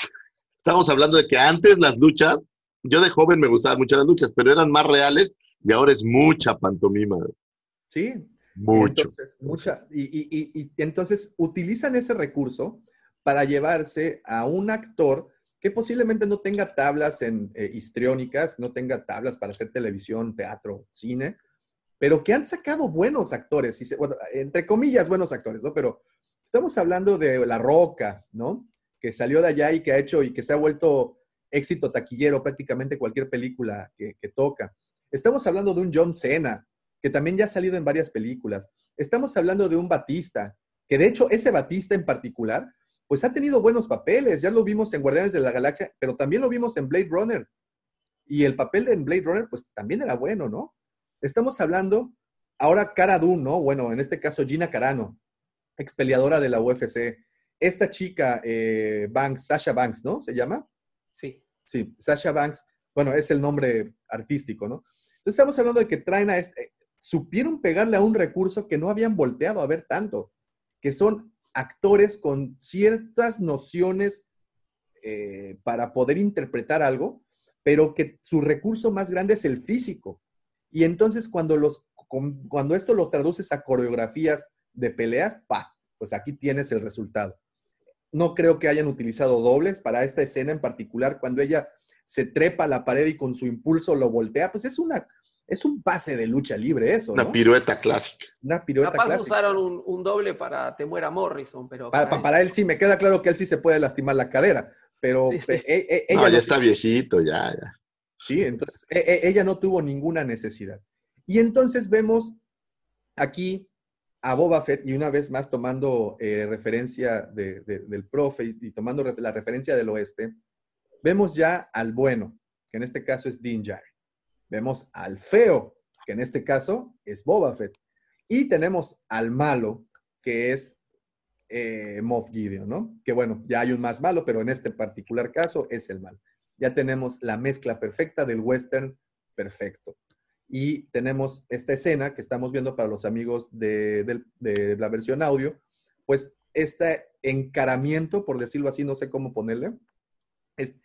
estábamos hablando de que antes las luchas, yo de joven me gustaban mucho las luchas, pero eran más reales y ahora es mucha pantomima, Sí, mucho. Entonces, mucha, y, y- y- y entonces utilizan ese recurso para llevarse a un actor que posiblemente no tenga tablas eh, histriónicas, no tenga tablas para hacer televisión, teatro, cine, pero que han sacado buenos actores, entre comillas buenos actores, ¿no? Pero estamos hablando de La Roca, ¿no? Que salió de allá y que ha hecho y que se ha vuelto éxito taquillero prácticamente cualquier película que toca. Estamos hablando de un John Cena, que también ya ha salido en varias películas. Estamos hablando de un Batista, que de hecho ese Batista en particular, pues ha tenido buenos papeles. Ya lo vimos en Guardianes de la Galaxia, pero también lo vimos en Blade Runner. Y el papel de en Blade Runner, pues también era bueno, ¿no? Estamos hablando ahora Cara Dune, ¿no? Bueno, en este caso Gina Carano, ex peleadora de la UFC. Esta chica, eh, Banks, Sasha Banks, ¿no? ¿Se llama? Sí. Sí, Sasha Banks, bueno, es el nombre artístico, ¿no? Entonces estamos hablando de que traen a este, supieron pegarle a un recurso que no habían volteado a ver tanto, que son actores con ciertas nociones eh, para poder interpretar algo, pero que su recurso más grande es el físico. Y entonces cuando, los, cuando esto lo traduces a coreografías de peleas, pa, pues aquí tienes el resultado. No creo que hayan utilizado dobles para esta escena en particular, cuando ella se trepa a la pared y con su impulso lo voltea, pues es una es un pase de lucha libre eso, Una ¿no? pirueta clásica. Una pirueta Capaz clásica. usaron un, un doble para Te muera Morrison, pero. Pa- pa- para Para, él sí, me queda claro que él sí se puede lastimar la cadera, pero Sí, sí. eh, eh, ella No, ya no- está viejito, ya, ya. Sí, entonces e- e- ella no tuvo ninguna necesidad. Y entonces vemos aquí a Boba Fett, y una vez más tomando eh, referencia de- de- del profe y, y tomando la referencia del oeste, vemos ya al bueno, que en este caso es Din Djarin. Vemos al feo, que en este caso es Boba Fett. Y tenemos al malo, que es eh, Moff Gideon, ¿no? Que bueno, ya hay un más malo, pero en este particular caso es el malo. Ya tenemos la mezcla perfecta del western perfecto. Y tenemos esta escena que estamos viendo para los amigos de, de la versión audio, pues este encaramiento, por decirlo así, no sé cómo ponerle, es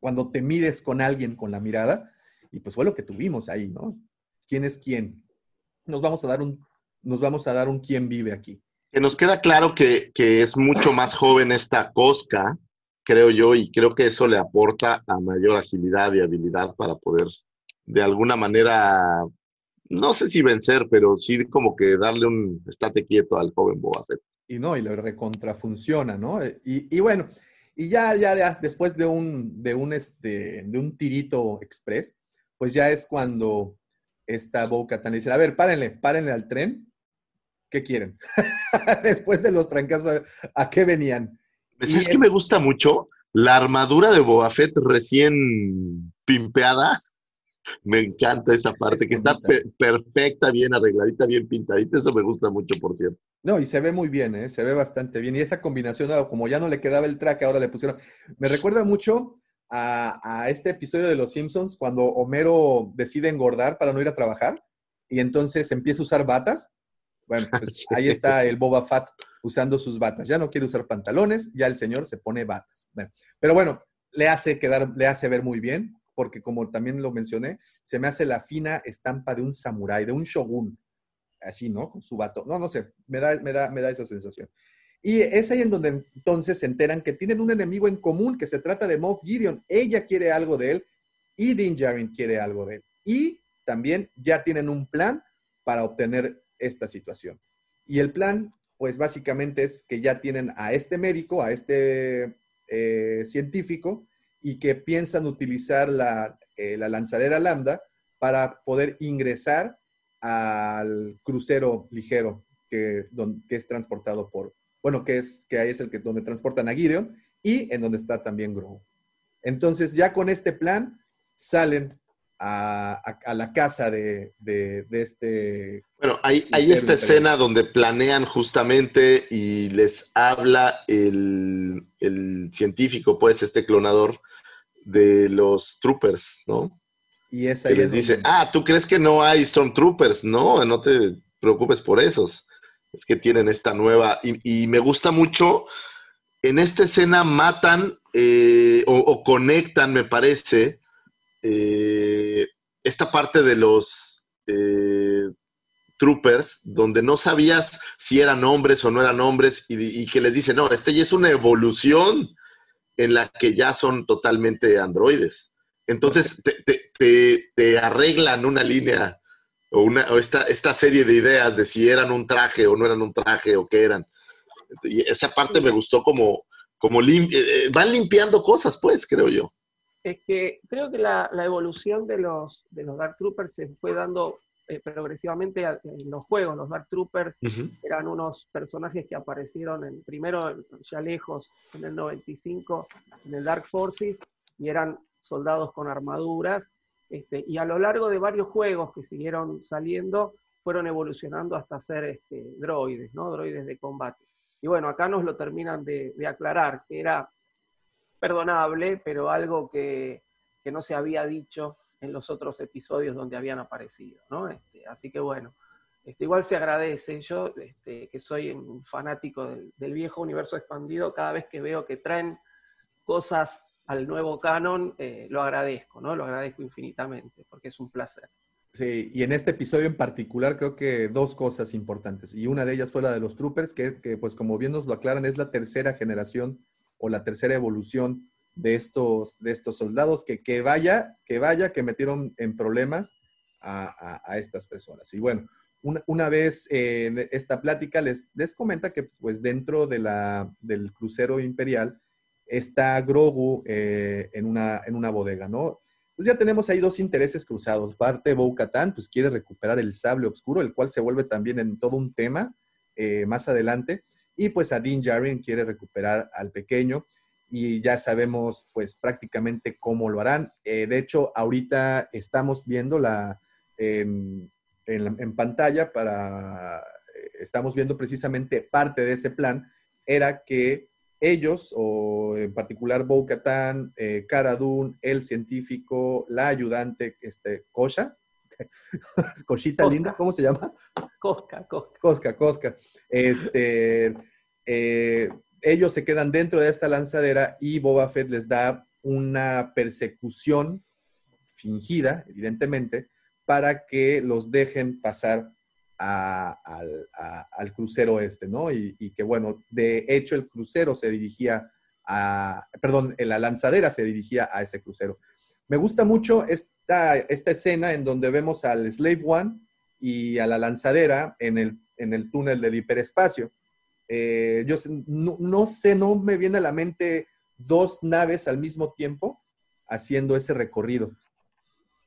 cuando te mides con alguien con la mirada, y pues fue lo que tuvimos ahí, ¿no? ¿Quién es quién? Nos vamos a dar un, nos vamos a dar un quién vive aquí. Que nos queda claro que, que es mucho más joven esta Cosca, creo yo, y creo que eso le aporta a mayor agilidad y habilidad para poder de alguna manera, no sé si vencer, pero sí como que darle un estate quieto al joven Boba Fett. y no, y le recontrafunciona, ¿no? Y, y bueno, y ya, ya, ya, después de un, de un, este, de un tirito express, pues ya es cuando esta Boca Tan dice, a ver, párenle, párenle al tren. ¿Qué quieren? <laughs> después de los trancazos, ¿a qué venían? ¿Sabes que me gusta mucho? La armadura de Boba Fett recién pimpeada <laughs> me encanta esa parte, que está perfecta, bien arregladita, bien pintadita. Eso me gusta mucho, por cierto. No, y se ve muy bien, ¿eh? se ve bastante bien. Y esa combinación, como ya no le quedaba el traje, ahora le pusieron. Me recuerda mucho a, este episodio de Los Simpsons, cuando Homero decide engordar para no ir a trabajar y entonces empieza a usar batas. Bueno, <laughs> pues ahí está el Boba Fett usando sus batas. Ya no quiere usar pantalones, ya el señor se pone batas. pero bueno, le hace quedar, le hace ver muy bien porque como también lo mencioné, se me hace la fina estampa de un samurái, de un shogun, así, ¿no? Con su bato. No, no sé, me da, me da, me da esa sensación. Y es ahí en donde entonces se enteran que tienen un enemigo en común, que se trata de Moff Gideon. Ella quiere algo de él y Din Djarin quiere algo de él. Y también ya tienen un plan para obtener esta situación. Y el plan, pues básicamente es que ya tienen a este médico, a este eh, científico, y que piensan utilizar la, eh, la lanzadera Lambda para poder ingresar al crucero ligero que, que es transportado por, bueno, que es que ahí es el que donde transportan a Gideon y en donde está también Grogu. Entonces, ya con este plan, salen a, la casa de, este. Bueno, hay, hay esta escena donde planean justamente y les habla el, el científico, pues, este clonador, de los troopers, ¿no? Y esa que les dice, ah, ¿tú crees que no hay Stormtroopers? No, no te preocupes por esos. Es que tienen esta nueva, y, me gusta mucho, en esta escena matan eh, o, conectan, me parece, eh, esta parte de los eh, troopers, donde no sabías si eran hombres o no eran hombres, y, y que les dice, no, este ya es una evolución en la que ya son totalmente androides. Entonces te, arreglan una línea o, una, esta, esta, serie de ideas de si eran un traje o no eran un traje o qué eran. Y esa parte me gustó como, como eh, eh, van limpiando cosas, pues, creo yo. Es que creo que la, evolución de los, de los Dark Troopers se fue dando eh, progresivamente en los juegos. Los Dark Troopers eran unos personajes que aparecieron en, primero ya lejos, en el 95, en el Dark Forces, y eran soldados con armaduras. Este, y a lo largo de varios juegos que siguieron saliendo, fueron evolucionando hasta ser este, droides, ¿no? Droides de combate. Y bueno, acá nos lo terminan de, aclarar, que era perdonable, pero algo que, que no se había dicho en los otros episodios donde habían aparecido, ¿no? Este, así que bueno, este, igual se agradece. Yo, que soy un fanático del, viejo universo expandido, cada vez que veo que traen cosas al nuevo canon, eh, lo agradezco, ¿no? Lo agradezco infinitamente, porque es un placer. Sí, y en este episodio en particular creo que dos cosas importantes. Y una de ellas fue la de los troopers, que, pues como bien nos lo aclaran, es la tercera generación o la tercera evolución de estos, de estos soldados que, que vaya, que vaya, que metieron en problemas a, a, estas personas. Y bueno, una, una, vez en esta plática les, les comenta que pues dentro de la, del crucero imperial está Grogu eh, en, una, en una bodega, ¿no? Pues ya tenemos ahí dos intereses cruzados. Parte Bo-Katan, pues quiere recuperar el sable oscuro, el cual se vuelve también en todo un tema eh, más adelante. Y pues a Dean Djarin quiere recuperar al pequeño y ya sabemos pues prácticamente cómo lo harán. Eh, de hecho, ahorita estamos viendo la, en, pantalla para, estamos viendo precisamente parte de ese plan, era que ellos, o en particular Bo Katan, eh, el científico, la ayudante, este, Kosha, <laughs> linda, ¿cómo se llama? Cosca, Cosca. Cosca, Cosca. Este, eh, ellos se quedan dentro de esta lanzadera y Boba Fett les da una persecución fingida, evidentemente, para que los dejen pasar al, crucero este, ¿no? Y, que bueno, de hecho el crucero se dirigía a, perdón, la lanzadera se dirigía a ese crucero. Me gusta mucho esta, esta escena en donde vemos al Slave One y a la lanzadera en el, en el túnel del hiperespacio Eh, yo no, no, sé, no me viene a la mente dos naves al mismo tiempo haciendo ese recorrido.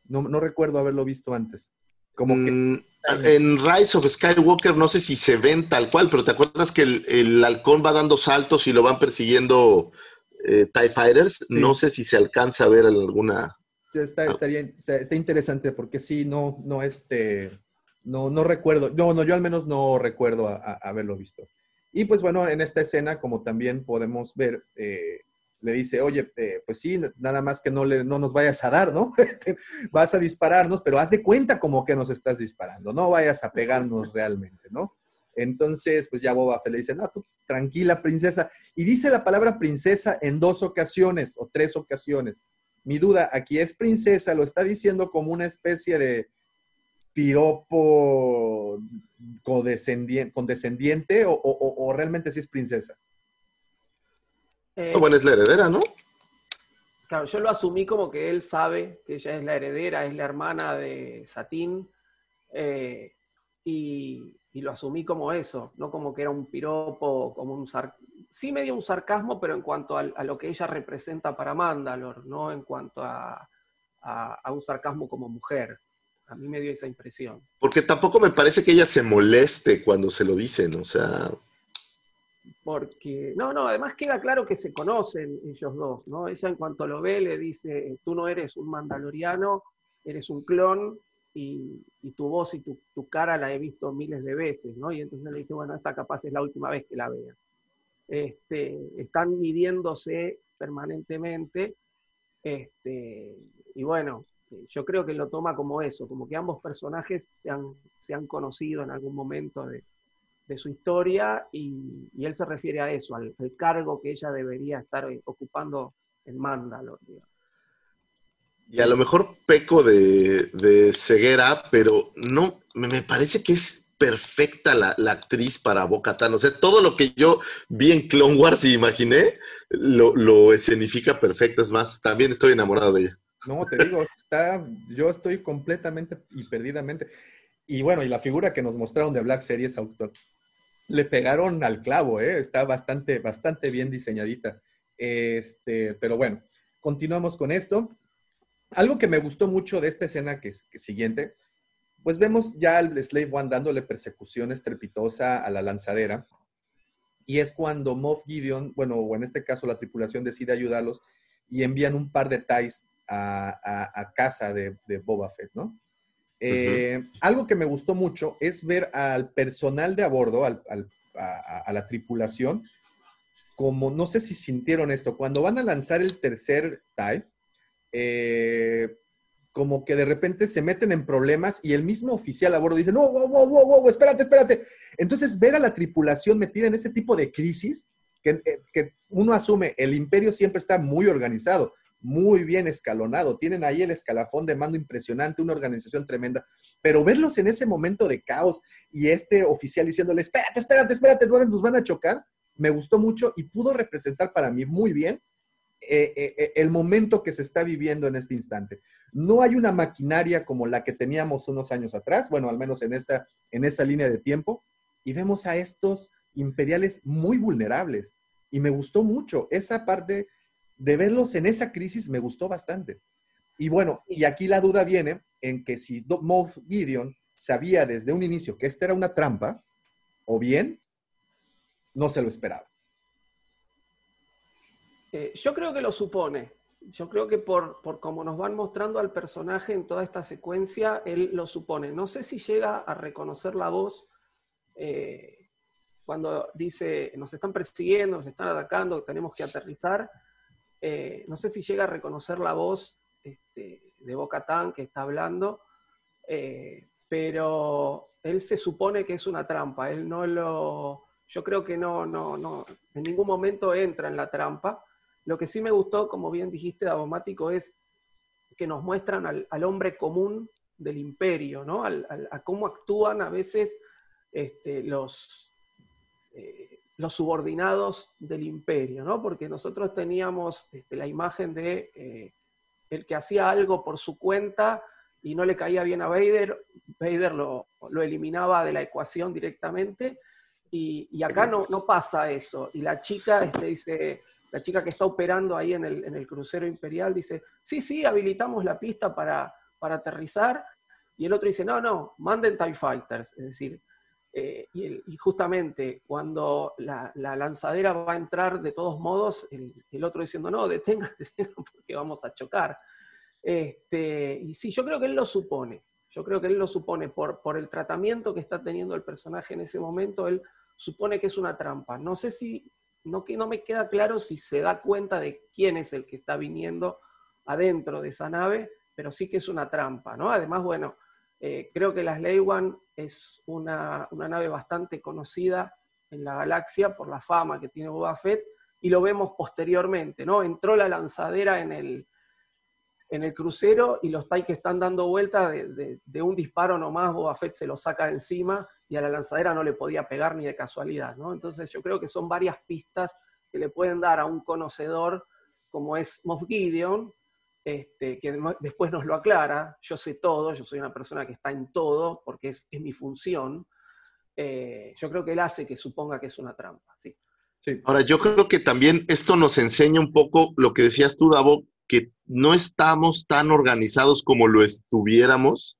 No, no recuerdo haberlo visto antes. Como que... Mm, en Rise of Skywalker no sé si se ven tal cual, pero ¿te acuerdas que el, el halcón va dando saltos y lo van persiguiendo eh, TIE Fighters? No sé si se alcanza a ver en alguna... Está, ah. estaría, está interesante porque sí, no, no, este, no, no recuerdo, no, no, yo al menos no recuerdo haberlo visto. Y pues bueno, en esta escena, como también podemos ver, eh, le dice, oye, eh, pues sí, nada más que no, le, no nos vayas a dar, ¿no? <laughs> Vas a dispararnos, pero haz de cuenta como que nos estás disparando, no vayas a pegarnos realmente, ¿no? Entonces, pues ya Boba Fett le dice, no, tú tranquila, princesa. Y dice la palabra princesa en dos ocasiones o tres ocasiones. Mi duda, aquí es princesa, lo está diciendo como una especie de piropo condescendiente, o, o, realmente sí es princesa. Eh, bueno, es la heredera, ¿no? Claro, yo lo asumí como que él sabe que ella es la heredera, es la hermana de Satín, eh, y, lo asumí como eso, no como que era un piropo, como un sí medio un sarcasmo, pero en cuanto a, lo que ella representa para Mandalor, no en cuanto a, a un sarcasmo como mujer. A mí me dio esa impresión. Porque tampoco me parece que ella se moleste cuando se lo dicen, o sea... Porque, no, no, además queda claro que se conocen ellos dos, ¿no? Ella en cuanto lo ve le dice, tú no eres un mandaloriano, eres un clon y, tu voz y tu, cara la he visto miles de veces, ¿no? Y entonces le dice, bueno, esta capaz es la última vez que la vea. Este, están midiéndose permanentemente, este, y bueno, yo creo que lo toma como eso, como que ambos personajes se han, se han conocido en algún momento de, su historia y, él se refiere a eso, al, cargo que ella debería estar ocupando en Mandalor. Y a lo mejor peco de, ceguera, pero no, me parece que es perfecta la, actriz para Boca O sea, todo lo que yo vi en Clone Wars y imaginé, lo, lo escenifica perfecto. Es más, también estoy enamorado de ella. No, te digo, está, yo estoy completamente y perdidamente. Y bueno, y la figura que nos mostraron de Black Series Autor, le pegaron al clavo, ¿eh? está bastante, bastante bien diseñadita. Este, pero bueno, continuamos con esto. Algo que me gustó mucho de esta escena que es siguiente, pues vemos ya al Slave One dándole persecución estrepitosa a la lanzadera. Y es cuando Moff Gideon, bueno, o en este caso la tripulación decide ayudarlos y envían un par de TIEs a, casa de, Boba Fett, ¿no? Eh, algo que me gustó mucho es ver al personal de a bordo, a, la tripulación, como no sé si sintieron esto, cuando van a lanzar el tercer TIE, eh, como que de repente se meten en problemas y el mismo oficial a bordo dice, no, wow, wow, wow, wow, espérate, espérate. Entonces, ver a la tripulación metida en ese tipo de crisis, que, eh, que uno asume, el imperio siempre está muy organizado, muy bien escalonado. Tienen ahí el escalafón de mando impresionante, una organización tremenda. Pero verlos en ese momento de caos y este oficial diciéndole, espérate, espérate, espérate, nos van a chocar, me gustó mucho y pudo representar para mí muy bien eh, eh, eh, el momento que se está viviendo en este instante. No hay una maquinaria como la que teníamos unos años atrás, bueno, al menos en esta, en esa línea de tiempo, y vemos a estos imperiales muy vulnerables. Y me gustó mucho esa parte de verlos en esa crisis me gustó bastante. Y bueno, y aquí la duda viene en que si Moff Gideon sabía desde un inicio que esta era una trampa, o bien no se lo esperaba. Eh, yo creo que lo supone. Yo creo que por, por cómo nos van mostrando al personaje en toda esta secuencia, él lo supone. No sé si llega a reconocer la voz eh, cuando dice, nos están persiguiendo, nos están atacando, tenemos que aterrizar eh, no sé si llega a reconocer la voz este, de Bocatán que está hablando, eh, pero él se supone que es una trampa, él no lo, yo creo que no, no, no, en ningún momento entra en la trampa. Lo que sí me gustó, como bien dijiste, Davomático, es que nos muestran al, hombre común del imperio, ¿no? a cómo actúan a veces este, los, eh, los subordinados del imperio, ¿no? Porque nosotros teníamos este, la imagen de eh, el que hacía algo por su cuenta y no le caía bien a Vader, Vader lo, eliminaba de la ecuación directamente, Y, y acá no, no pasa eso. Y la chica este, dice, la chica que está operando ahí en el, en el crucero imperial dice, sí, sí, habilitamos la pista para, para aterrizar. Y el otro dice, no, no, manden TIE Fighters. Es decir, eh, y, justamente cuando la, la lanzadera va a entrar de todos modos, el, otro diciendo, no, detengan <laughs> porque vamos a chocar. Este, y sí, yo creo que él lo supone. Yo creo que él lo supone por, por el tratamiento que está teniendo el personaje en ese momento, él supone que es una trampa. No sé si, no, que no me queda claro si se da cuenta de quién es el que está viniendo adentro de esa nave, pero sí que es una trampa, ¿no? Además, bueno, eh, creo que la Slave One es una, una nave bastante conocida en la galaxia por la fama que tiene Boba Fett, y lo vemos posteriormente, ¿no? Entró la lanzadera en el, en el crucero y los TIE que están dando vuelta de, de- un disparo nomás, Boba Fett se lo saca encima y a la lanzadera no le podía pegar ni de casualidad, ¿no? Entonces yo creo que son varias pistas que le pueden dar a un conocedor como es Moff Gideon, este, que después nos lo aclara, yo sé todo, yo soy una persona que está en todo, porque es, es mi función, Eh, yo creo que él hace que suponga que es una trampa, sí. Sí. Ahora, yo creo que también esto nos enseña un poco lo que decías tú, Davo, que no estamos tan organizados como lo estuviéramos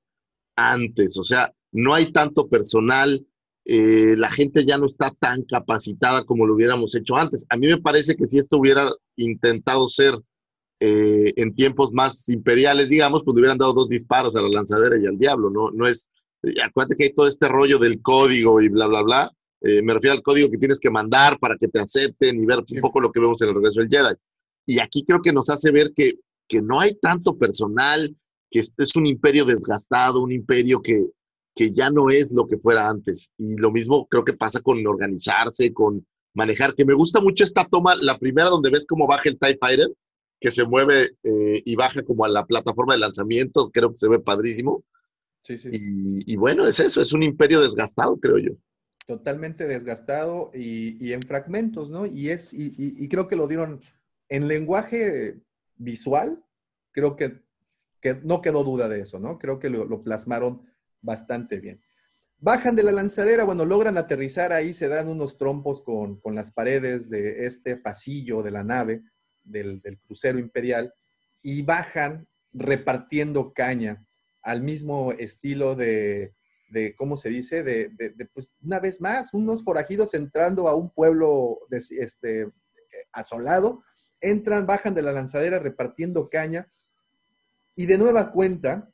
antes. O sea, no hay tanto personal, eh, la gente ya no está tan capacitada como lo hubiéramos hecho antes. A mí me parece que si esto hubiera intentado ser eh, en tiempos más imperiales, digamos, pues le hubieran dado dos disparos a la lanzadera y al diablo, ¿no? No es, eh, acuérdate que hay todo este rollo del código y bla, bla, bla. Eh, me refiero al código que tienes que mandar para que te acepten y ver un poco lo que vemos en el regreso del Jedi. Y aquí creo que nos hace ver que, que no hay tanto personal, que este es un imperio desgastado, un imperio que, que ya no es lo que fuera antes. Y lo mismo creo que pasa con organizarse, con manejar, que me gusta mucho esta toma, la primera donde ves cómo baja el TIE Fighter, que se mueve eh, y baja como a la plataforma de lanzamiento, creo que se ve padrísimo. Sí, sí. Y, y bueno, es eso, es un imperio desgastado, creo yo. totalmente desgastado y, y en fragmentos, ¿no? Y es, y, y- y creo que lo dieron en lenguaje visual, creo que, que no quedó duda de eso, ¿no? Creo que lo, lo plasmaron bastante bien. Bajan de la lanzadera, bueno, logran aterrizar ahí, se dan unos trompos con, con las paredes de este pasillo de la nave del, crucero imperial y bajan repartiendo caña al mismo estilo de, de ¿cómo se dice? De, pues, una vez más, unos forajidos entrando a un pueblo este, asolado, entran, bajan de la lanzadera repartiendo caña y de nueva cuenta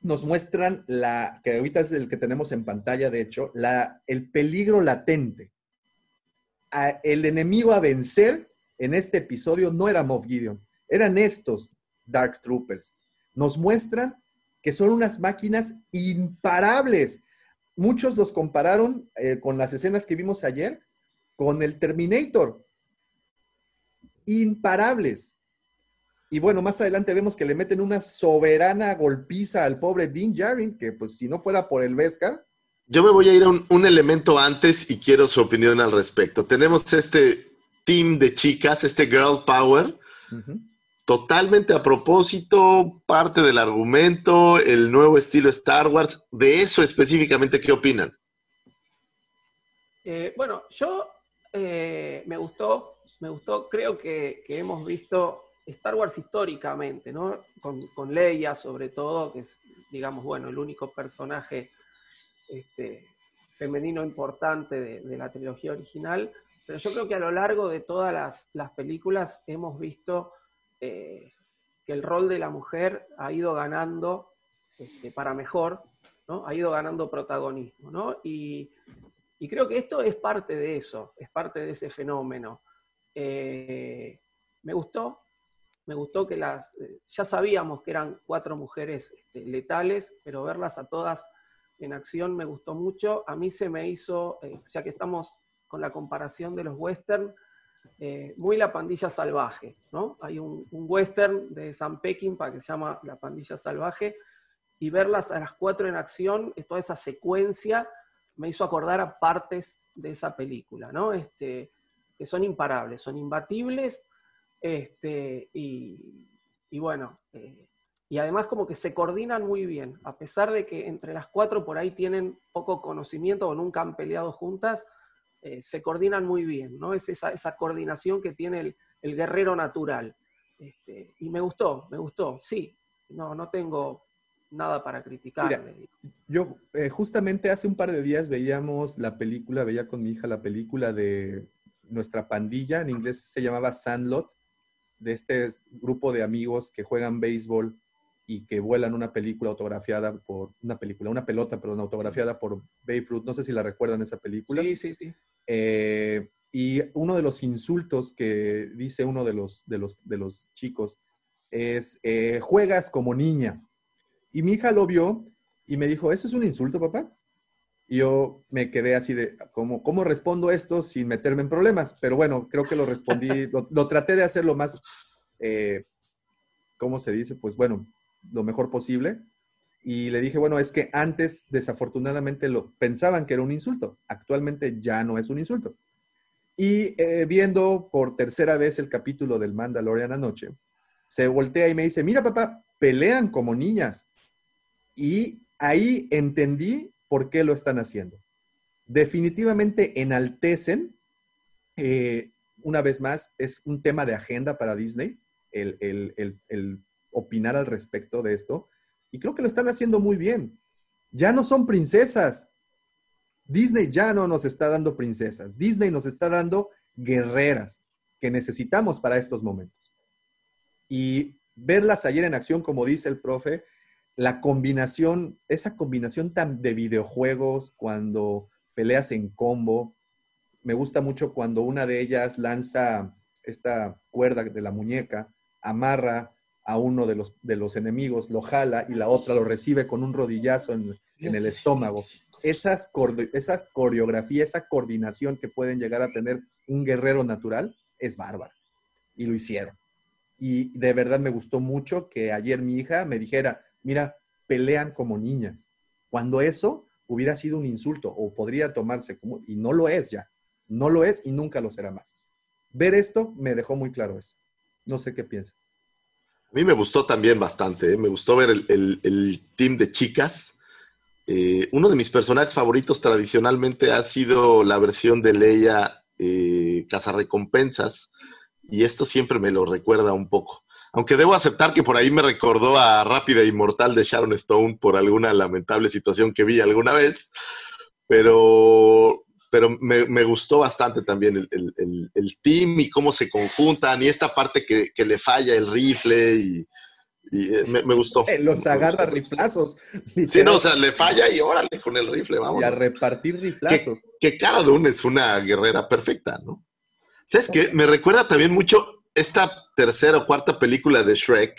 nos muestran la, que ahorita es el que tenemos en pantalla, de hecho, la, el peligro latente. El enemigo a vencer en este episodio no era Moff Gideon, eran estos Dark Troopers. Nos muestran que son unas máquinas imparables. Muchos los compararon eh, con las escenas que vimos ayer con el Terminator. Imparables. Y bueno, más adelante vemos que le meten una soberana golpiza al pobre Dean Jarin, que pues si no fuera por el Vescar, Yo me voy a ir a un, un elemento antes y quiero su opinión al respecto. Tenemos este team de chicas, este girl power, totalmente a propósito, parte del argumento, el nuevo estilo Star Wars. De eso específicamente, ¿qué opinan? Eh, bueno, yo eh, me gustó, me gustó, creo que, que hemos visto Star Wars históricamente, ¿no? Con, con Leia sobre todo, que es, digamos, bueno, el único personaje este, femenino importante de, de la trilogía original, pero yo creo que a lo largo de todas las, las películas hemos visto eh, que el rol de la mujer ha ido ganando este, para mejor, ¿no? Ha ido ganando protagonismo, ¿no? Y, creo que esto es parte de eso, es parte de ese fenómeno. Eh, me gustó, me gustó que las, eh, ya sabíamos que eran cuatro mujeres este, letales, pero verlas a todas en acción me gustó mucho. A mí se me hizo, ya que estamos con la comparación de los western, eh, muy la pandilla salvaje, ¿no? Hay un, western de Sam Peckinpah que se llama La pandilla salvaje, y verlas a las cuatro en acción, toda esa secuencia, me hizo acordar a partes de esa película, ¿no? Este, que son imparables, son imbatibles, este, y, y bueno, eh, y además como que se coordinan muy bien, a pesar de que entre las cuatro por ahí tienen poco conocimiento o nunca han peleado juntas, eh, se coordinan muy bien, ¿no? Es esa, esa coordinación que tiene el, el guerrero natural. Este, y me gustó, me gustó, sí, no, no tengo nada para criticarle. Yo eh, justamente hace un par de días veíamos la película, veía con mi hija la película de nuestra pandilla, en inglés se llamaba Sandlot, de este grupo de amigos que juegan béisbol y que vuelan una película autografiada por, una película, una pelota, perdón, autografiada por Babe Ruth. No sé si la recuerdan esa película. Sí, sí, sí. Eh, y uno de los insultos que dice uno de los, de los, de los chicos es, eh, juegas como niña. Y mi hija lo vio y me dijo, ¿eso es un insulto, papá? Y yo me quedé así de, ¿cómo, cómo respondo esto sin meterme en problemas? Pero bueno, creo que lo respondí, <laughs> lo, traté de hacer lo más, eh, ¿cómo se dice? Pues bueno, lo mejor posible. Y le dije, bueno, es que antes desafortunadamente lo pensaban que era un insulto. Actualmente ya no es un insulto. Y eh, viendo por tercera vez el capítulo del Mandalorian anoche, se voltea y me dice, mira papá, pelean como niñas. Y ahí entendí por qué lo están haciendo. Definitivamente enaltecen, eh, una vez más, es un tema de agenda para Disney, el, el opinar al respecto de esto. Y creo que lo están haciendo muy bien. Ya no son princesas. Disney ya no nos está dando princesas. Disney nos está dando guerreras que necesitamos para estos momentos. Y verlas ayer en acción, como dice el profe, la combinación, esa combinación tan de videojuegos, cuando peleas en combo, me gusta mucho cuando una de ellas lanza esta cuerda de la muñeca, amarra a uno de los, de los enemigos, lo jala y la otra lo recibe con un rodillazo en, el estómago. Esas, esa coreografía, esa coordinación que pueden llegar a tener un guerrero natural es bárbara. Y lo hicieron. Y de verdad me gustó mucho que ayer mi hija me dijera, mira, pelean como niñas. Cuando eso hubiera sido un insulto o podría tomarse como, y no lo es ya, no lo es y nunca lo será más. Ver esto me dejó muy claro eso. No sé qué piensa. A mí me gustó también bastante, ¿eh? me gustó ver el, team de chicas. Eh, uno de mis personajes favoritos tradicionalmente ha sido la versión de Leia eh, Cazarrecompensas, y esto siempre me lo recuerda un poco. Aunque debo aceptar que por ahí me recordó a Rápida e Inmortal de Sharon Stone por alguna lamentable situación que vi alguna vez, pero pero me, gustó bastante también el, team y cómo se conjuntan y esta parte que, le falla el rifle y, eh, me, gustó. <laughs> los agarra riflazos. Sí, no, o sea, le falla y órale con el rifle, vamos. Y a repartir riflazos. Que, que Cara Dune es una guerrera perfecta, ¿no? ¿Sabes qué? Me recuerda también mucho esta tercera o cuarta película de Shrek,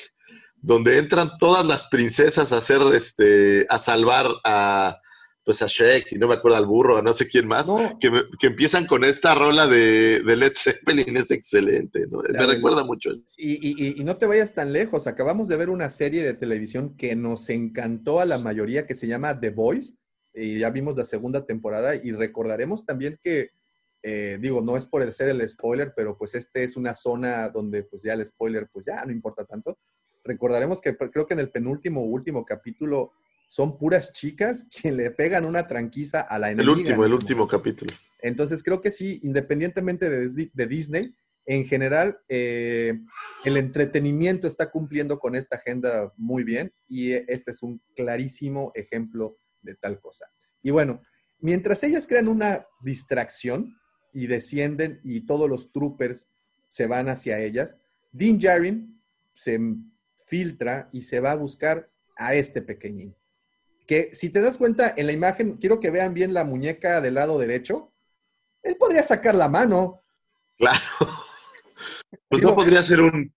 donde entran todas las princesas a hacer, este, a salvar a, pues a Shrek, y no me acuerdo al burro, a no sé quién más, que, empiezan con esta rola de, Led Zeppelin, es excelente, ¿no? me recuerda mucho eso. Y, y, no te vayas tan lejos, acabamos de ver una serie de televisión que nos encantó a la mayoría, que se llama The Voice, y ya vimos la segunda temporada, y recordaremos también que, eh, digo, no es por el ser el spoiler, pero pues este es una zona donde pues ya el spoiler pues ya no importa tanto. Recordaremos que creo que en el penúltimo último capítulo son puras chicas <laughs> que le pegan una tranquiza a la enemiga. El último, el último capítulo. Entonces creo que sí, independientemente de, Disney, en general eh, el entretenimiento está cumpliendo con esta agenda muy bien y este es un clarísimo ejemplo de tal cosa. Y bueno, mientras ellas crean una distracción y descienden y todos los troopers se van hacia ellas, Dean Jarin se filtra y se va a buscar a este pequeñín que si te das cuenta en la imagen, quiero que vean bien la muñeca del lado derecho, él podría sacar la mano. Claro. <laughs> Pues no podría ser un,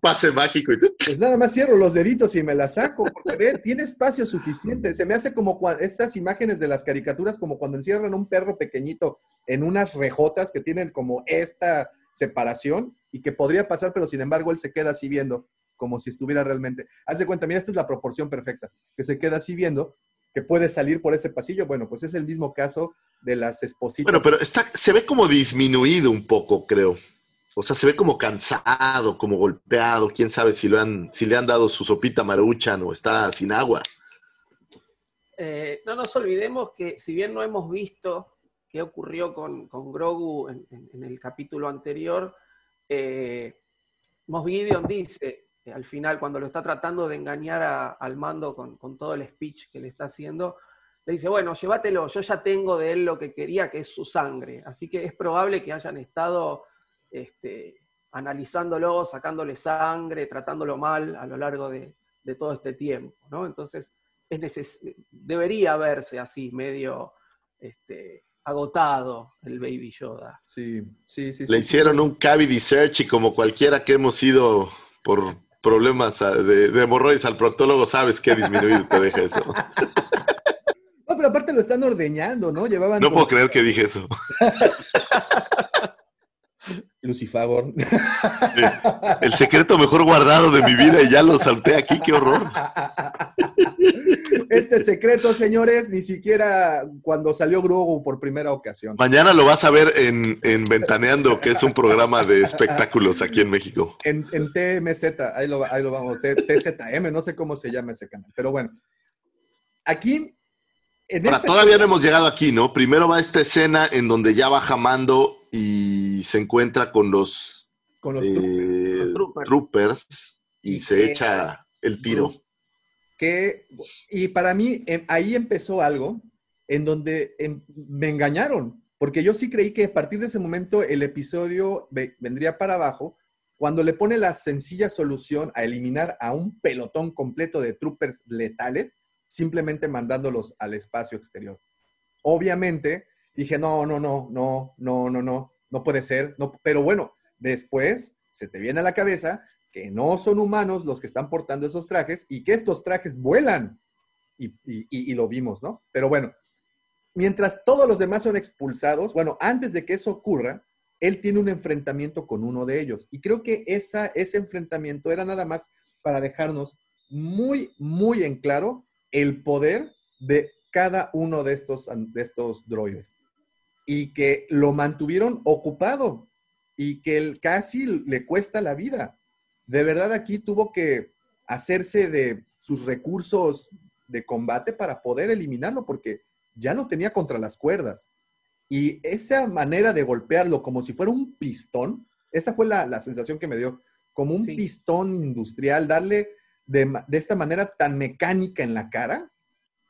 pase mágico. Pues nada más cierro los deditos y me la saco, porque ve, tiene espacio suficiente. Se me hace como estas imágenes de las caricaturas, como cuando encierran un perro pequeñito en unas rejotas que tienen como esta separación y que podría pasar, pero sin embargo él se queda así viendo como si estuviera realmente. Haz de cuenta, mira, esta es la proporción perfecta, que se queda así viendo, que puede salir por ese pasillo. Bueno, pues es el mismo caso de las espositas. Bueno, pero está, se ve como disminuido un poco, creo. O sea, se ve como cansado, como golpeado. Quién sabe si, lo han, si le han dado su sopita maruchan o está sin agua. Eh, no nos olvidemos que si bien no hemos visto qué ocurrió con, Grogu en, el capítulo anterior, eh, Gideon dice eh, al final, cuando lo está tratando de engañar al mando con, todo el speech que le está haciendo, le dice, bueno, llévatelo, yo ya tengo de él lo que quería, que es su sangre. Así que es probable que hayan estado este, analizándolo, sacándole sangre, tratándolo mal a lo largo de, de todo este tiempo. ¿no? Entonces, debería verse así, medio este, agotado el Baby Yoda. Sí, sí, sí. Le hicieron un cavity search y como cualquiera que hemos ido por problemas de, de hemorroides al proctólogo, sabes que disminuido te deja eso. <laughs> No, pero aparte lo están ordeñando, ¿no? Llevaban. No puedo creer que dije eso. <laughs> Lucifagor. El secreto mejor guardado de mi vida y ya lo salté aquí, qué horror. <laughs> Este secreto, señores, ni siquiera cuando salió Grogu por primera ocasión. Mañana lo vas a ver en, Ventaneando, que es un programa de espectáculos aquí en México. En, TMZ, ahí lo, ahí lo vamos, TZM, no sé cómo se llama ese canal, pero bueno. Aquí Ahora, este todavía no hemos llegado aquí, ¿no? Primero va esta escena en donde ya baja Mando y se encuentra con los, con los eh, troopers. y, se echa el tiro. Y para mí, em, ahí empezó algo en donde em, me engañaron, porque yo sí creí que a partir de ese momento el episodio vendría para abajo, cuando le pone la sencilla solución a eliminar a un pelotón completo de troopers letales, simplemente mandándolos al espacio exterior. Obviamente, dije, no, no, no, no, no, no, no, no puede ser. No, pero bueno, después se te viene a la cabeza que no son humanos los que están portando esos trajes y que estos trajes vuelan. Y, lo vimos, ¿no? Pero bueno, mientras todos los demás son expulsados, bueno, antes de que eso ocurra, él tiene un enfrentamiento con uno de ellos. Y creo que esa, ese enfrentamiento era nada más para dejarnos muy, muy en claro el poder de cada uno de estos, de estos droides y que lo mantuvieron ocupado y que él casi le cuesta la vida. De verdad aquí tuvo que hacerse de sus recursos de combate para poder eliminarlo porque ya lo tenía contra las cuerdas. Y esa manera de golpearlo como si fuera un pistón, esa fue la, sensación que me dio, como un pistón industrial, darle de, esta manera tan mecánica en la cara.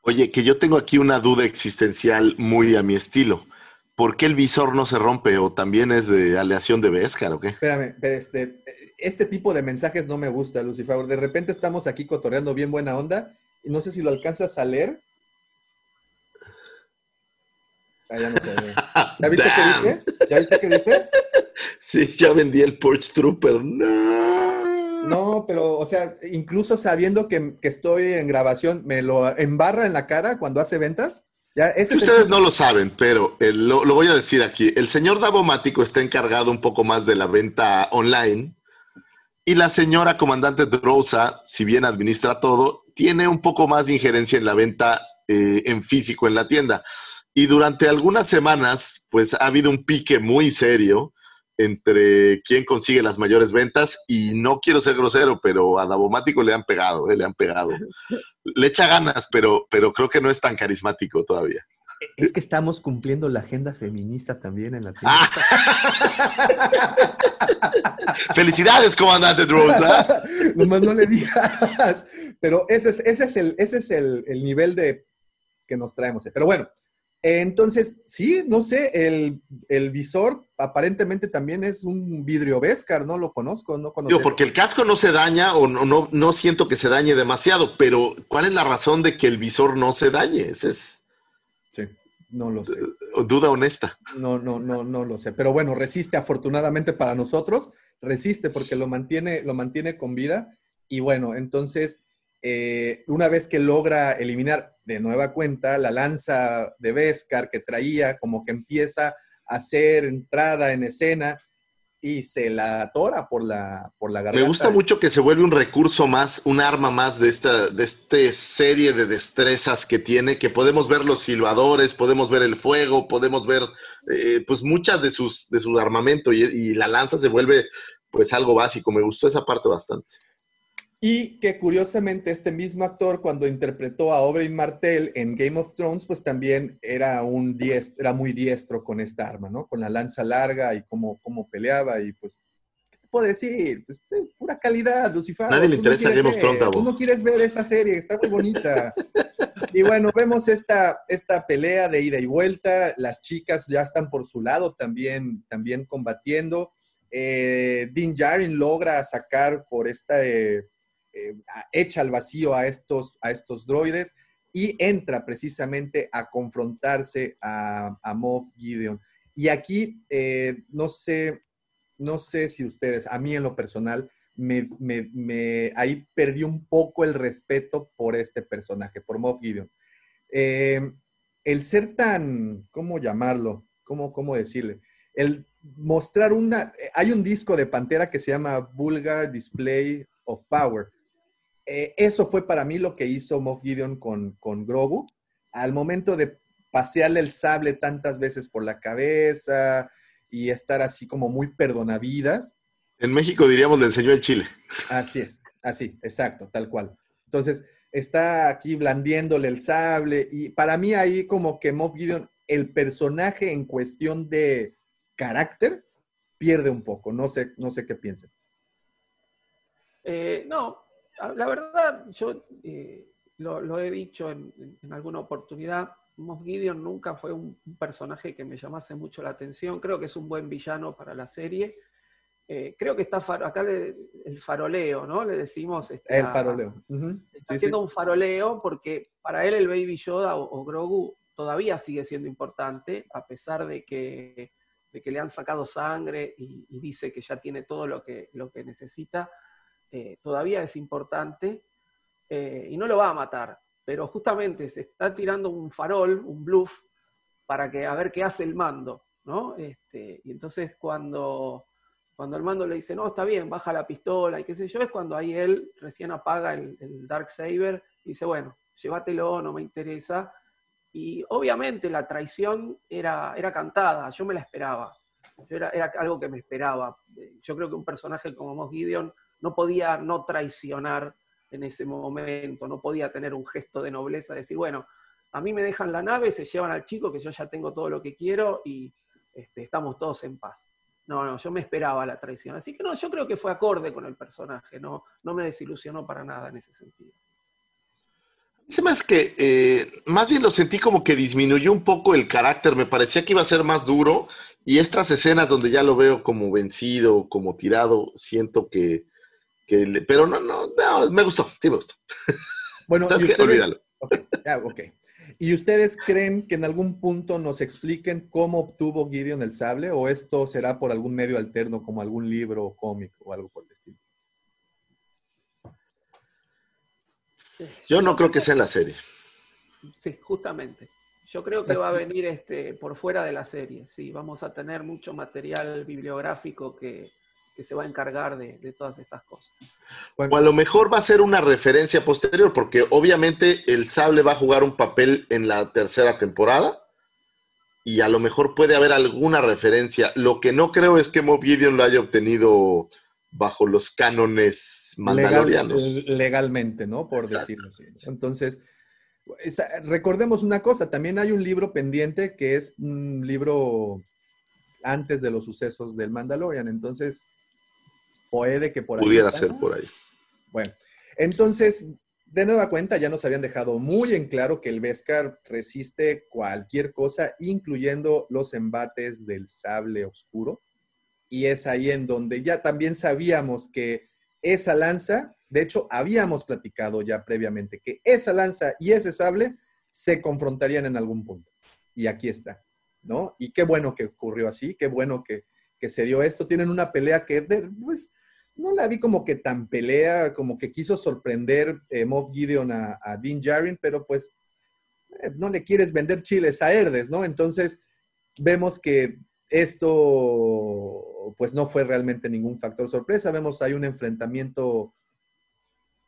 Oye, que yo tengo aquí una duda existencial muy a mi estilo. ¿Por qué el visor no se rompe? ¿O también es de aleación de Beskar o qué? Espérame, este, este tipo de mensajes no me gusta, Lucifer. De repente estamos aquí cotorreando bien buena onda y no sé si lo alcanzas a leer. Ah, ya no sé. ¿Ya viste qué dice? ¿Ya viste qué dice? Sí, ya vendí el Porch Trooper. No. No, pero, o sea, incluso sabiendo que, estoy en grabación, ¿me lo embarra en la cara cuando hace ventas? Ya, Ustedes no lo saben, pero eh, lo, voy a decir aquí. El señor Davomático está encargado un poco más de la venta online y la señora comandante Rosa, si bien administra todo, tiene un poco más de injerencia en la venta eh, en físico en la tienda. Y durante algunas semanas, pues ha habido un pique muy serio entre quién consigue las mayores ventas y no quiero ser grosero, pero a Davomático le han pegado, eh, le han pegado. <laughs> Le echa ganas, pero, pero creo que no es tan carismático todavía. Es que estamos cumpliendo la agenda feminista también en la tienda. <laughs> Felicidades, comandante Rosa. <laughs> Nomás no le digas. Pero ese es, ese es, el, ese es el, el nivel de que nos traemos. Pero bueno, entonces, sí, no sé, el, visor aparentemente también es un vidrio Vescar, no lo conozco, no conozco. porque el casco no se daña o no, no, no, siento que se dañe demasiado, pero ¿cuál es la razón de que el visor no se dañe? Ese es... No lo sé. Duda honesta. No, no, no, no lo sé. Pero bueno, resiste afortunadamente para nosotros, resiste porque lo mantiene, lo mantiene con vida. Y bueno, entonces eh, una vez que logra eliminar de nueva cuenta la lanza de Beskar que traía, como que empieza a hacer entrada en escena, y se la atora por la, por la garganta. Me gusta mucho que se vuelve un recurso más, un arma más de esta, de este serie de destrezas que tiene, que podemos ver los silbadores, podemos ver el fuego, podemos ver eh, pues muchas de sus, de su armamento y, y la lanza se vuelve pues algo básico. Me gustó esa parte bastante. Y que curiosamente este mismo actor cuando interpretó a Oberyn Martell en Game of Thrones, pues también era, un diestro, era muy diestro con esta arma, ¿no? Con la lanza larga y cómo, cómo peleaba y pues, ¿qué te puedo decir? Pues, eh, pura calidad, Lucifer. Nadie le interesa no Game of Thrones, Tú no quieres ver esa serie, está muy bonita. y bueno, vemos esta, esta pelea de ida y vuelta, las chicas ya están por su lado también, también combatiendo. Eh, Dean Jarin logra sacar por esta... Eh, eh, echa al vacío a estos, a estos droides y entra precisamente a confrontarse a, Moff Gideon. Y aquí, eh, no sé, no sé si ustedes, a mí en lo personal, me, ahí perdí un poco el respeto por este personaje, por Moff Gideon. Eh, el ser tan, ¿cómo llamarlo? ¿Cómo, ¿Cómo decirle? El mostrar una, hay un disco de Pantera que se llama Vulgar Display of Power, eh, eso fue para mí lo que hizo Moff Gideon con, con Grogu. Al momento de pasearle el sable tantas veces por la cabeza y estar así como muy perdonavidas. En México diríamos le enseñó el chile. Así es, así, exacto, tal cual. Entonces, está aquí blandiéndole el sable y para mí ahí como que Moff Gideon, el personaje en cuestión de carácter, pierde un poco. No sé, no sé qué piensen. Eh, no, la verdad, yo eh, lo, he dicho en, alguna oportunidad, Moff Gideon nunca fue un, personaje que me llamase mucho la atención. Creo que es un buen villano para la serie. Eh, creo que está acá el faroleo, ¿no? Le decimos. Este, el faroleo. Está haciendo un faroleo porque para él el Baby Yoda o, Grogu todavía sigue siendo importante, a pesar de que, de que le han sacado sangre y, y, dice que ya tiene todo lo que, lo que necesita eh, todavía es importante eh, y no lo va a matar, pero justamente se está tirando un farol, un bluff, para que a ver qué hace el mando, ¿no? Este, y entonces cuando, cuando el mando le dice, no, está bien, baja la pistola y qué sé yo, es cuando ahí él recién apaga el, Dark Saber y dice, bueno, llévatelo, no me interesa. Y obviamente la traición era, era cantada, yo me la esperaba. era, era, algo que me esperaba. Yo creo que un personaje como Moss Gideon no podía no traicionar en ese momento, no podía tener un gesto de nobleza, decir, bueno, a mí me dejan la nave, se llevan al chico, que yo ya tengo todo lo que quiero y este, estamos todos en paz. No, no, yo me esperaba la traición. Así que no, yo creo que fue acorde con el personaje, no, no me desilusionó para nada en ese sentido. Dice más que, eh, más bien lo sentí como que disminuyó un poco el carácter, me parecía que iba a ser más duro y estas escenas donde ya lo veo como vencido, como tirado, siento que, pero no, no, no, me gustó, sí me gustó. Bueno, ¿y ustedes, olvídalo. Okay, ¿Y ustedes creen que en algún punto nos expliquen cómo obtuvo Gideon el sable o esto será por algún medio alterno como algún libro o cómic o algo por el estilo? Yo no creo que sea en la serie. Sí, justamente. Yo creo que va a venir este, por fuera de la serie. Sí, vamos a tener mucho material bibliográfico que, que se va a encargar de, todas estas cosas. o a lo mejor va a ser una referencia posterior, porque obviamente el sable va a jugar un papel en la tercera temporada y a lo mejor puede haber alguna referencia. Lo que no creo es que Mob Gideon lo haya obtenido bajo los cánones mandalorianos. legalmente, ¿no? Por decirlo así. Entonces, recordemos una cosa, también hay un libro pendiente que es un libro antes de los sucesos del Mandalorian. Entonces, Puede que por ahí. Pudiera ser por ahí. Bueno, entonces, de nueva cuenta, ya nos habían dejado muy en claro que el Beskar resiste cualquier cosa, incluyendo los embates del sable oscuro. Y es ahí en donde ya también sabíamos que esa lanza, de hecho, habíamos platicado ya previamente que esa lanza y ese sable se confrontarían en algún punto. Y aquí está, ¿no? Y qué bueno que ocurrió así, qué bueno que, que se dio esto. Tienen una pelea que, pues, no la vi como que tan pelea, como que quiso sorprender eh, Moff Gideon a, Dean Jarin, pero pues eh, no le quieres vender chiles a Herdes, ¿no? Entonces vemos que esto pues no fue realmente ningún factor sorpresa. Vemos ahí un enfrentamiento,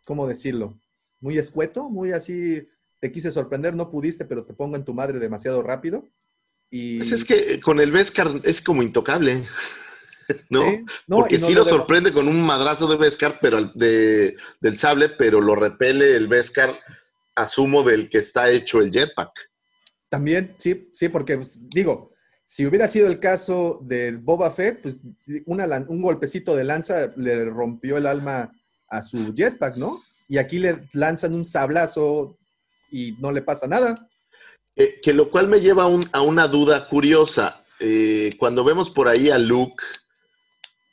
¿cómo decirlo? Muy escueto, muy así, te quise sorprender, no pudiste, pero te pongo en tu madre demasiado rápido. Y... Pues es que con el Vescar es como intocable. <laughs> ¿no? Porque no sí lo sorprende con un madrazo de Vescar, pero al- de, del sable, pero lo repele el Vescar, asumo, del que está hecho el jetpack. También, sí, sí, porque pues, digo, si hubiera sido el caso del Boba Fett, pues una un golpecito de lanza le rompió el alma a su jetpack, ¿no? Y aquí le lanzan un sablazo y no le pasa nada. Eh, que lo cual me lleva un- a una duda curiosa. Eh, cuando vemos por ahí a Luke,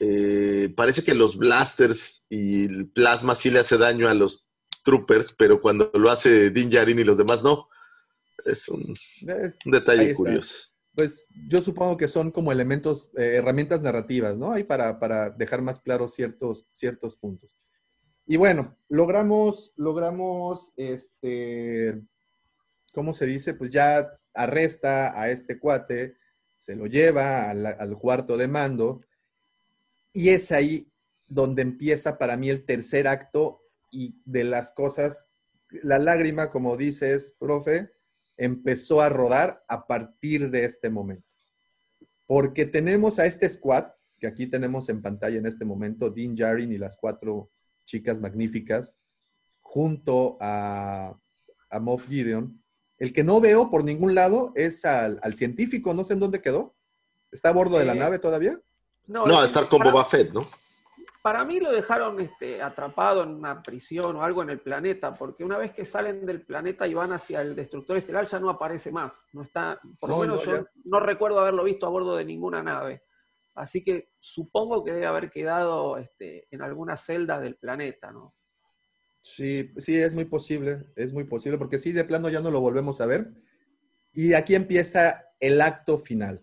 eh, parece que los blasters y el plasma sí le hace daño a los troopers, pero cuando lo hace Din Djarin y los demás no. Es un, un detalle curioso. Pues yo supongo que son como elementos, eh, herramientas narrativas, ¿no? Ahí para, para dejar más claros ciertos, ciertos puntos. Y bueno, logramos, logramos, este, ¿cómo se dice? Pues ya arresta a este cuate, se lo lleva al, al cuarto de mando, y es ahí donde empieza para mí el tercer acto y de las cosas, la lágrima, como dices, profe, empezó a rodar a partir de este momento. Porque tenemos a este squad, que aquí tenemos en pantalla en este momento, Dean Jarin y las cuatro chicas magníficas, junto a, a Moff Gideon. El que no veo por ningún lado es al, al científico, no sé en dónde quedó. ¿Está a bordo de la nave todavía? No, No, a es- estar con para- Boba Fett, ¿no? Para mí lo dejaron este, atrapado en una prisión o algo en el planeta, porque una vez que salen del planeta y van hacia el destructor estelar ya no aparece más. No está, por lo No, menos no, yo no recuerdo haberlo visto a bordo de ninguna nave. Así que supongo que debe haber quedado este, en alguna celda del planeta, ¿no? Sí, sí, es muy posible, es muy posible, porque sí, de plano ya no lo volvemos a ver. Y aquí empieza el acto final.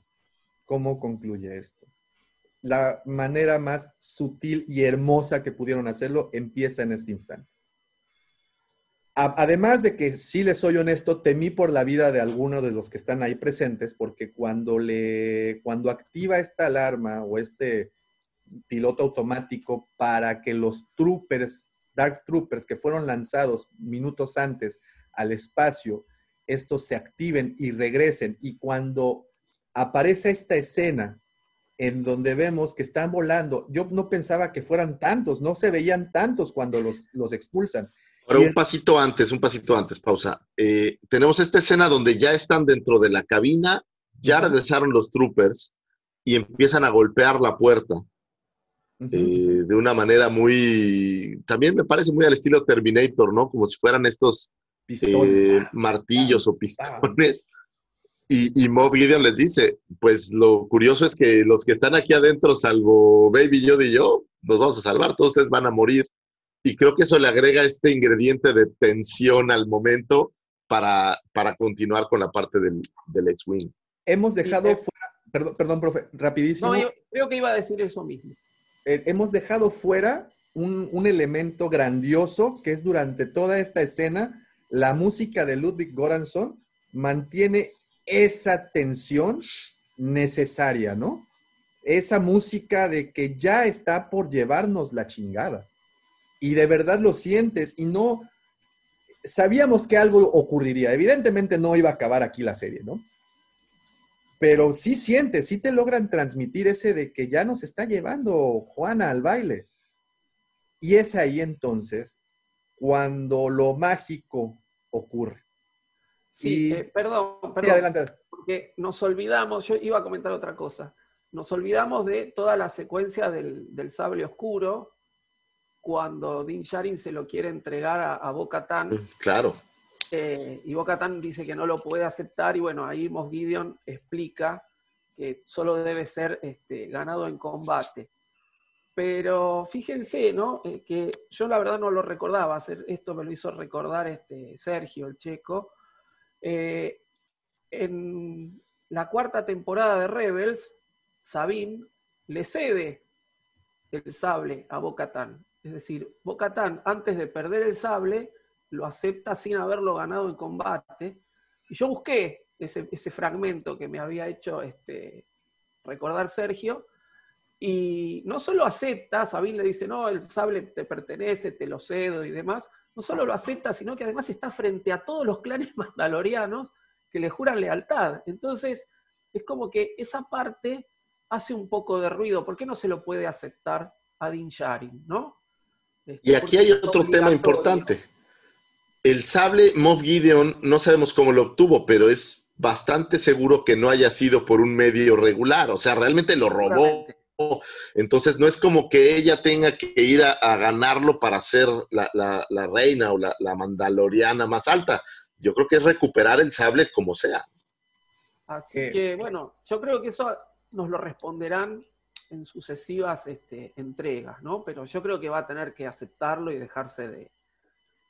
¿Cómo concluye esto? La manera más sutil y hermosa que pudieron hacerlo empieza en este instante. Además de que, sí les soy honesto, temí por la vida de alguno de los que están ahí presentes, porque cuando, le, cuando activa esta alarma o este piloto automático para que los troopers, Dark Troopers, que fueron lanzados minutos antes al espacio, estos se activen y regresen. Y cuando aparece esta escena en donde vemos que están volando, yo no pensaba que fueran tantos, no se veían tantos cuando los, los expulsan. Ahora, un pasito antes, un pasito antes, pausa. Eh, tenemos esta escena donde ya están dentro de la cabina, ya regresaron los troopers y empiezan a golpear la puerta eh, de una manera muy, también me parece muy al estilo Terminator, ¿no? Como si fueran estos Pistones. eh, Ah, martillos o pistones. Y, y Mob Gideon les dice, pues lo curioso es que los que están aquí adentro, salvo Baby Yoda y yo, nos vamos a salvar, todos ustedes van a morir. Y creo que eso le agrega este ingrediente de tensión al momento para, para continuar con la parte del, del X-Wing. Hemos dejado fuera, perdón, perdón, profe, rapidísimo. No, yo creo que iba a decir eso mismo. eh, hemos dejado fuera un, un elemento grandioso que es durante toda esta escena, la música de Ludwig Göransson mantiene esa tensión necesaria, ¿no? Esa música de que ya está por llevarnos la chingada. Y de verdad lo sientes y no... Sabíamos que algo ocurriría. Evidentemente no iba a acabar aquí la serie, ¿no? Pero sí sientes, sí te logran transmitir ese de que ya nos está llevando Juana al baile. Y es ahí entonces cuando lo mágico ocurre. Sí, Y- eh, perdón, Sí, perdón. adelante. porque nos olvidamos, yo iba a comentar otra cosa, nos olvidamos de toda la secuencia del, del sable oscuro, cuando Din Djarin se lo quiere entregar a, a Bo-Katan, Claro. eh, y Bo-Katan dice que no lo puede aceptar, y bueno, ahí Moff Gideon explica que solo debe ser este, ganado en combate. Pero fíjense, ¿no? Eh, que yo la verdad no lo recordaba, hacer esto me lo hizo recordar este Sergio, el checo. Eh, en la cuarta temporada de Rebels, Sabine le cede el sable a Bo-Katan. Es decir, Bo-Katan, antes de perder el sable, lo acepta sin haberlo ganado en combate. Y yo busqué ese, ese fragmento que me había hecho este, recordar Sergio, Y no solo acepta, Sabine le dice, no, el sable te pertenece, te lo cedo y demás, no solo lo acepta, sino que además está frente a todos los clanes <laughs> mandalorianos que le juran lealtad. Entonces, es como que esa parte hace un poco de ruido. ¿Por qué no se lo puede aceptar a Din Djarin, no? Y aquí hay otro tema importante. El sable Moff Gideon, no sabemos cómo lo obtuvo, pero es bastante seguro que no haya sido por un medio regular. O sea, realmente lo robó. Entonces, no es como que ella tenga que ir a, ganarlo para ser la, reina o la, mandaloriana más alta. Yo creo que es recuperar el sable como sea. Así que, bueno, yo creo que eso nos lo responderán en sucesivas este, entregas, ¿no? Pero yo creo que va a tener que aceptarlo y dejarse de,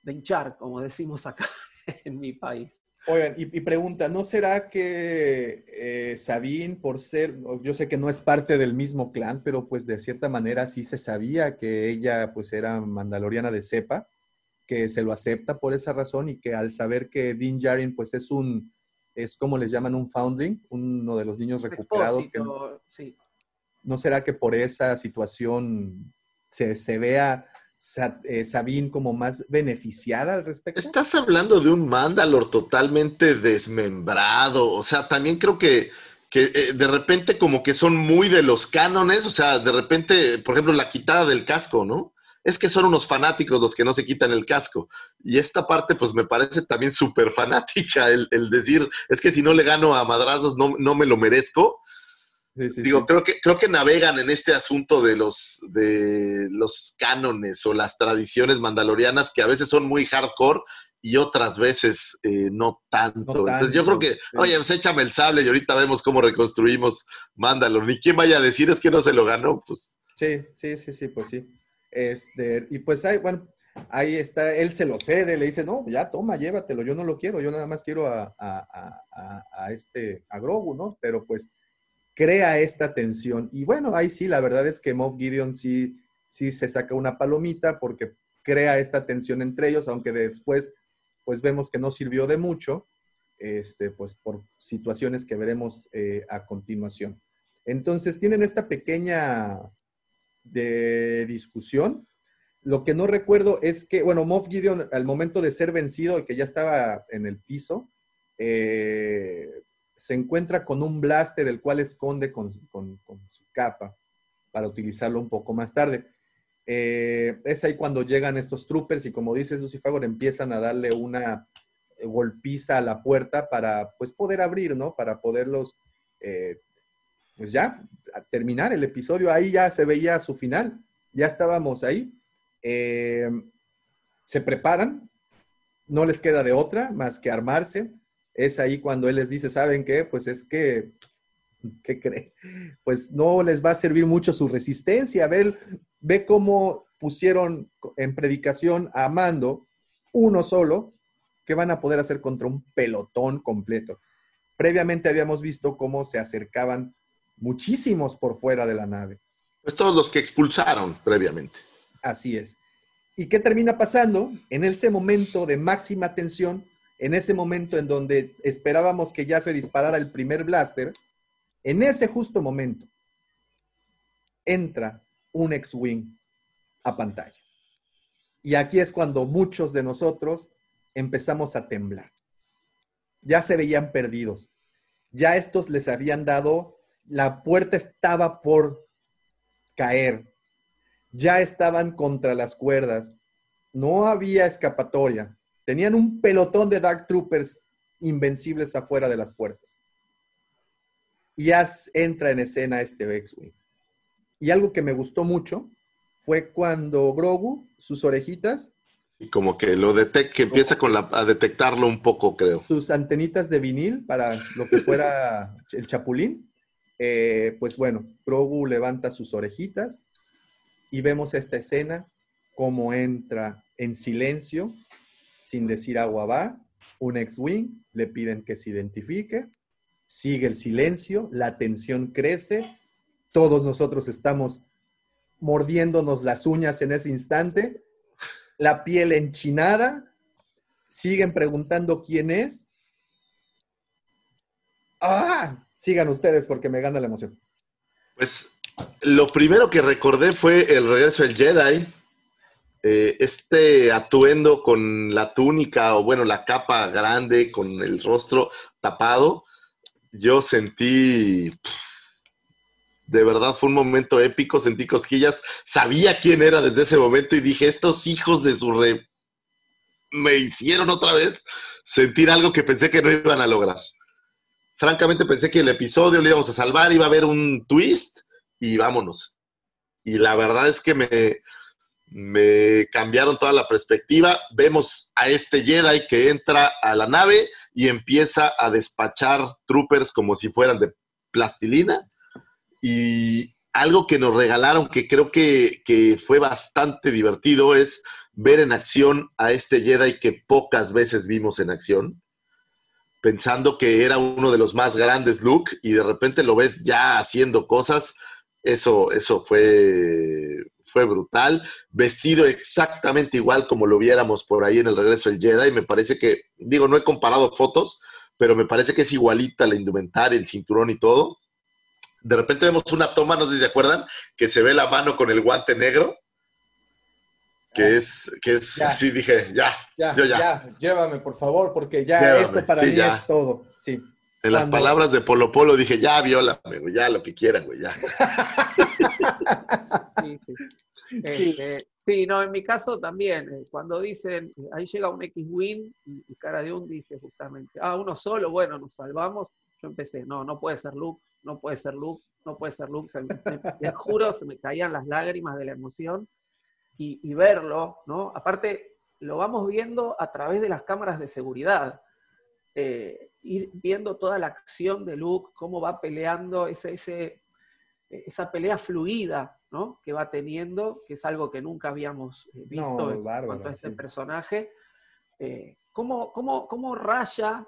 hinchar, como decimos acá <laughs> en mi país. Oigan, y, pregunta, ¿no será que eh, Sabine, por ser, yo sé que no es parte del mismo clan, pero pues de cierta manera sí se sabía que ella pues era mandaloriana de cepa, que se lo acepta por esa razón y que al saber que Din Djarin pues es un, es como les llaman un foundling, uno de los niños recuperados. Que, sí. ¿No será que por esa situación se, se vea Sabine como más beneficiada al respecto? Estás hablando de un Mandalor totalmente desmembrado. O sea, también creo que, que eh, de repente como que son muy de los cánones. O sea, de repente, por ejemplo, la quitada del casco, ¿no? Es que son unos fanáticos los que no se quitan el casco. Y esta parte, pues me parece también súper fanática, el, el, decir, es que si no le gano a madrazos, no, no me lo merezco. Digo, creo que creo que navegan en este asunto de los de los cánones o las tradiciones mandalorianas que a veces son muy hardcore y otras veces eh, no, tanto. Entonces yo creo que, oye, pues échame el sable y ahorita vemos cómo reconstruimos Mandalor. Ni quién vaya a decir es que no se lo ganó, pues. Sí, sí, sí, sí, pues sí. Este, y pues ahí, bueno, ahí está, él se lo cede, le dice, no, ya toma, llévatelo, yo no lo quiero, yo nada más quiero a, a, a, a este, a Grogu, ¿no? Pero pues crea esta tensión. Y bueno, ahí sí, la verdad es que Moff Gideon sí, sí se saca una palomita porque crea esta tensión entre ellos, aunque después pues vemos que no sirvió de mucho, este, pues por situaciones que veremos eh, a continuación. Entonces tienen esta pequeña de discusión. Lo que no recuerdo es que, bueno, Moff Gideon al momento de ser vencido y que ya estaba en el piso, eh, se encuentra con un blaster, el cual esconde con, su capa para utilizarlo un poco más tarde. Eh, es ahí cuando llegan estos troopers y como dice Lucifagor, empiezan a darle una golpiza a la puerta para pues poder abrir, ¿no? Para poderlos, eh, pues ya, terminar el episodio. Ahí ya se veía su final, ya estábamos ahí. Eh, se preparan, no les queda de otra más que armarse es ahí cuando él les dice, ¿saben qué? Pues es que, ¿qué cree? Pues no les va a servir mucho su resistencia. Ve, ve cómo pusieron en predicación a Mando, uno solo, que van a poder hacer contra un pelotón completo. Previamente habíamos visto cómo se acercaban muchísimos por fuera de la nave. Pues todos los que expulsaron previamente. Así es. ¿Y qué termina pasando? En ese momento de máxima tensión, en ese momento en donde esperábamos que ya se disparara el primer blaster, en ese justo momento entra un X-Wing a pantalla. Y aquí es cuando muchos de nosotros empezamos a temblar. Ya se veían perdidos. Ya estos les habían dado, la puerta estaba por caer. Ya estaban contra las cuerdas. No había escapatoria. Tenían un pelotón de Dark Troopers invencibles afuera de las puertas. Y ya entra en escena este X-Wing. Y algo que me gustó mucho fue cuando Grogu, sus orejitas. Y como que lo detecta, que empieza con la, a detectarlo un poco, creo. Sus antenitas de vinil para lo que fuera <laughs> el chapulín. Eh, pues bueno, Grogu levanta sus orejitas y vemos esta escena, como entra en silencio sin decir agua va, un ex-wing, le piden que se identifique, sigue el silencio, la tensión crece, todos nosotros estamos mordiéndonos las uñas en ese instante, la piel enchinada, siguen preguntando quién es. ¡Ah! Sigan ustedes porque me gana la emoción. Pues lo primero que recordé fue el regreso del Jedi. Eh, este atuendo con la túnica o bueno, la capa grande con el rostro tapado, yo sentí, de verdad fue un momento épico, sentí cosquillas, sabía quién era desde ese momento y dije, estos hijos de su re... me hicieron otra vez sentir algo que pensé que no iban a lograr. Francamente pensé que el episodio lo íbamos a salvar, iba a haber un twist y vámonos. Y la verdad es que me, me cambiaron toda la perspectiva. Vemos a este Jedi que entra a la nave y empieza a despachar troopers como si fueran de plastilina. Y algo que nos regalaron que creo que, fue bastante divertido es ver en acción a este Jedi que pocas veces vimos en acción, pensando que era uno de los más grandes Luke y de repente lo ves ya haciendo cosas. Eso, eso fue fue brutal, vestido exactamente igual como lo viéramos por ahí en el regreso del Jedi. Me parece que, digo, no he comparado fotos, pero me parece que es igualita la indumentaria, el cinturón y todo. De repente vemos una toma, no sé si se acuerdan, que se ve la mano con el guante negro. Que Ah. es, que es, sí, dije, ya, Ya, yo ya. ya, llévame, por favor, porque ya Llévame, esto para sí, mí ya. es todo. Sí. En las Cuando- palabras de Polo Polo dije, ya, güey, ya, lo que quieran, güey, ya. <laughs> Sí, sí. Este, sí, no, en mi caso también, eh, cuando dicen, eh, ahí llega un X-Wing y, y cara de un dice justamente, ah, uno solo, bueno, nos salvamos. Yo empecé, no, no puede ser Luke, no puede ser Luke, no puede ser Luke. Se me- me- les juro, se me caían las lágrimas de la emoción y, y verlo, ¿no? Aparte, lo vamos viendo a través de las cámaras de seguridad. Eh, ir viendo toda la acción de Luke, cómo va peleando, ese, ese, esa pelea fluida ¿no? que va teniendo, que es algo que nunca habíamos eh, visto No, en bárbaro, cuanto a ese sí. personaje. Eh, ¿cómo, cómo, cómo raya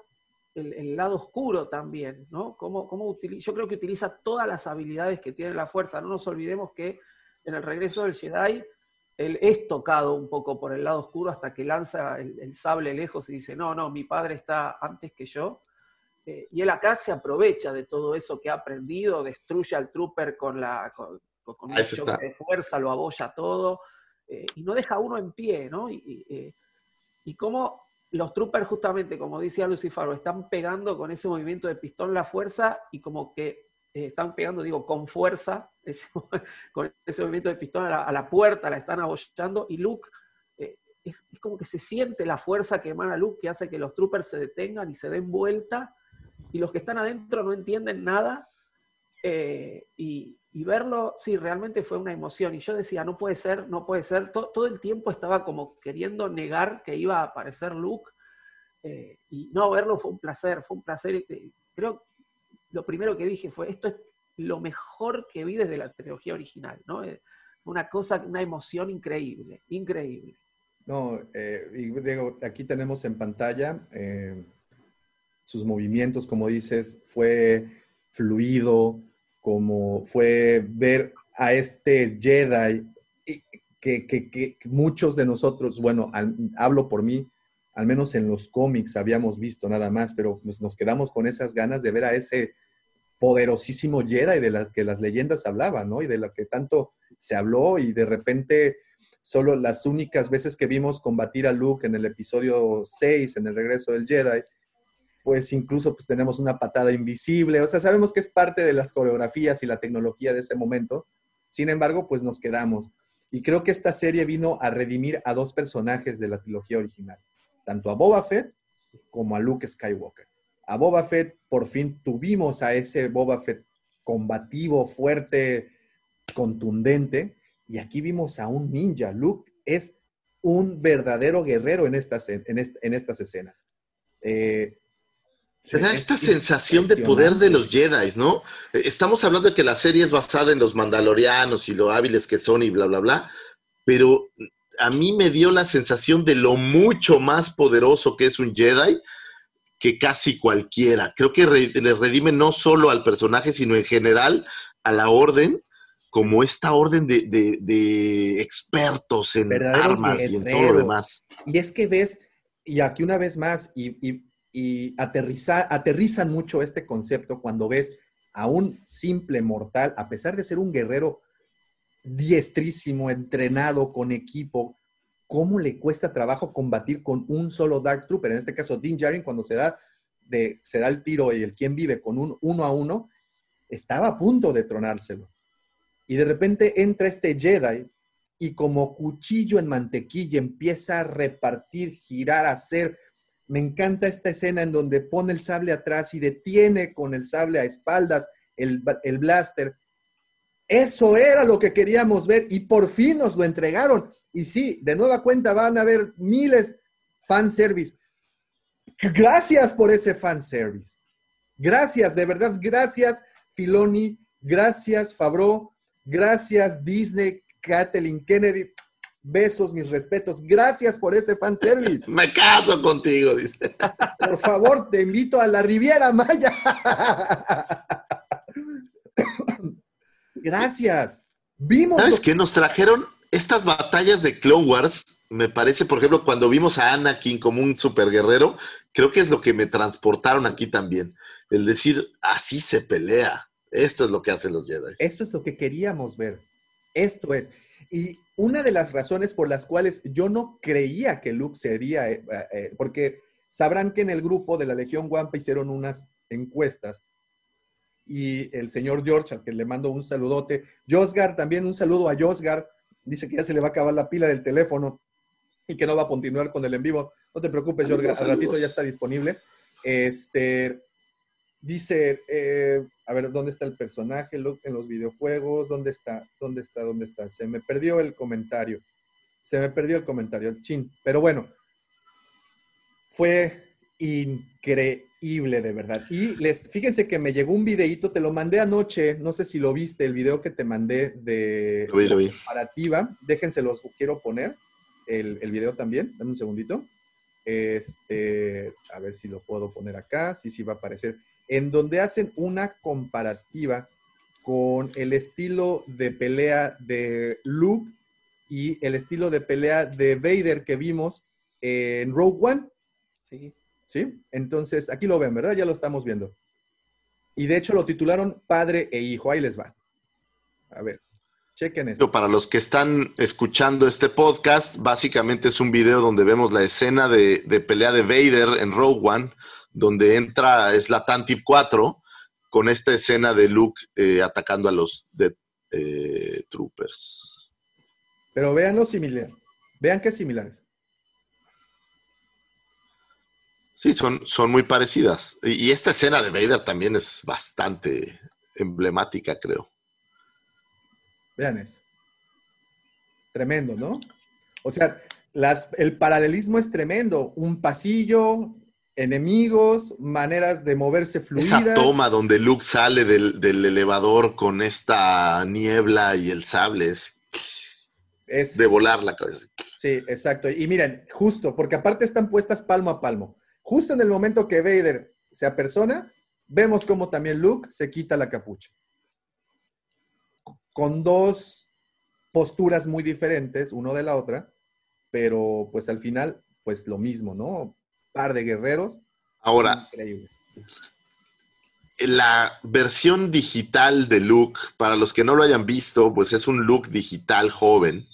el, el lado oscuro también? ¿no? ¿Cómo, cómo utiliza, yo creo que utiliza todas las habilidades que tiene la fuerza. No nos olvidemos que en el regreso del Jedi, él es tocado un poco por el lado oscuro hasta que lanza el, el sable lejos y dice, no, no, mi padre está antes que yo. Eh, y él acá se aprovecha de todo eso que ha aprendido, destruye al trooper con, la, con, con- un choque está. de fuerza, lo abolla todo, eh, y no deja a uno en pie, ¿no? Y, y, eh, y cómo los troopers, justamente, como decía Lucifer, están pegando con ese movimiento de pistón la fuerza y como que eh, están pegando, digo, con fuerza, <laughs> ese- con ese movimiento de pistón a la, a la puerta, la están abollando, y Luke, es, es como que se siente la fuerza que emana Luke, que hace que los troopers se detengan y se den vuelta, y los que están adentro no entienden nada, eh, y, verlo, sí, realmente fue una emoción. Y yo decía, no puede ser, no puede ser. To- todo el tiempo estaba como queriendo negar que iba a aparecer Luke. eh, y no, verlo fue un placer, fue un placer. eh, creo lo primero que dije fue, esto es lo mejor que vi desde la trilogía original, ¿no? Una cosa, una emoción increíble, increíble. No, eh, y digo, aquí tenemos en pantalla sus movimientos, como dices, fue fluido, como fue ver a este Jedi que, que- que muchos de nosotros, bueno, al- hablo por mí, al menos en los cómics habíamos visto nada más, pero pues nos quedamos con esas ganas de ver a ese poderosísimo Jedi de la que las leyendas hablaban, ¿no? Y de la que tanto se habló y de repente solo las únicas veces que vimos combatir a Luke en el episodio 6, en el regreso del Jedi, pues incluso pues tenemos una patada invisible, o sea, sabemos que es parte de las coreografías y la tecnología de ese momento, sin embargo, pues nos quedamos. Y creo que esta serie vino a redimir a dos personajes de la trilogía original, tanto a Boba Fett como a Luke Skywalker. A Boba Fett por fin tuvimos a ese Boba Fett combativo, fuerte, contundente, y aquí vimos a un ninja. Luke es un verdadero guerrero en estas, en en estas escenas. Eh, Te da es esta sensación de poder de los Jedi, ¿no? Eh, Estamos hablando de que la serie es basada en los mandalorianos y lo hábiles que son y bla, bla, bla, pero a mí me dio la sensación de lo mucho más poderoso que es un Jedi que casi cualquiera. Creo que re- le redime no solo al personaje, sino en general a la orden, como esta orden de, de- de expertos en Verdaderos armas y en todo lo demás. Y es que ves, y aquí una vez más, y, y- y aterriza- aterrizan mucho este concepto cuando ves a un simple mortal, a pesar de ser un guerrero diestrísimo, entrenado, con equipo, cómo le cuesta trabajo combatir con un solo Dark Trooper. En este caso, Dean Jarin, cuando se da, de, se da el tiro y el quien vive con un uno a uno, estaba a punto de tronárselo. Y de repente entra este Jedi y como cuchillo en mantequilla empieza a repartir, girar, hacer. Me encanta esta escena en donde pone el sable atrás y detiene con el sable a espaldas el, el blaster. Eso era lo que queríamos ver y por fin nos lo entregaron. Y sí, de nueva cuenta van a haber miles fanservice. Gracias por ese fanservice. Gracias, de verdad, gracias Filoni, gracias Fabro, gracias Disney, Kathleen Kennedy. Besos, mis respetos. Gracias por ese fanservice. <laughs> Me caso contigo, dice. Por favor, te invito a la Riviera Maya. Gracias. Vimos. ¿Sabes qué? Nos trajeron estas batallas de Clone Wars. Me parece, por ejemplo, cuando vimos a Anakin como un superguerrero, creo que es lo que me transportaron aquí también. El decir, así se pelea. Esto es lo que hacen los Jedi. Esto es lo que queríamos ver. Esto es. Y una de las razones por las cuales yo no creía que Luke sería, eh, eh, porque sabrán que en el grupo de la Legión Wampa hicieron unas encuestas y el señor George, al que le mando un saludote. Josgar, también un saludo a Josgar. Dice que ya se le va a acabar la pila del teléfono y que no va a continuar con el en vivo. No te preocupes, Josgar, al ratito ya está disponible. Este, dice, eh, a ver, ¿dónde está el personaje en los videojuegos? ¿Dónde está? ¿Dónde está? ¿Dónde está? Se me perdió el comentario. Se me perdió el comentario, chin. Pero bueno, fue increíble, de verdad. Y les, fíjense que me llegó un videíto, te lo mandé anoche, no sé si lo viste, el video que te mandé de lo vi, lo vi. comparativa. Déjense los quiero poner, el, el, video también, dame un segundito. Este, a ver si lo puedo poner acá, sí, sí va a aparecer. En donde hacen una comparativa con el estilo de pelea de Luke y el estilo de pelea de Vader que vimos en Rogue One. Sí. ¿Sí? Entonces, aquí lo ven, ¿verdad? Ya lo estamos viendo. Y de hecho lo titularon Padre e Hijo. Ahí les va. A ver, chequen esto. Para los que están escuchando este podcast, básicamente es un video donde vemos la escena de, de pelea de Vader en Rogue One, donde entra, es la Tantip 4, con esta escena de Luke eh, atacando a los Death eh, Troopers. Pero vean lo similar. Vean qué similares. Sí, son, son muy parecidas. Y, y, esta escena de Vader también es bastante emblemática, creo. Vean eso. Tremendo, ¿no? O sea, las, el paralelismo es tremendo. Un pasillo, enemigos, maneras de moverse fluidas. Esa toma donde Luke sale del, del elevador con esta niebla y el sable es, es de volar la cabeza. Sí, exacto. Y miren, justo, porque aparte están puestas palmo a palmo. Justo en el momento que Vader se apersona, vemos como también Luke se quita la capucha. Con dos posturas muy diferentes, uno de la otra, pero pues al final, pues lo mismo, ¿no? Par de guerreros. Ahora, increíbles. La versión digital de Luke, para los que no lo hayan visto, pues es un Luke digital joven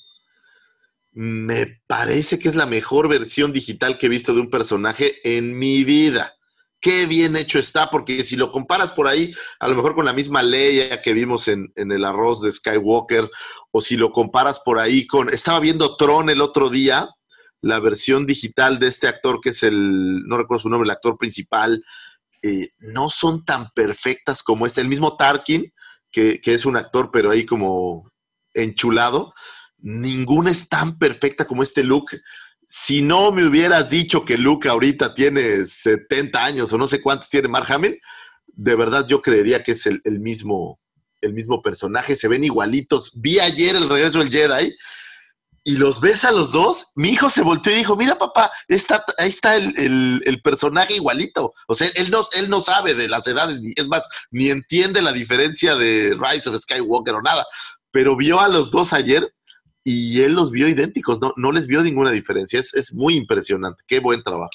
me parece que es la mejor versión digital que he visto de un personaje en mi vida. Qué bien hecho está, porque si lo comparas por ahí, a lo mejor con la misma Leia que vimos en, en, el arroz de Skywalker, o si lo comparas por ahí con. Estaba viendo Tron el otro día, la versión digital de este actor que es el. No recuerdo su nombre, el actor principal. Eh, no son tan perfectas como este. El mismo Tarkin, que, que es un actor, pero ahí como enchulado ninguna es tan perfecta como este Luke. Si no me hubieras dicho que Luke ahorita tiene 70 años o no sé cuántos tiene Mark Hamill, de verdad yo creería que es el mismo, el mismo personaje. Se ven igualitos. Vi ayer el regreso del Jedi y los ves a los dos. Mi hijo se volteó y dijo, mira papá, está, ahí está el, el, el, personaje igualito. O sea, él no, él no sabe de las edades, es más, ni entiende la diferencia de Rise of Skywalker o nada. Pero vio a los dos ayer y él los vio idénticos, no, no les vio ninguna diferencia. Es, es, muy impresionante. Qué buen trabajo.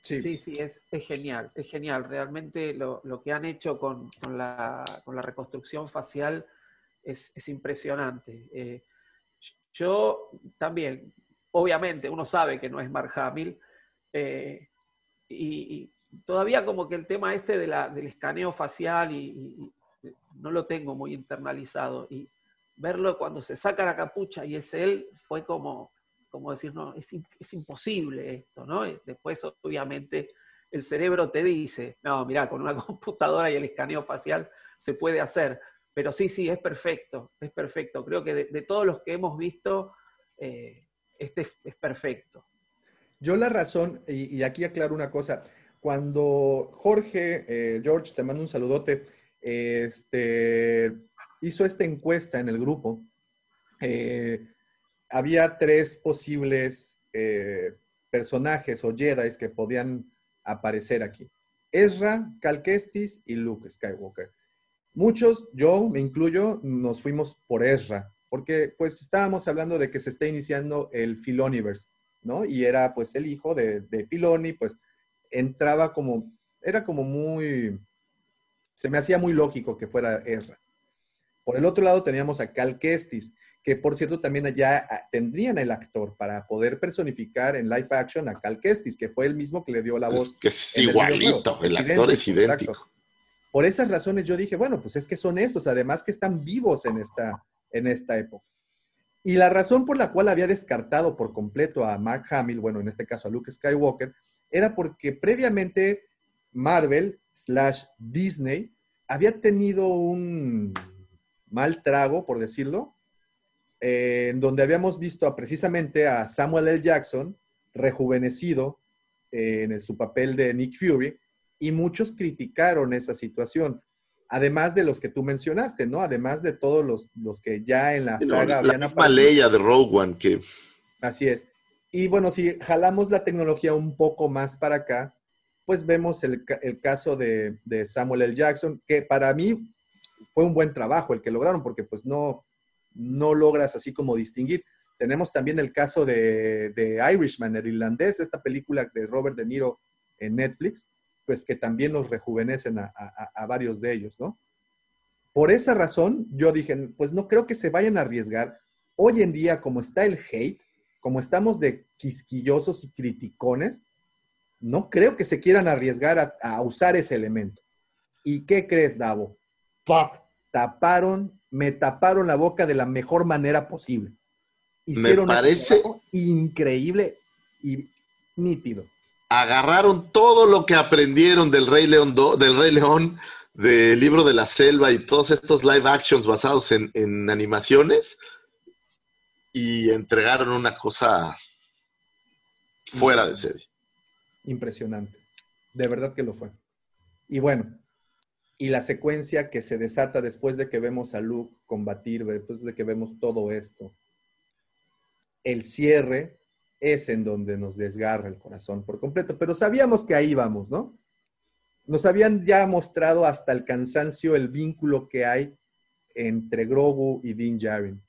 Sí, sí, sí es, es, genial, es genial. Realmente lo, lo que han hecho con, con, la, con, la, reconstrucción facial es, es impresionante. Eh, yo también, obviamente, uno sabe que no es Mark Hamill, eh, y, todavía como que el tema este del escaneo facial y, no lo tengo muy internalizado. Y verlo cuando se saca la capucha y es él, fue como, como decir, no, es, es imposible esto, ¿no? después, obviamente, el cerebro te dice, no, mira, con una <laughs> computadora y el escaneo facial se puede hacer. Pero sí, sí, es perfecto, es perfecto. Creo que de, todos los que hemos visto, eh, este es, perfecto. Yo la razón, y, aquí aclaro una cosa, cuando Jorge, eh, George, te mando un saludote, este, hizo esta encuesta en el grupo, eh, había tres posibles personajes o Jedi que podían aparecer aquí. Ezra, Cal Kestis y Luke Skywalker. Muchos, yo me incluyo, nos fuimos por Ezra, porque pues estábamos hablando de que se está iniciando el Filoniverse, ¿no? Y era pues el hijo de, de Filoni, pues entraba como, era como muy, se me hacía muy lógico que fuera Ezra. Por el otro lado teníamos a Cal Kestis, que por cierto también ya ah, tendrían el actor para poder personificar en live action a Cal Kestis, que fue el mismo que le dio la voz. que es igualito, el, actor es idéntico. Por esas razones yo dije, bueno, pues es que son estos, además que están vivos en esta, en esta época. Y la razón por la cual había descartado por completo a Mark Hamill, bueno, en este caso a Luke Skywalker, era porque previamente Marvel slash Disney había tenido un mal trago, por decirlo, eh, en donde habíamos visto precisamente a Samuel L. Jackson rejuvenecido eh, en su papel de Nick Fury, y muchos criticaron esa situación. Además de los que tú mencionaste, ¿no? Además de todos los, los que ya en la saga habían la misma Leia de Rogue One que... Así es. Y bueno, si jalamos la tecnología un poco más para acá, pues vemos el, el caso de, de, Samuel L. Jackson, que para mí fue un buen trabajo el que lograron, porque pues no, no logras así como distinguir. Tenemos también el caso de, Irishman, el irlandés, esta película de Robert De Niro en Netflix, pues que también nos rejuvenecen a, varios de ellos, ¿no? Por esa razón, yo dije, pues no creo que se vayan a arriesgar. Hoy en día, como está el hate, como estamos de quisquillosos y criticones, no creo que se quieran arriesgar a, a usar ese elemento. ¿Y qué crees, Davo? Fuck, taparon me taparon la boca de la mejor manera posible. Hicieron me parece increíble y nítido. Agarraron todo lo que aprendieron del Rey León, del Rey León, del libro de la selva y todos estos live actions basados en, en animaciones y entregaron una cosa fuera de serie. Impresionante. De verdad que lo fue. Y bueno, y la secuencia que se desata después de que vemos a Luke combatir, después de que vemos todo esto. El cierre es en donde nos desgarra el corazón por completo, pero sabíamos que ahí vamos, ¿no? Nos habían ya mostrado hasta el cansancio el vínculo que hay entre Grogu y Din Djarin.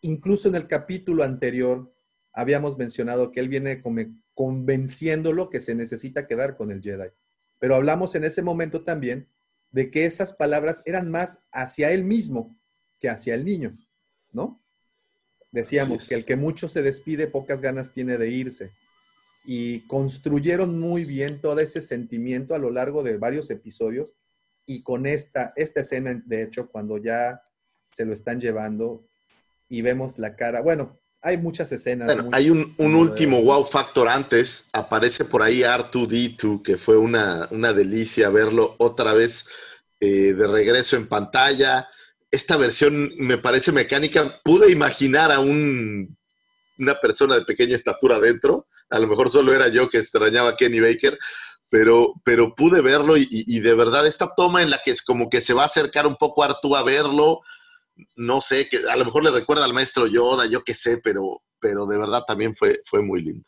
Incluso en el capítulo anterior habíamos mencionado que él viene convenciéndolo que se necesita quedar con el Jedi. Pero hablamos en ese momento también de que esas palabras eran más hacia él mismo que hacia el niño, ¿no? Decíamos que el que mucho se despide, pocas ganas tiene de irse. Y construyeron muy bien todo ese sentimiento a lo largo de varios episodios. Y con esta, esta escena, de hecho, cuando ya se lo están llevando y vemos la cara, bueno, hay muchas escenas. Bueno, hay un, último wow factor antes. Aparece por ahí R2D2, que fue una, una delicia verlo otra vez eh, de regreso en pantalla. Esta versión me parece mecánica. Pude imaginar a un, una persona de pequeña estatura dentro. A lo mejor solo era yo que extrañaba a Kenny Baker, pero, pero pude verlo y, de verdad esta toma en la que es como que se va a acercar un poco Artú a verlo, no sé, que a lo mejor le recuerda al maestro Yoda, yo qué sé, pero, pero de verdad también fue, fue muy lindo.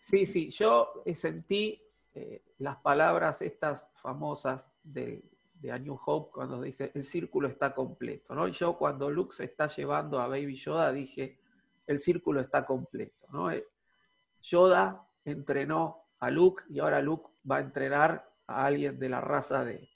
Sí, sí, yo sentí eh, las palabras estas famosas de, de A New Hope cuando dice el círculo está completo, ¿no? yo cuando Luke se está llevando a Baby Yoda dije el círculo está completo, ¿no? Eh, Yoda entrenó a Luke y ahora Luke va a entrenar a alguien de la raza de,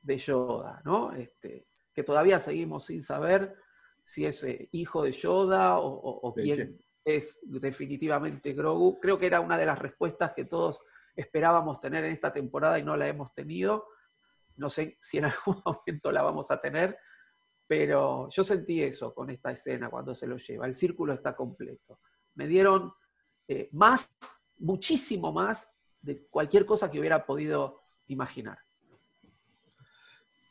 de Yoda, ¿no? Este, que todavía seguimos sin saber si es eh, hijo de Yoda o, quién es definitivamente Grogu. Creo que era una de las respuestas que todos esperábamos tener en esta temporada y no la hemos tenido. No sé si en algún <laughs> momento la vamos a tener, pero yo sentí eso con esta escena cuando se lo lleva. El círculo está completo. Me dieron eh, más, muchísimo más de cualquier cosa que hubiera podido imaginar.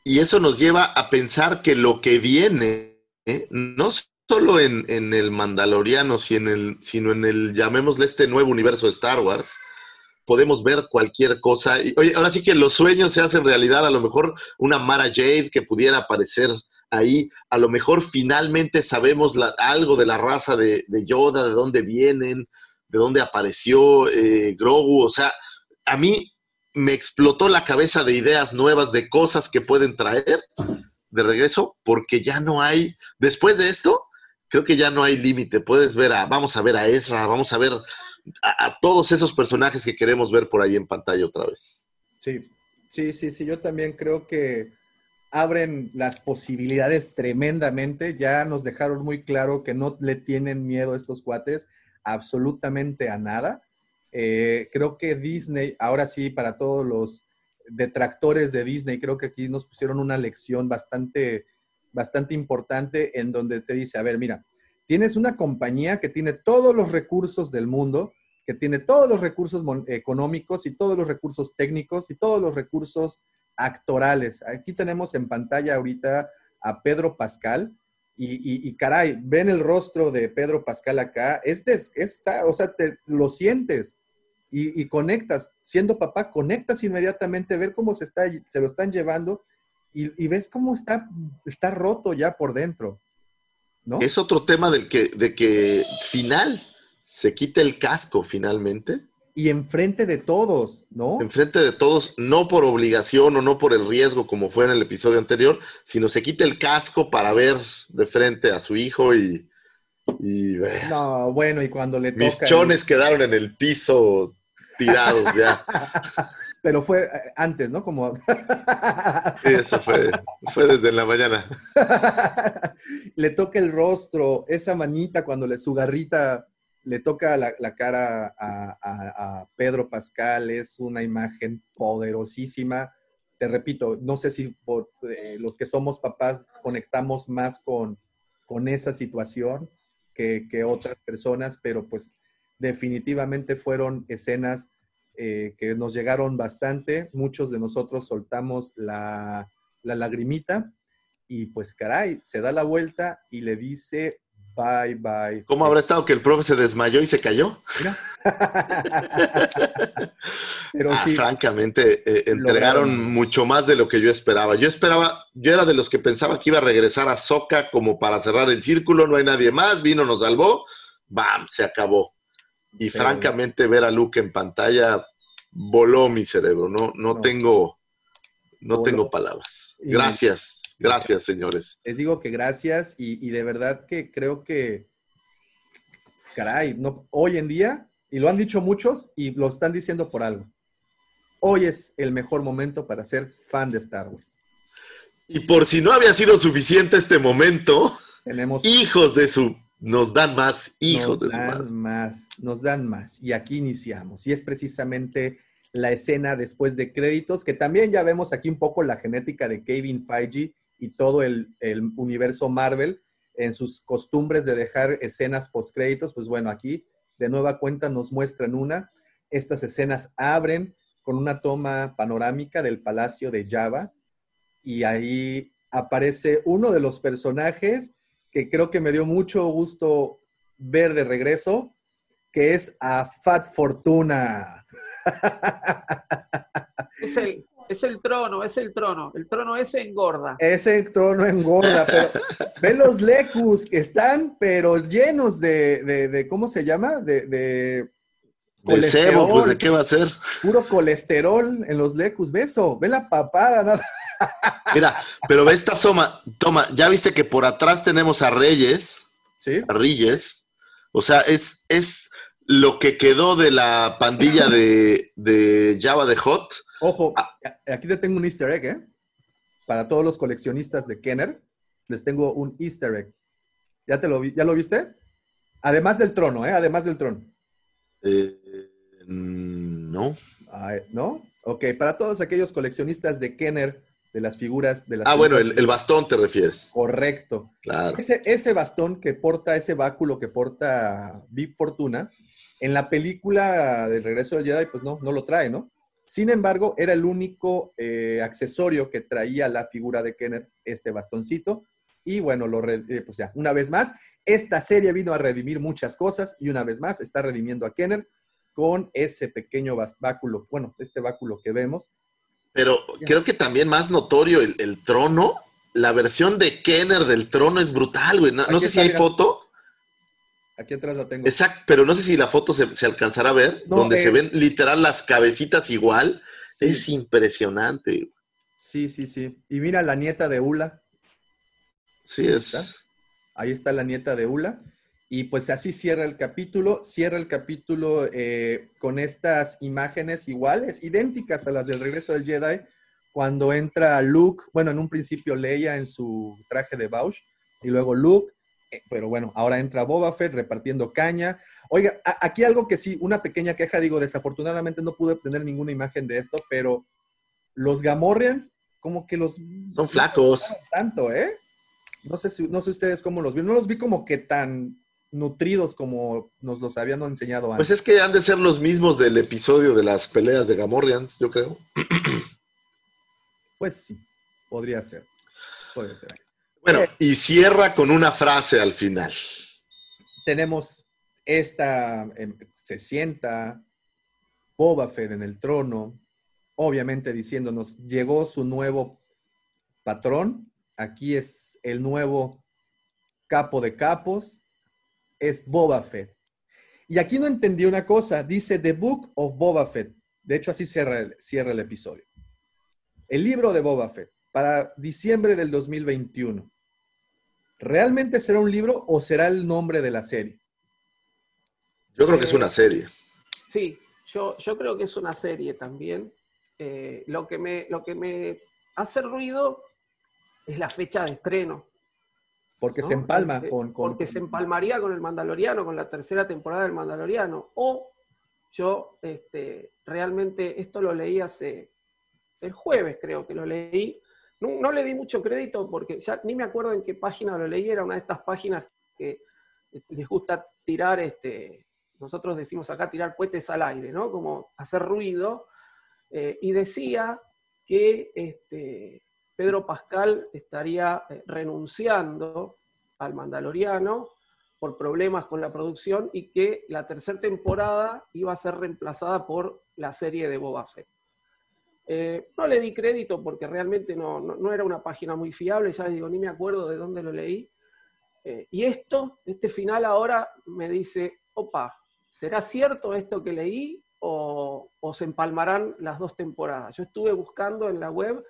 Y eso nos lleva a pensar que lo que viene, ¿eh? no solo en, el Mandaloriano, sino en el, sino en el, llamémosle este nuevo universo de Star Wars, podemos ver cualquier cosa. Y, ahora sí que los sueños se hacen realidad, a lo mejor una Mara Jade que pudiera aparecer ahí, a lo mejor finalmente sabemos algo de la raza de, Yoda, de dónde vienen, de dónde apareció eh, Grogu, o sea, a mí me explotó la cabeza de ideas nuevas, de cosas que pueden traer de regreso, porque ya no hay, después de esto, creo que ya no hay límite. Puedes ver a, vamos a ver a Ezra, vamos a ver a, todos esos personajes que queremos ver por ahí en pantalla otra vez. Sí, sí, sí, sí, yo también creo que abren las posibilidades tremendamente. Ya nos dejaron muy claro que no le tienen miedo a estos cuates absolutamente a nada. Eh, creo que Disney, ahora sí, para todos los detractores de Disney, creo que aquí nos pusieron una lección bastante, bastante importante en donde te dice, a ver, mira, tienes una compañía que tiene todos los recursos del mundo, que tiene todos los recursos económicos y todos los recursos técnicos y todos los recursos actorales. Aquí tenemos en pantalla ahorita a Pedro Pascal, y, caray, ven el rostro de Pedro Pascal acá, este está, o sea, te lo sientes y, conectas, siendo papá, conectas inmediatamente, ver cómo se, está, se lo están llevando y, ves cómo está, está roto ya por dentro. ¿No? Es otro tema del que, de que final se quita el casco finalmente. Y enfrente de todos, ¿no? Enfrente de todos, no por obligación o no por el riesgo como fue en el episodio anterior, sino se quita el casco para ver de frente a su hijo y... no, bueno, y cuando le Mis chones quedaron en el piso tirados ya. <laughs> Pero fue eh, antes, ¿no? Como... sí, eso fue, fue desde la mañana. <laughs> le toca el rostro, esa manita cuando le, su garrita le toca la, cara a, Pedro Pascal, es una imagen poderosísima. Te repito, no sé si por, eh, los que somos papás conectamos más con, con esa situación que, que otras personas, pero pues definitivamente fueron escenas eh, que nos llegaron bastante. Muchos de nosotros soltamos la, lagrimita y pues caray, se da la vuelta y le dice bye bye. ¿Cómo habrá estado que el profe se desmayó y se cayó? <laughs> Pero ah, francamente, eh, entregaron mucho más de lo que yo esperaba. Yo esperaba, yo era de los que pensaba que iba a regresar a Soca como para cerrar el círculo, no hay nadie más, vino, nos salvó, ¡bam! Se acabó. Y francamente ver a Luke en pantalla voló mi cerebro. No, no tengo, no tengo palabras. Gracias, gracias, señores. Les digo que gracias y, de verdad que creo que, caray, no, hoy en día, y lo han dicho muchos y lo están diciendo por algo, hoy es el mejor momento para ser fan de Star Wars. Y por si no había sido suficiente este momento, tenemos hijos de su nos dan más hijos nos dan más, nos dan más. Y aquí iniciamos. Y es precisamente la escena después de créditos, que también ya vemos aquí un poco la genética de Kevin Feige y todo el, universo Marvel en sus costumbres de dejar escenas post créditos. Pues bueno, aquí de nueva cuenta nos muestran una. Estas escenas abren con una toma panorámica del palacio de Java y ahí aparece uno de los personajes que creo que me dio mucho gusto ver de regreso, que es a Fat Fortuna. <laughs> Es el, trono, es el trono. El trono ese engorda. Ese trono engorda, pero ven los lecus que están, pero llenos de, ¿cómo se llama? De, de colesterol. pues de qué va a ser. Puro colesterol en los lecus. Beso, ve la papada, nada. Mira, pero esta soma, toma, ya viste que por atrás tenemos a Reyes. Sí. A Reyes. O sea, es, es lo que quedó de la pandilla de, Java de Hot. Ojo, ah. aquí te tengo un easter egg, ¿eh? para todos los coleccionistas de Kenner, les tengo un easter egg. ¿Ya, te lo, vi- ¿Ya lo viste? Además del trono, ¿eh? Además del trono. Eh, no. Ay, ¿No? Ok, para todos aquellos coleccionistas de Kenner, de las figuras de las Ah, bueno, el, el bastón te refieres. Correcto. Claro. Ese, ese bastón que porta, ese báculo que porta Big Fortuna, en la película del regreso del Jedi, pues no, no lo trae, ¿no? Sin embargo, era el único eh, accesorio que traía la figura de Kenner, este bastoncito. Y bueno, lo eh, pues ya, una vez más, esta serie vino a redimir muchas cosas y una vez más está redimiendo a Kenner con ese pequeño báculo, bueno, este báculo que vemos. Pero creo que también más notorio el, el trono. La versión de Kenner del trono es brutal, güey. No, sé si hay foto. Aquí atrás la tengo. Exacto, pero no sé si la foto se, se alcanzará a ver, No, donde se ven literal las cabecitas igual. Sí. Es impresionante. Sí, sí, sí. Y mira la nieta de Ula. Sí, ¿Está? es. Ahí está la nieta de Ula. Y pues así cierra el capítulo. Cierra el capítulo eh, con estas imágenes iguales, idénticas a las del regreso del Jedi, cuando entra Luke, bueno, en un principio Leia en su traje de Bausch, y luego Luke, eh, pero bueno, ahora entra Boba Fett repartiendo caña. Oiga, aquí algo que sí, una pequeña queja, digo, desafortunadamente no pude obtener ninguna imagen de esto, pero los Gamorreans, como que los... Son flacos. Tanto, ¿eh? No sé, si, no sé ustedes cómo los vi. No los vi como que tan nutridos como nos los habían enseñado antes. Pues es que han de ser los mismos del episodio de las peleas de Gamorreans, yo creo. Pues sí, podría ser. Podría ser. Bueno, Eh. y cierra con una frase al final. Tenemos esta, em, se sienta Boba Fett en el trono, obviamente diciéndonos, llegó su nuevo patrón, aquí es el nuevo capo de capos, es Boba Fett. Y aquí no entendí una cosa, dice The Book of Boba Fett. De hecho, así cierra el, cierra el episodio. El libro de Boba Fett, para diciembre del 2021. ¿Realmente será un libro o será el nombre de la serie? Yo creo que es una serie. Sí, yo, yo creo que es una serie también. Eh, lo, que me, lo que me hace ruido es la fecha de estreno. Porque ¿no? se empalma con, con- Porque se empalmaría con el Mandaloriano, con la tercera temporada del Mandaloriano. O yo este, realmente esto lo leí hace el jueves, creo que lo leí. No, no le di mucho crédito porque ya ni me acuerdo en qué página lo leí. Era una de estas páginas que les gusta tirar, este, nosotros decimos acá tirar cohetes al aire, ¿no? Como hacer ruido. Eh, y decía que este, Pedro Pascal estaría eh, renunciando al Mandaloriano por problemas con la producción y que la tercera temporada iba a ser reemplazada por la serie de Boba Fett. Eh, no le di crédito porque realmente no, no- era una página muy fiable, ya les digo, ni me acuerdo de dónde lo leí. Eh, y esto, este final ahora me dice, opa, ¿será cierto esto que leí o se empalmarán las dos temporadas? Yo estuve buscando en la web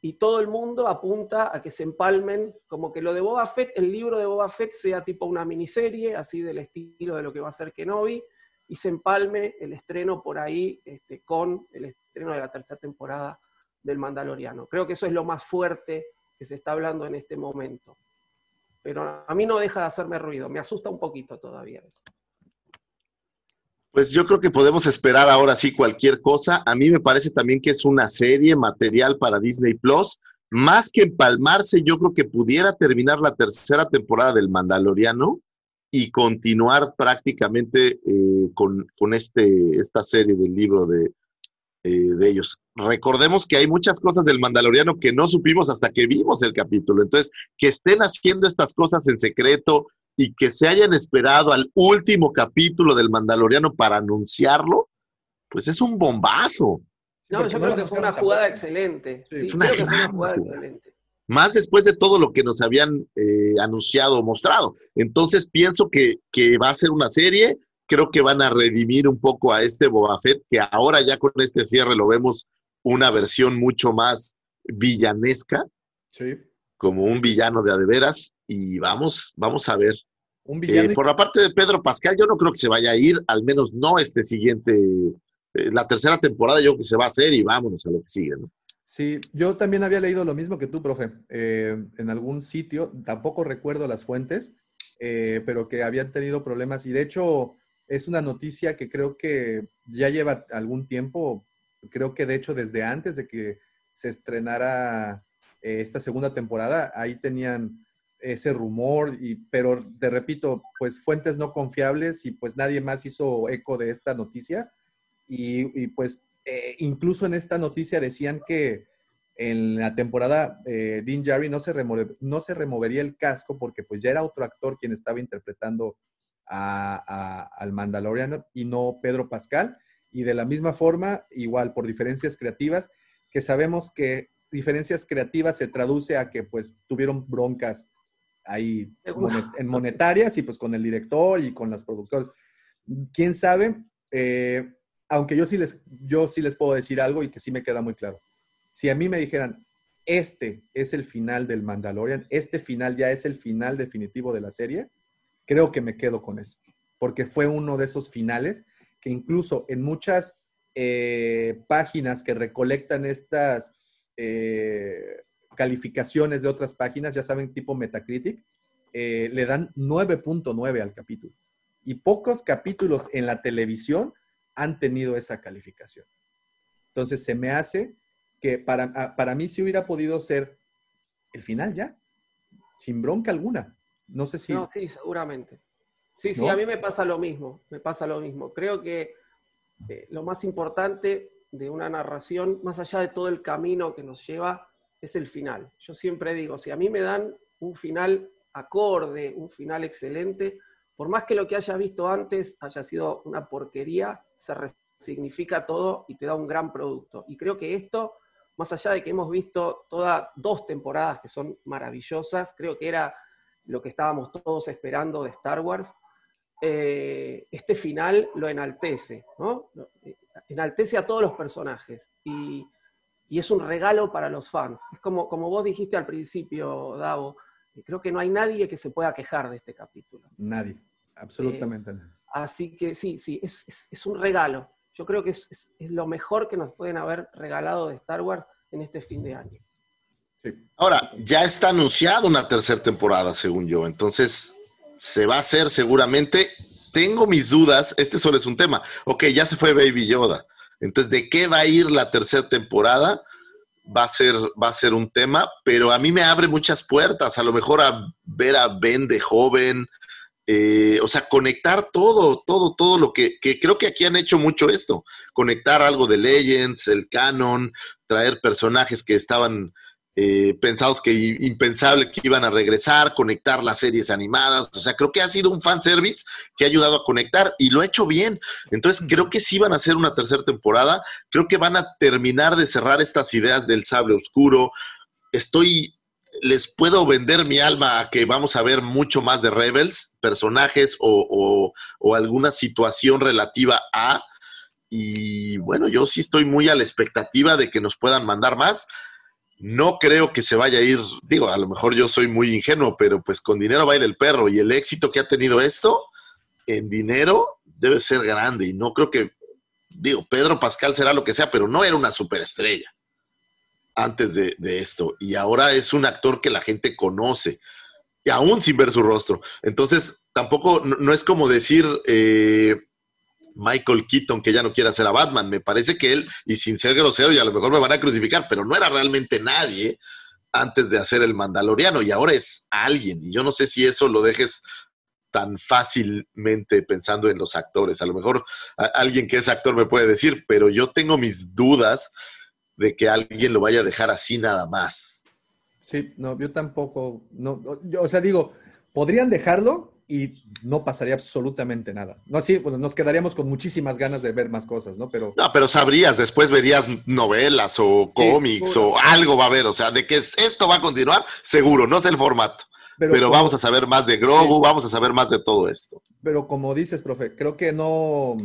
y todo el mundo apunta a que se empalmen, como que lo de Boba Fett, el libro de Boba Fett sea tipo una miniserie, así del estilo de lo que va a ser Kenobi, y se empalme el estreno por ahí este, con el estreno de la tercera temporada del Mandaloriano. Creo que eso es lo más fuerte que se está hablando en este momento. Pero a mí no deja de hacerme ruido, me asusta un poquito todavía eso. Pues yo creo que podemos esperar ahora sí cualquier cosa. A mí me parece también que es una serie material para Disney Plus. Más que empalmarse, yo creo que pudiera terminar la tercera temporada del Mandaloriano y continuar prácticamente eh, con, con este, esta serie del libro de, eh, de ellos. Recordemos que hay muchas cosas del Mandaloriano que no supimos hasta que vimos el capítulo. Entonces, que estén haciendo estas cosas en secreto y que se hayan esperado al último capítulo del Mandaloriano para anunciarlo, pues es un bombazo. No, porque yo creo que fue una jugada tampoco. excelente. Sí, Sí, es una creo que fue una gran jugada jugada. excelente. Más después de todo lo que nos habían eh, anunciado o mostrado. Entonces pienso que, que va a ser una serie. Creo que van a redimir un poco a este Boba Fett, que ahora ya con este cierre lo vemos una versión mucho más villanesca, Sí. como un villano de adeveras. Y vamos, vamos a ver. Un Eh, por la parte de Pedro Pascal, yo no creo que se vaya a ir, al menos no este siguiente, eh, la tercera temporada yo creo que se va a hacer y vámonos a lo que sigue, ¿no? Sí, yo también había leído lo mismo que tú, profe, eh, en algún sitio, tampoco recuerdo las fuentes, pero que habían tenido problemas y de hecho es una noticia que creo que ya lleva algún tiempo, creo que de hecho desde antes de que se estrenara esta segunda temporada, ahí tenían ese rumor, y, pero te repito, pues fuentes no confiables y pues nadie más hizo eco de esta noticia. Y, y pues eh, incluso en esta noticia decían que en la temporada eh, Dean Jarry no se, no se removería el casco porque pues ya era otro actor quien estaba interpretando al Mandalorian y no Pedro Pascal. Y de la misma forma, igual por diferencias creativas, que sabemos que diferencias creativas se traduce a que pues tuvieron broncas ahí en monetarias y pues con el director y con las productores. ¿Quién sabe? Eh, aunque yo sí, les, yo sí les puedo decir algo y que sí me queda muy claro. Si a mí me dijeran, este es el final del Mandalorian, este final ya es el final definitivo de la serie, creo que me quedo con eso, porque fue uno de esos finales que incluso en muchas eh, páginas que recolectan estas eh, calificaciones de otras páginas, ya saben, tipo Metacritic, eh, le dan 9.9 al capítulo. Y pocos capítulos en la televisión han tenido esa calificación. Entonces, se me hace que para, para mí sí hubiera podido ser el final ya, sin bronca alguna. No sé si... No, sí, seguramente. Sí, sí, a mí me pasa lo mismo, me pasa lo mismo. Creo que eh, lo más importante de una narración, más allá de todo el camino que nos lleva, es el final. Yo siempre digo, si a mí me dan un final acorde, un final excelente, por más que lo que haya visto antes haya sido una porquería, se resignifica todo y te da un gran producto. Y creo que esto, más allá de que hemos visto todas dos temporadas que son maravillosas, creo que era lo que estábamos todos esperando de Star Wars, eh, este final lo enaltece, ¿no? Enaltece a todos los personajes. Y, y es un regalo para los fans. Es como, como vos dijiste al principio, Davo, creo que no hay nadie que se pueda quejar de este capítulo. Nadie, absolutamente nadie. Así que sí, sí, es, es, un regalo. Yo creo que es, es, lo mejor que nos pueden haber regalado de Star Wars en este fin de año. Sí. Ahora, ya está anunciada una tercera temporada, según yo. Entonces, se va a hacer seguramente. Tengo mis dudas. Este solo es un tema. Ok, ya se fue Baby Yoda. Entonces, ¿de qué va a ir la tercera temporada? Va a ser, va a ser un tema, pero a mí me abre muchas puertas. A lo mejor a ver a Ben de joven, eh, o sea, conectar todo, todo, todo lo que, que, creo que aquí han hecho mucho esto. Conectar algo de Legends, el canon, traer personajes que estaban eh, pensados que impensable que iban a regresar, conectar las series animadas. O sea, creo que ha sido un fanservice que ha ayudado a conectar y lo ha hecho bien. Entonces, creo que sí van a hacer una tercera temporada. Creo que van a terminar de cerrar estas ideas del sable oscuro. Estoy. Les puedo vender mi alma a que vamos a ver mucho más de Rebels, personajes o, o alguna situación relativa a. Y bueno, yo sí estoy muy a la expectativa de que nos puedan mandar más no creo que se vaya a ir, digo, a lo mejor yo soy muy ingenuo, pero pues con dinero baila el perro y el éxito que ha tenido esto en dinero debe ser grande y no creo que, digo, Pedro Pascal será lo que sea, pero no era una superestrella antes de, esto y ahora es un actor que la gente conoce, y aún sin ver su rostro. Entonces, tampoco, no, es como decir... Eh, Michael Keaton que ya no quiere hacer a Batman. Me parece que él, y sin ser grosero, y a lo mejor me van a crucificar, pero no era realmente nadie antes de hacer el Mandaloriano y ahora es alguien. Y yo no sé si eso lo dejes tan fácilmente pensando en los actores. A lo mejor alguien que es actor me puede decir, pero yo tengo mis dudas de que alguien lo vaya a dejar así nada más. Sí, no, yo tampoco, no, yo, o sea, digo, podrían dejarlo, y no pasaría absolutamente nada. No así, bueno, nos quedaríamos con muchísimas ganas de ver más cosas, ¿no? Pero No, pero sabrías, después verías novelas o cómics o algo va a haber, o sea, de que esto va a continuar, seguro, no sé el formato. Pero, vamos a saber más de Grogu, vamos a saber más de todo esto. Pero como dices, profe, creo que no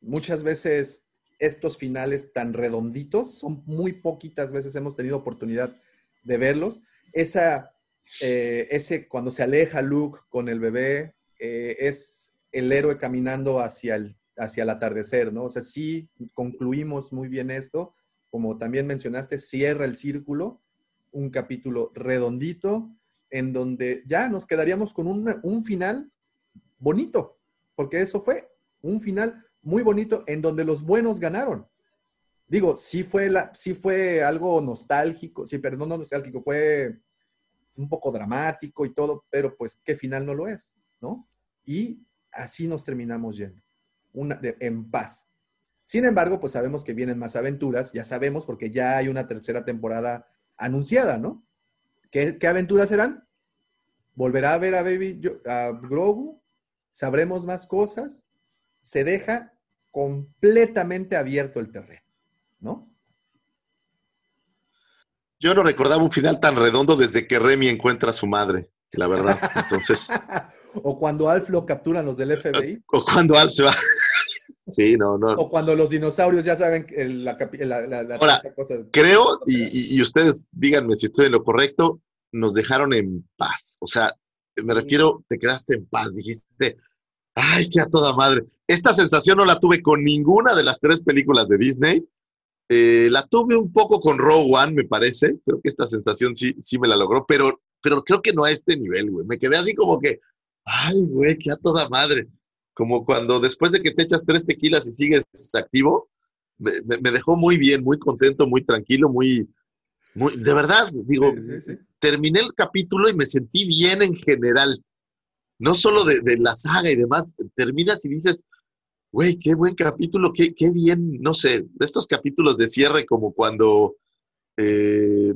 muchas veces estos finales tan redonditos, son muy poquitas veces hemos tenido oportunidad de verlos. Esa eh, ese cuando se aleja Luke con el bebé, eh, es el héroe caminando hacia el, hacia el atardecer, ¿no? O sea, sí concluimos muy bien esto, como también mencionaste, cierra el círculo, un capítulo redondito, en donde ya nos quedaríamos con un, un final bonito, porque eso fue un final muy bonito en donde los buenos ganaron. Digo, sí fue, la, sí fue algo nostálgico, sí, perdón, no nostálgico, fue un poco dramático y todo, pero pues qué final no lo es, ¿no? Y así nos terminamos yendo, una, en paz. Sin embargo, pues sabemos que vienen más aventuras, ya sabemos porque ya hay una tercera temporada anunciada, ¿no? ¿Qué, qué aventuras serán? ¿Volverá a ver a Baby a Grogu? ¿Sabremos más cosas? Se deja completamente abierto el terreno, ¿no? Yo no recordaba un final tan redondo desde que Remy encuentra a su madre, la verdad. Entonces, <laughs> o cuando Alf lo capturan los del FBI, o cuando Alf se va. Sí, no, no. o cuando los dinosaurios ya saben que la, la- la- la- Ahora, cosa. Creo, y, y- y ustedes díganme si estoy en lo correcto, nos dejaron en paz. O sea, me refiero, te quedaste en paz, dijiste, ay, qué a toda madre. Esta sensación no la tuve con ninguna de las tres películas de Disney. Eh, la tuve un poco con One, me parece. Creo que esta sensación sí, sí me la logró, pero, pero creo que no a este nivel, güey. Me quedé así como que, ay, güey, qué a toda madre. Como cuando después de que te echas tres tequilas y sigues activo, me, me- me dejó muy bien, muy contento, muy tranquilo, muy, muy, de verdad, digo, Sí, sí, sí. terminé el capítulo y me sentí bien en general. No solo de, de la saga y demás, terminas y dices, güey, qué buen capítulo, qué, qué bien, no sé, de estos capítulos de cierre como cuando, eh,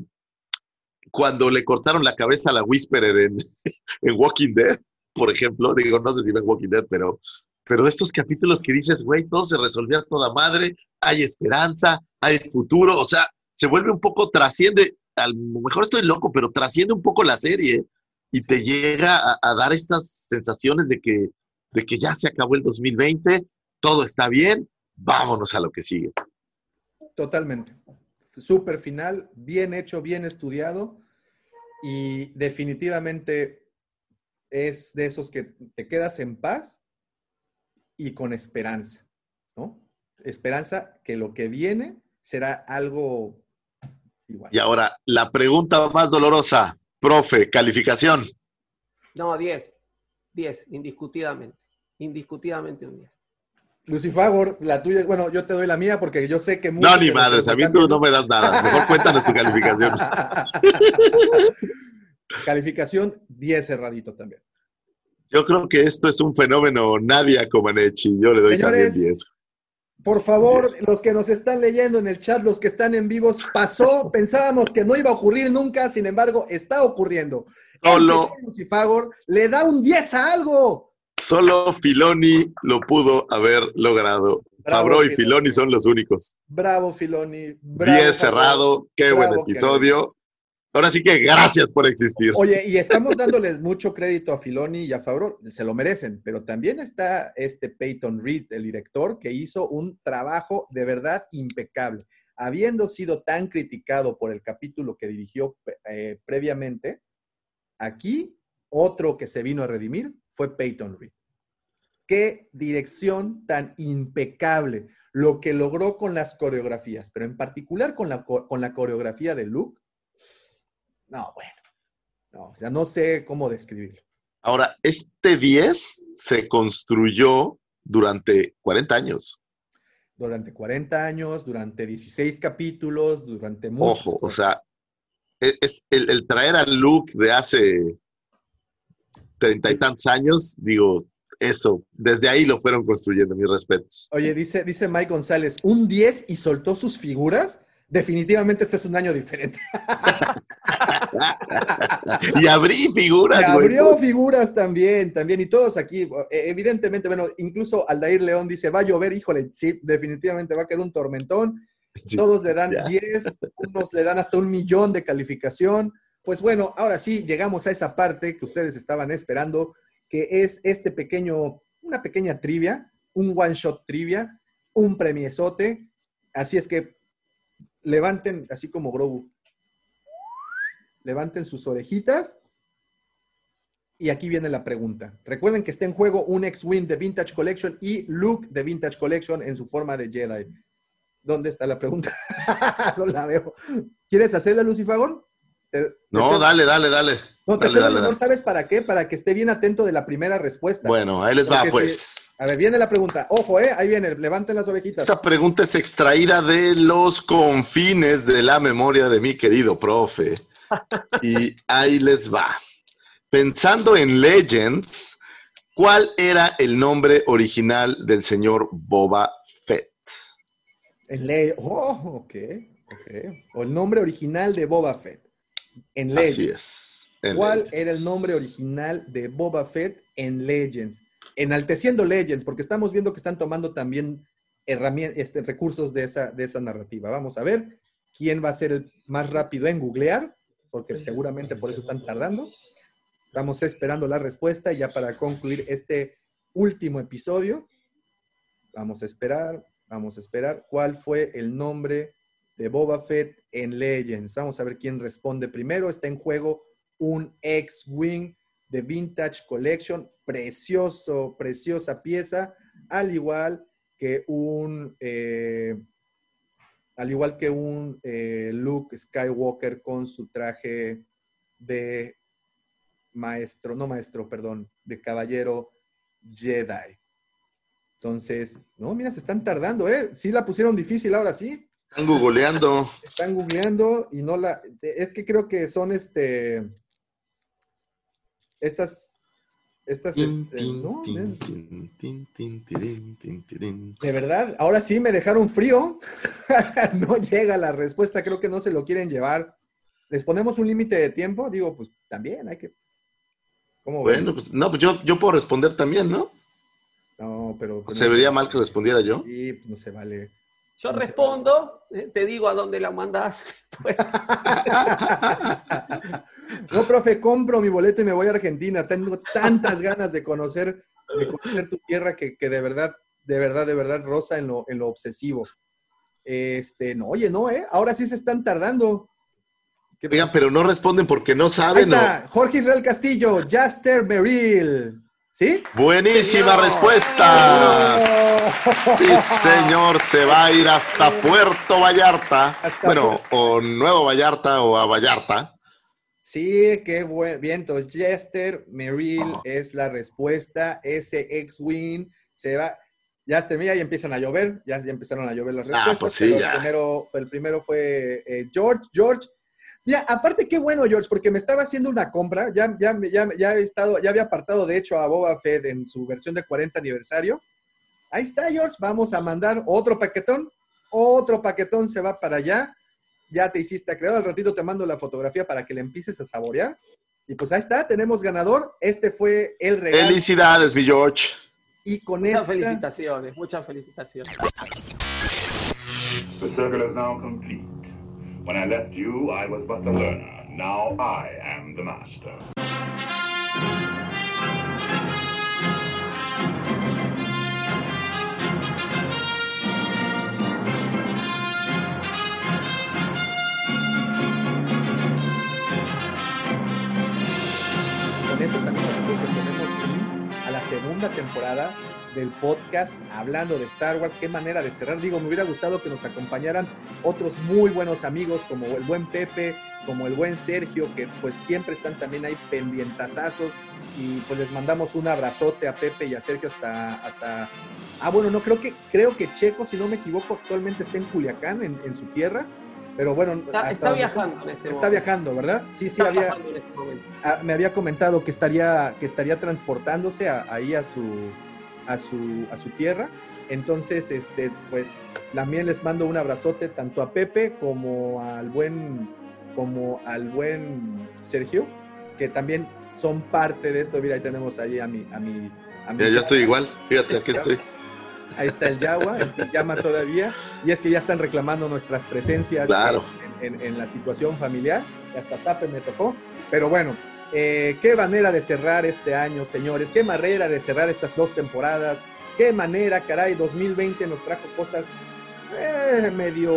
cuando le cortaron la cabeza a la Whisperer en, <laughs> en Walking Dead, por ejemplo, digo, no sé si ven Walking Dead, pero, pero de estos capítulos que dices, güey, todo se resolvió a toda madre, hay esperanza, hay futuro, o sea, se vuelve un poco, trasciende, a lo mejor estoy loco, pero trasciende un poco la serie y te llega a, a dar estas sensaciones de que, de que ya se acabó el 2020, todo está bien, vámonos a lo que sigue. Totalmente. Súper final, bien hecho, bien estudiado y definitivamente es de esos que te quedas en paz y con esperanza, ¿no? Esperanza que lo que viene será algo igual. Y ahora, la pregunta más dolorosa, profe, calificación. No, 10. 10, indiscutidamente. Indiscutidamente un 10. Lucifagor, la tuya, bueno, yo te doy la mía porque yo sé que No, ni madres, a mí tú no me das nada. Mejor <laughs> cuéntanos tu calificación. <laughs> Calificación 10 cerradito también. Yo creo que esto es un fenómeno Nadia Comaneci. Yo le doy Señores, también 10. Por favor, los que nos están leyendo en el chat, los que están en vivos, pasó, <laughs> pensábamos que no iba a ocurrir nunca, sin embargo, está ocurriendo. Solo, Lucifagor le da un 10 a algo. Solo Filoni lo pudo haber logrado. Fabro y Filoni. Son los únicos. Bravo, Filoni. bravo, 10 Favreau. cerrado, qué buen episodio. Ahora sí que gracias por existir. Oye, y estamos dándoles mucho crédito a Filoni y a Favreau, se lo merecen, pero también está este Peyton Reed, el director, que hizo un trabajo de verdad impecable. Habiendo sido tan criticado por el capítulo que dirigió eh, previamente, aquí otro que se vino a redimir fue Peyton Reed. Qué dirección tan impecable, lo que logró con las coreografías, pero en particular con la, co- con la coreografía de Luke. No, bueno. No, o sea, no sé cómo describirlo. Ahora, este 10 se construyó durante 40 años. Durante 40 años, durante 16 capítulos, durante muchas Ojo, o sea, es, es el, el traer a Luke de hace treinta y tantos años, digo, eso, desde ahí lo fueron construyendo, mis respetos. Oye, dice, dice Mike González, un 10 y soltó sus figuras. Definitivamente este es un año diferente. <laughs> y abrí figuras, Y güey. abrió figuras también, también, y todos aquí, eh, evidentemente, bueno, incluso Aldair León dice, va a llover, híjole, sí, definitivamente va a caer un tormentón. Sí, Todos le dan ya. 10, unos le dan hasta un millón de calificación. Pues bueno, ahora sí llegamos a esa parte que ustedes estaban esperando, que es este pequeño, una pequeña trivia, un one shot trivia, un premiesote. Así es que levanten, así como Grogu, levanten sus orejitas. Y aquí viene la pregunta. Recuerden que está en juego un X-Wing de Vintage Collection y Luke de Vintage Collection en su forma de Jedi. ¿Dónde está la pregunta? <laughs> no la veo. ¿Quieres hacerla, Lucifagor? No, dale, dale, dale. No, te Dale, dale, dale. ¿sabes para qué? Para que esté bien atento de la primera respuesta. Bueno, ahí les va, pues. a ver, viene la pregunta. Ojo, ¿eh? Ahí viene. Levanten las orejitas. Esta pregunta es extraída de los confines de la memoria de mi querido profe. Y ahí les va. Pensando en Legends, ¿cuál era el nombre original del señor Boba Fett? En ley. Oh, ok. ok. O el nombre original de Boba Fett. En Así Legends. es. en ¿Cuál Legends. era el nombre original de Boba Fett en Legends? Enalteciendo Legends, porque estamos viendo que están tomando también herramientas, este, recursos de esa, de esa narrativa. Vamos a ver quién va a ser el más rápido en googlear, porque seguramente por eso están tardando. Estamos esperando la respuesta y ya para concluir este último episodio. Vamos a esperar, vamos a esperar. ¿Cuál fue el nombre de Boba Fett en Legends? Vamos a ver quién responde primero. Está en juego un X-Wing de Vintage Collection. Precioso, preciosa pieza. Al igual que un... eh, al igual que un eh, Luke Skywalker con su traje de maestro, no maestro, perdón, de caballero Jedi. Entonces, no, mira, se están tardando, ¿eh? Sí la pusieron difícil ahora sí. Están googleando. Están googleando y no la. Es que creo que son este. Estas. Estas. Este, no, de verdad, ahora sí me dejaron frío. <laughs> no llega la respuesta, creo que no se lo quieren llevar. ¿Les ponemos un límite de tiempo? Digo, pues también hay que. ¿Cómo ven? Bueno, pues, no, pues yo, yo puedo responder también, ¿no? No, pero. pues, ¿Se no vería mal que respondiera yo? Sí, pues no se vale. Yo respondo, eh, te digo a dónde la mandás. <laughs> <laughs> No, profe, compro mi boleto y me voy a Argentina. Tengo tantas ganas de conocer, de conocer tu tierra que, que de verdad, de verdad, de verdad rosa en lo, en lo obsesivo. Este, no, oye, no, ¿eh? Ahora sí se están tardando. ¿Qué Oigan, pero no responden porque no Ahí saben. ¿no? está, Jorge Israel Castillo, Jaster Merrill. ¿Sí? Buenísima Señor. respuesta. ¡Oh! Sí, señor, se va a ir hasta Puerto Vallarta. Hasta bueno, o Nuevo Vallarta o a Vallarta. Sí, qué buen, bien. Entonces, Jester Merrill es la respuesta. Ese X-Wing se va. Ya mira, y empiezan a llover. Ya, ya empezaron a llover las Ah, respuestas. pues sí, pero ya. El primero, el primero fue eh, George. George. Mira, aparte, qué bueno, George, porque me estaba haciendo una compra. Ya, ya, ya, ya, he estado, ya había apartado, de hecho, a Boba Fett en su versión de 40 aniversario. Ahí está, George. Vamos a mandar otro paquetón. Otro paquetón se va para allá ya te hiciste acreedor. Al ratito te mando la fotografía para que le empieces a saborear. Y pues ahí está, tenemos ganador. Este fue el regalo. Felicidades, mi George. Y con Muchas esta, felicitaciones, muchas felicitaciones. The circle is now complete. When I left you, I was but the learner. Now I am the master. Con esto también nosotros le ponemos fin a la segunda temporada del podcast hablando de Star Wars. Qué manera de cerrar. Digo, me hubiera gustado que nos acompañaran otros muy buenos amigos como el buen Pepe, como el buen Sergio, que pues siempre están también ahí pendientazazos. Y pues les mandamos un abrazote a Pepe y a Sergio hasta, hasta Ah, bueno, no, creo que, creo que Checo, si no me equivoco, actualmente está en Culiacán, en, en su tierra. Pero bueno, Está, hasta está donde- viajando en este Está momento. viajando, ¿verdad? Sí, sí, Está había, en este ah, me había comentado que estaría, que estaría transportándose a- ahí a su, a su, a su tierra. Entonces, este, pues también les mando un abrazote tanto a Pepe como al buen, como al buen Sergio, que también son parte de esto. Mira, ahí tenemos ahí a mi, a mi, a mi Ya, ya estoy igual. Fíjate, aquí estoy. Ahí está el Yagua, el llama todavía. Y es que ya están reclamando nuestras presencias Claro. en, en- en la situación familiar. Hasta Zape me tocó. Pero bueno, eh, qué manera de cerrar este año, señores. Qué manera de cerrar estas dos temporadas. Qué manera, caray, 2020 nos trajo cosas eh, medio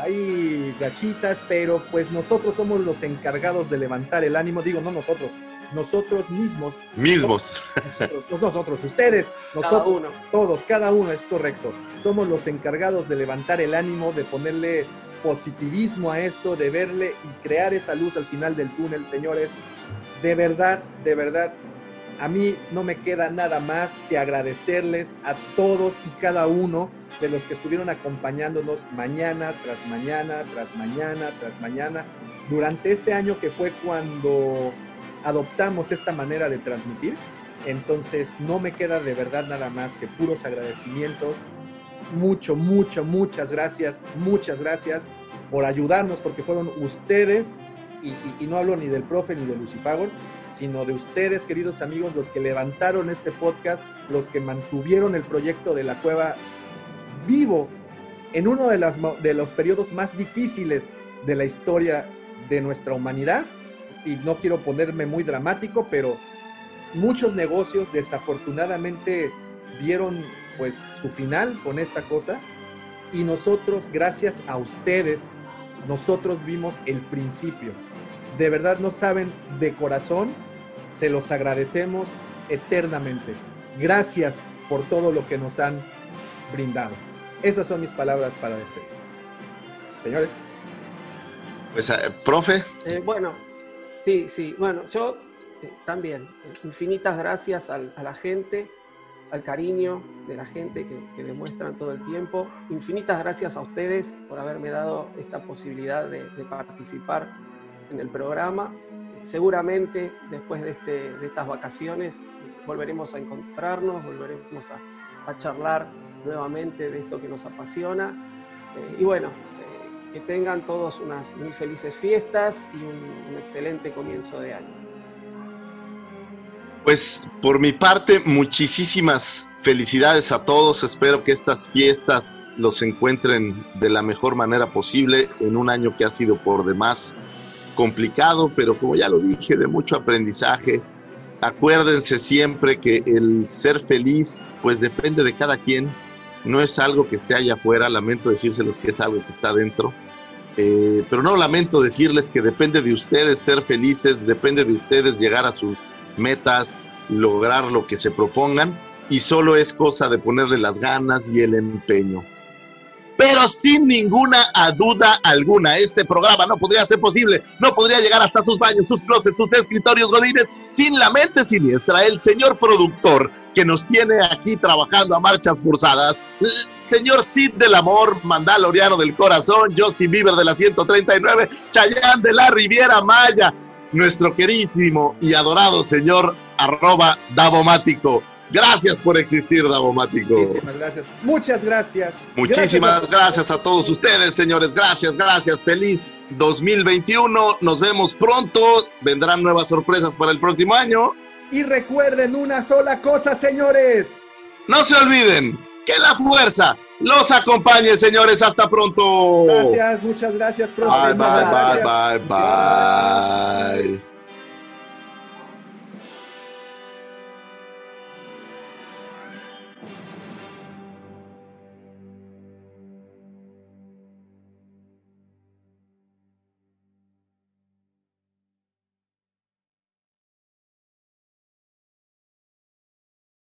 ahí gachitas, pero pues nosotros somos los encargados de levantar el ánimo. Digo, no nosotros, nosotros mismos. Mismos. Nosotros, nosotros ustedes, nosotros, Cada uno. todos, cada uno, es correcto. Somos los encargados de levantar el ánimo, de ponerle positivismo a esto, de verle y crear esa luz al final del túnel, señores. De verdad, de verdad, a mí no me queda nada más que agradecerles a todos y cada uno de los que estuvieron acompañándonos mañana tras mañana, tras mañana, tras mañana, durante este año que fue cuando adoptamos esta manera de transmitir. Entonces no me queda de verdad nada más que puros agradecimientos. Mucho, mucho, muchas gracias, muchas gracias por ayudarnos, porque fueron ustedes, y, no hablo ni del profe ni de Lucifagor, sino de ustedes, queridos amigos, los que levantaron este podcast, los que mantuvieron el proyecto de la cueva vivo en uno de, las de los periodos más difíciles de la historia de nuestra humanidad. Y no quiero ponerme muy dramático, pero muchos negocios desafortunadamente vieron pues su final con esta cosa. Y nosotros, gracias a ustedes, nosotros vimos el principio. De verdad no saben de corazón, se los agradecemos eternamente. Gracias por todo lo que nos han brindado. Esas son mis palabras para despedir. Señores, Pues, eh, profe, Eh, bueno, sí, sí. Bueno, yo eh, también, eh, infinitas gracias a la gente, al cariño de la gente que, que demuestran todo el tiempo. Infinitas gracias a ustedes por haberme dado esta posibilidad de, participar en el programa. Seguramente después de, este, de estas vacaciones volveremos a encontrarnos, volveremos a, charlar nuevamente de esto que nos apasiona. Eh, y bueno, que tengan todos unas muy felices fiestas y un, excelente comienzo de año. pues por mi parte, muchísimas felicidades a todos. Espero que estas fiestas los encuentren de la mejor manera posible en un año que ha sido por demás complicado, pero como ya lo dije, de mucho aprendizaje. Acuérdense siempre que el ser feliz, pues depende de cada quien. No es algo que esté allá afuera, lamento decírselos que es algo que está dentro. Eh, pero no lamento decirles que depende de ustedes ser felices, depende de ustedes llegar a sus metas, lograr lo que se propongan y solo es cosa de ponerle las ganas y el empeño. Pero sin ninguna duda alguna, este programa no podría ser posible, no podría llegar hasta sus baños, sus closets, sus escritorios godines, sin la mente siniestra, el señor productor que nos tiene aquí trabajando a marchas forzadas, el señor Sid del Amor, Mandaloriano del Corazón, Justin Bieber de la 139, Chayán de la Riviera Maya, nuestro querísimo y adorado señor arroba Davomático. Gracias por existir, Davomático. muchísimas gracias. Muchas gracias. Muchísimas Gracias gracias a todos ustedes, señores. Gracias, gracias. Feliz 2021. Nos vemos pronto. Vendrán nuevas sorpresas para el próximo año. Y recuerden una sola cosa, señores. No se olviden que la fuerza los acompañe, señores. Hasta pronto. Gracias, muchas gracias, profe. Bye, bye, bye, bye.